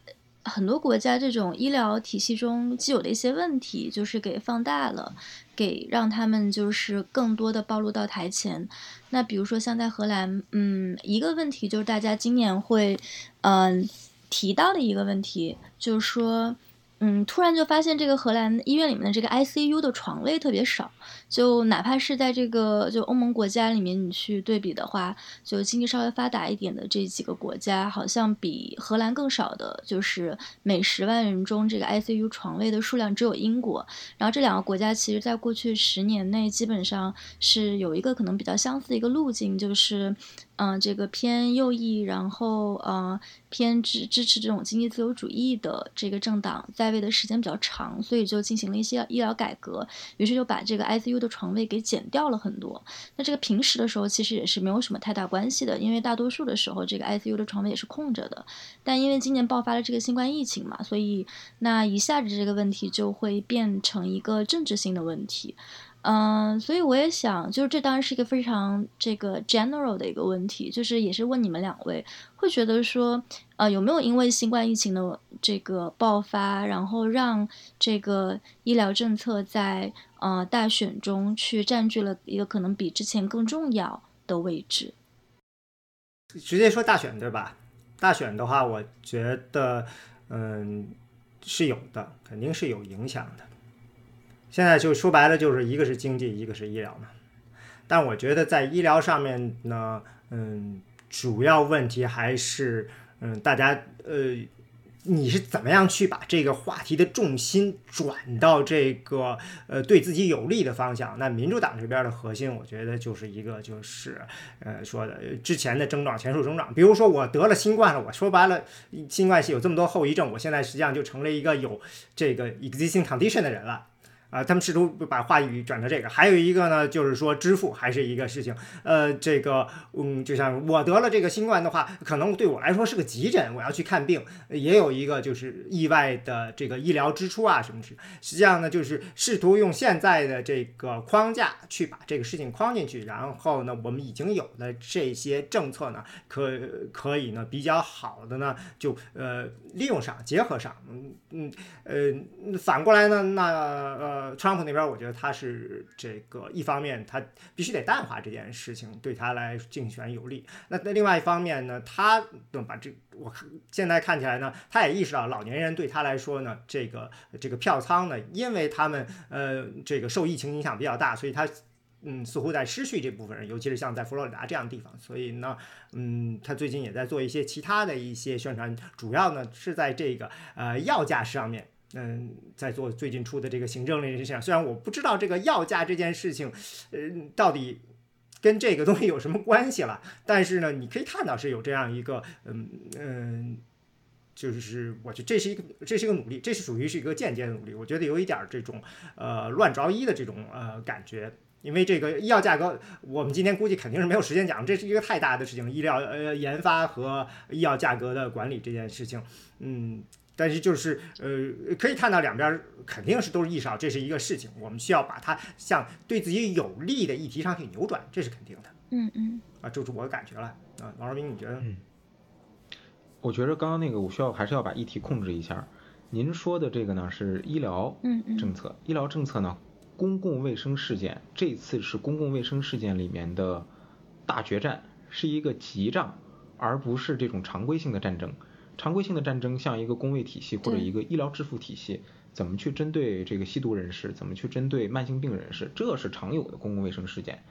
很多国家这种医疗体系中既有的一些问题，就是给放大了，给让他们就是更多的暴露到台前。那比如说像在荷兰，嗯，一个问题就是大家今年会，嗯，提到的一个问题就是说。嗯，突然就发现这个荷兰医院里面的这个 ICU 的床位特别少，就哪怕是在这个就欧盟国家里面，你去对比的话，就经济稍微发达一点的这几个国家，好像比荷兰更少的，就是每十万人中这个 ICU 床位的数量只有英国。然后这两个国家其实在过去十年内基本上是有一个可能比较相似的一个路径，就是。嗯，这个偏右翼，然后呃偏支支持这种经济自由主义的这个政党在位的时间比较长，所以就进行了一些医疗改革，于是就把这个 ICU 的床位给减掉了很多。那这个平时的时候其实也是没有什么太大关系的，因为大多数的时候这个 ICU 的床位也是空着的。但因为今年爆发了这个新冠疫情嘛，所以那一下子这个问题就会变成一个政治性的问题。嗯，所以我也想，就是这当然是一个非常这个 general 的一个问题，就是也是问你们两位，会觉得说，呃，有没有因为新冠疫情的这个爆发，然后让这个医疗政策在呃大选中去占据了一个可能比之前更重要的位置？
直接说大选对吧？大选的话，我觉得，嗯，是有的，肯定是有影响的。现在就说白了，就是一个是经济，一个是医疗嘛。但我觉得在医疗上面呢，嗯，主要问题还是，嗯，大家，呃，你是怎么样去把这个话题的重心转到这个，呃，对自己有利的方向？那民主党这边的核心，我觉得就是一个，就是，呃，说的之前的增长前数增长。比如说我得了新冠了，我说白了，新冠系有这么多后遗症，我现在实际上就成了一个有这个 existing condition 的人了。啊，他们试图把话语转到这个。还有一个呢，就是说支付还是一个事情。呃，这个，嗯，就像我得了这个新冠的话，可能对我来说是个急诊，我要去看病，也有一个就是意外的这个医疗支出啊什么的。实际上呢，就是试图用现在的这个框架去把这个事情框进去，然后呢，我们已经有的这些政策呢，可可以呢比较好的呢，就呃利用上，结合上，嗯嗯呃，反过来呢，那呃。呃，特朗普那边，我觉得他是这个一方面，他必须得淡化这件事情，对他来竞选有利。那那另外一方面呢，他把这我看现在看起来呢，他也意识到老年人对他来说呢，这个这个票仓呢，因为他们呃这个受疫情影响比较大，所以他嗯似乎在失去这部分人，尤其是像在佛罗里达这样的地方。所以呢，嗯，他最近也在做一些其他的一些宣传，主要呢是在这个呃药价上面。嗯，在做最近出的这个行政令事项，虽然我不知道这个药价这件事情，呃，到底跟这个东西有什么关系了，但是呢，你可以看到是有这样一个，嗯嗯，就是我觉得这是一个这是一个努力，这是属于是一个间接的努力，我觉得有一点这种呃乱着衣的这种呃感觉，因为这个医药价格，我们今天估计肯定是没有时间讲，这是一个太大的事情，医疗呃研发和医药价格的管理这件事情，嗯。但是就是呃，可以看到两边肯定是都是意识到这是一个事情，我们需要把它向对自己有利的议题上去扭转，这是肯定的。
嗯嗯。
啊，这是我的感觉了。啊，王若明，你觉得？
嗯。我觉得刚刚那个我需要还是要把议题控制一下。您说的这个呢是医疗政策，医疗政策呢，公共卫生事件，这次是公共卫生事件里面的大决战，是一个急仗，而不是这种常规性的战争。常规性的战争，像一个工位体系或者一个医疗支付体系，怎么去针对这个吸毒人士，怎么去针对慢性病人士，这是常有的公共卫生事件。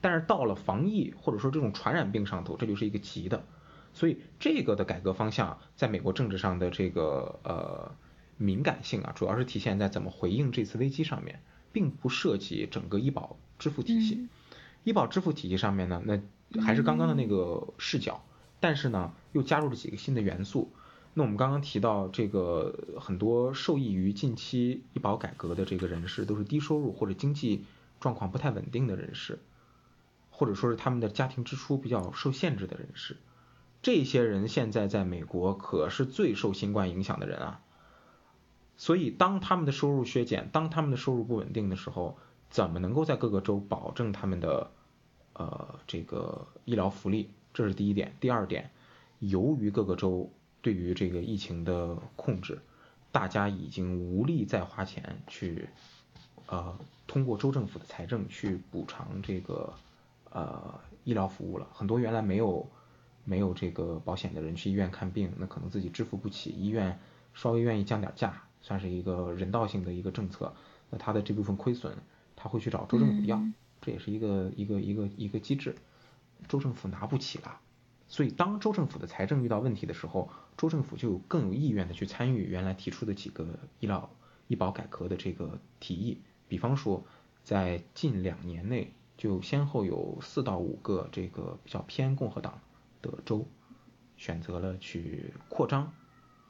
但是到了防疫或者说这种传染病上头，这就是一个急的。所以这个的改革方向，在美国政治上的这个呃敏感性啊，主要是体现在怎么回应这次危机上面，并不涉及整个医保支付体系。医保支付体系上面呢，那还是刚刚的那个视角。但是呢，又加入了几个新的元素。那我们刚刚提到这个很多受益于近期医保改革的这个人士，都是低收入或者经济状况不太稳定的人士，或者说是他们的家庭支出比较受限制的人士。这些人现在在美国可是最受新冠影响的人啊。所以当他们的收入削减，当他们的收入不稳定的时候，怎么能够在各个州保证他们的呃这个医疗福利？这是第一点，第二点，由于各个州对于这个疫情的控制，大家已经无力再花钱去，呃，通过州政府的财政去补偿这个呃医疗服务了。很多原来没有没有这个保险的人去医院看病，那可能自己支付不起，医院稍微愿意降点价，算是一个人道性的一个政策。那他的这部分亏损，他会去找州政府要，这也是一个一个一个一个机制。州政府拿不起了，所以当州政府的财政遇到问题的时候，州政府就更有意愿的去参与原来提出的几个医疗医保改革的这个提议。比方说，在近两年内，就先后有四到五个这个比较偏共和党的州，选择了去扩张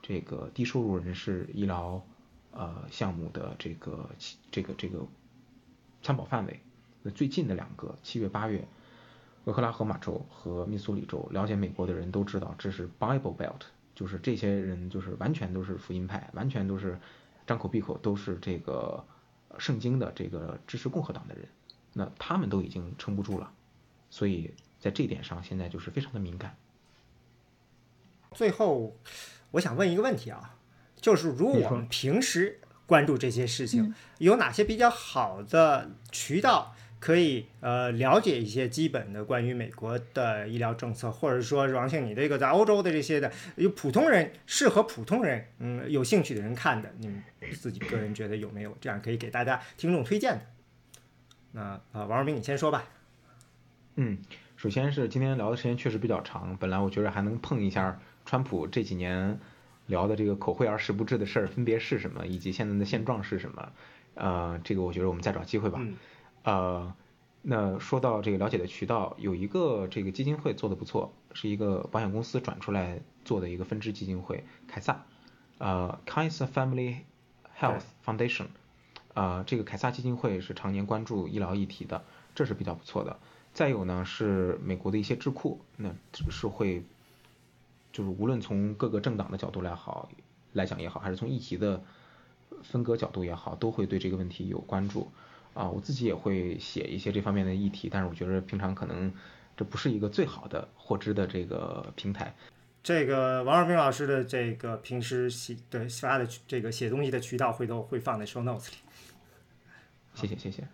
这个低收入人士医疗呃项目的这个这个这个参保范围。那最近的两个，七月八月。俄克拉荷马州和密苏里州，了解美国的人都知道，这是 Bible Belt，就是这些人就是完全都是福音派，完全都是张口闭口都是这个圣经的这个支持共和党的人，那他们都已经撑不住了，所以在这点上现在就是非常的敏感。
最后，我想问一个问题啊，就是如果我们平时关注这些事情，有哪些比较好的渠道？可以呃了解一些基本的关于美国的医疗政策，或者说王庆，你这个在欧洲的这些的，有普通人适合普通人嗯有兴趣的人看的，你们自己个人觉得有没有这样可以给大家听众推荐的？那啊，王若斌你先说吧。
嗯，首先是今天聊的时间确实比较长，本来我觉得还能碰一下川普这几年聊的这个口惠而实不至的事儿分别是什么，以及现在的现状是什么，呃，这个我觉得我们再找机会吧。呃，那说到这个了解的渠道，有一个这个基金会做的不错，是一个保险公司转出来做的一个分支基金会，凯撒，呃，Kaiser Family Health Foundation，啊，这个凯撒基金会是常年关注医疗议题的，这是比较不错的。再有呢是美国的一些智库，那是会，就是无论从各个政党的角度来好来讲也好，还是从议题的分割角度也好，都会对这个问题有关注。啊，我自己也会写一些这方面的议题，但是我觉得平常可能这不是一个最好的获知的这个平台。
这个王尔斌老师的这个平时写的发的这个写东西的渠道，回头会放在 show notes 里。
谢谢谢谢。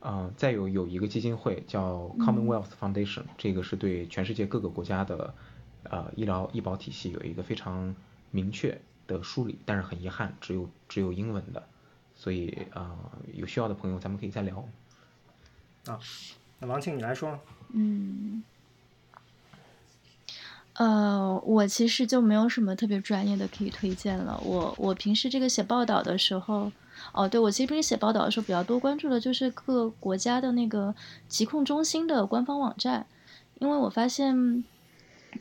啊，再有有一个基金会叫 Commonwealth Foundation，这个是对全世界各个国家的呃医疗医保体系有一个非常明确的梳理，但是很遗憾，只有只有英文的。所以啊，有需要的朋友，咱们可以再聊。
啊，那王庆你来说。
嗯，呃，我其实就没有什么特别专业的可以推荐了。我我平时这个写报道的时候，哦，对我其实平时写报道的时候比较多关注的就是各国家的那个疾控中心的官方网站，因为我发现，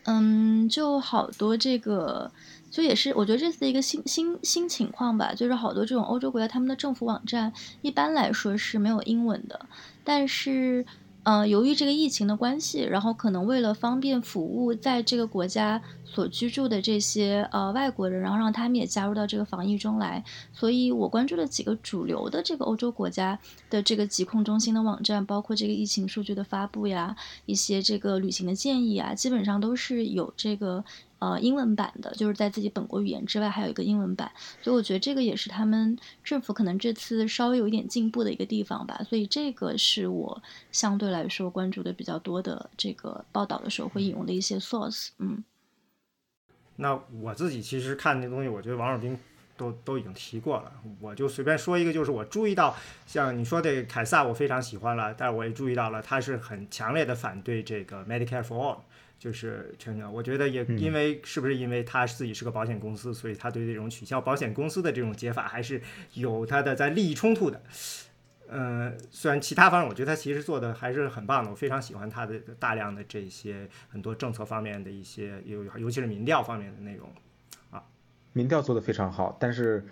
嗯，就好多这个。就也是，我觉得这次一个新新新情况吧，就是好多这种欧洲国家，他们的政府网站一般来说是没有英文的，但是。嗯，由于这个疫情的关系，然后可能为了方便服务在这个国家所居住的这些呃外国人，然后让他们也加入到这个防疫中来，所以我关注了几个主流的这个欧洲国家的这个疾控中心的网站，包括这个疫情数据的发布呀，一些这个旅行的建议啊，基本上都是有这个。呃，英文版的，就是在自己本国语言之外还有一个英文版，所以我觉得这个也是他们政府可能这次稍微有一点进步的一个地方吧。所以这个是我相对来说关注的比较多的这个报道的时候会引用的一些 source。嗯，
那我自己其实看那东西，我觉得王尔斌都都已经提过了，我就随便说一个，就是我注意到，像你说的凯撒，我非常喜欢了，但是我也注意到了，他是很强烈的反对这个 Medicare for All。就是陈的，我觉得也因为是不是因为他自己是个保险公司，所以他对这种取消保险公司的这种解法还是有他的在利益冲突的。嗯，虽然其他方面我觉得他其实做的还是很棒的，我非常喜欢他的大量的这些很多政策方面的一些，尤尤其是民调方面的内容啊。
民调做的非常好，但是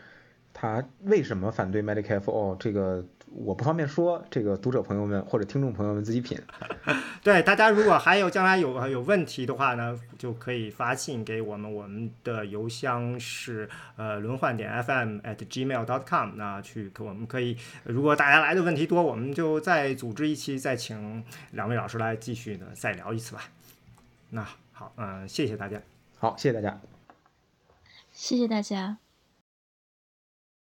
他为什么反对 Medicare for All 这个？我不方便说，这个读者朋友们或者听众朋友们自己品。
对大家，如果还有将来有有问题的话呢，就可以发信给我们，我们的邮箱是呃轮换点 fm at gmail dot com。那去我们可以，如果大家来的问题多，我们就再组织一期，再请两位老师来继续的再聊一次吧。那好，嗯，谢谢大家。
好，谢谢大家。
谢谢大家。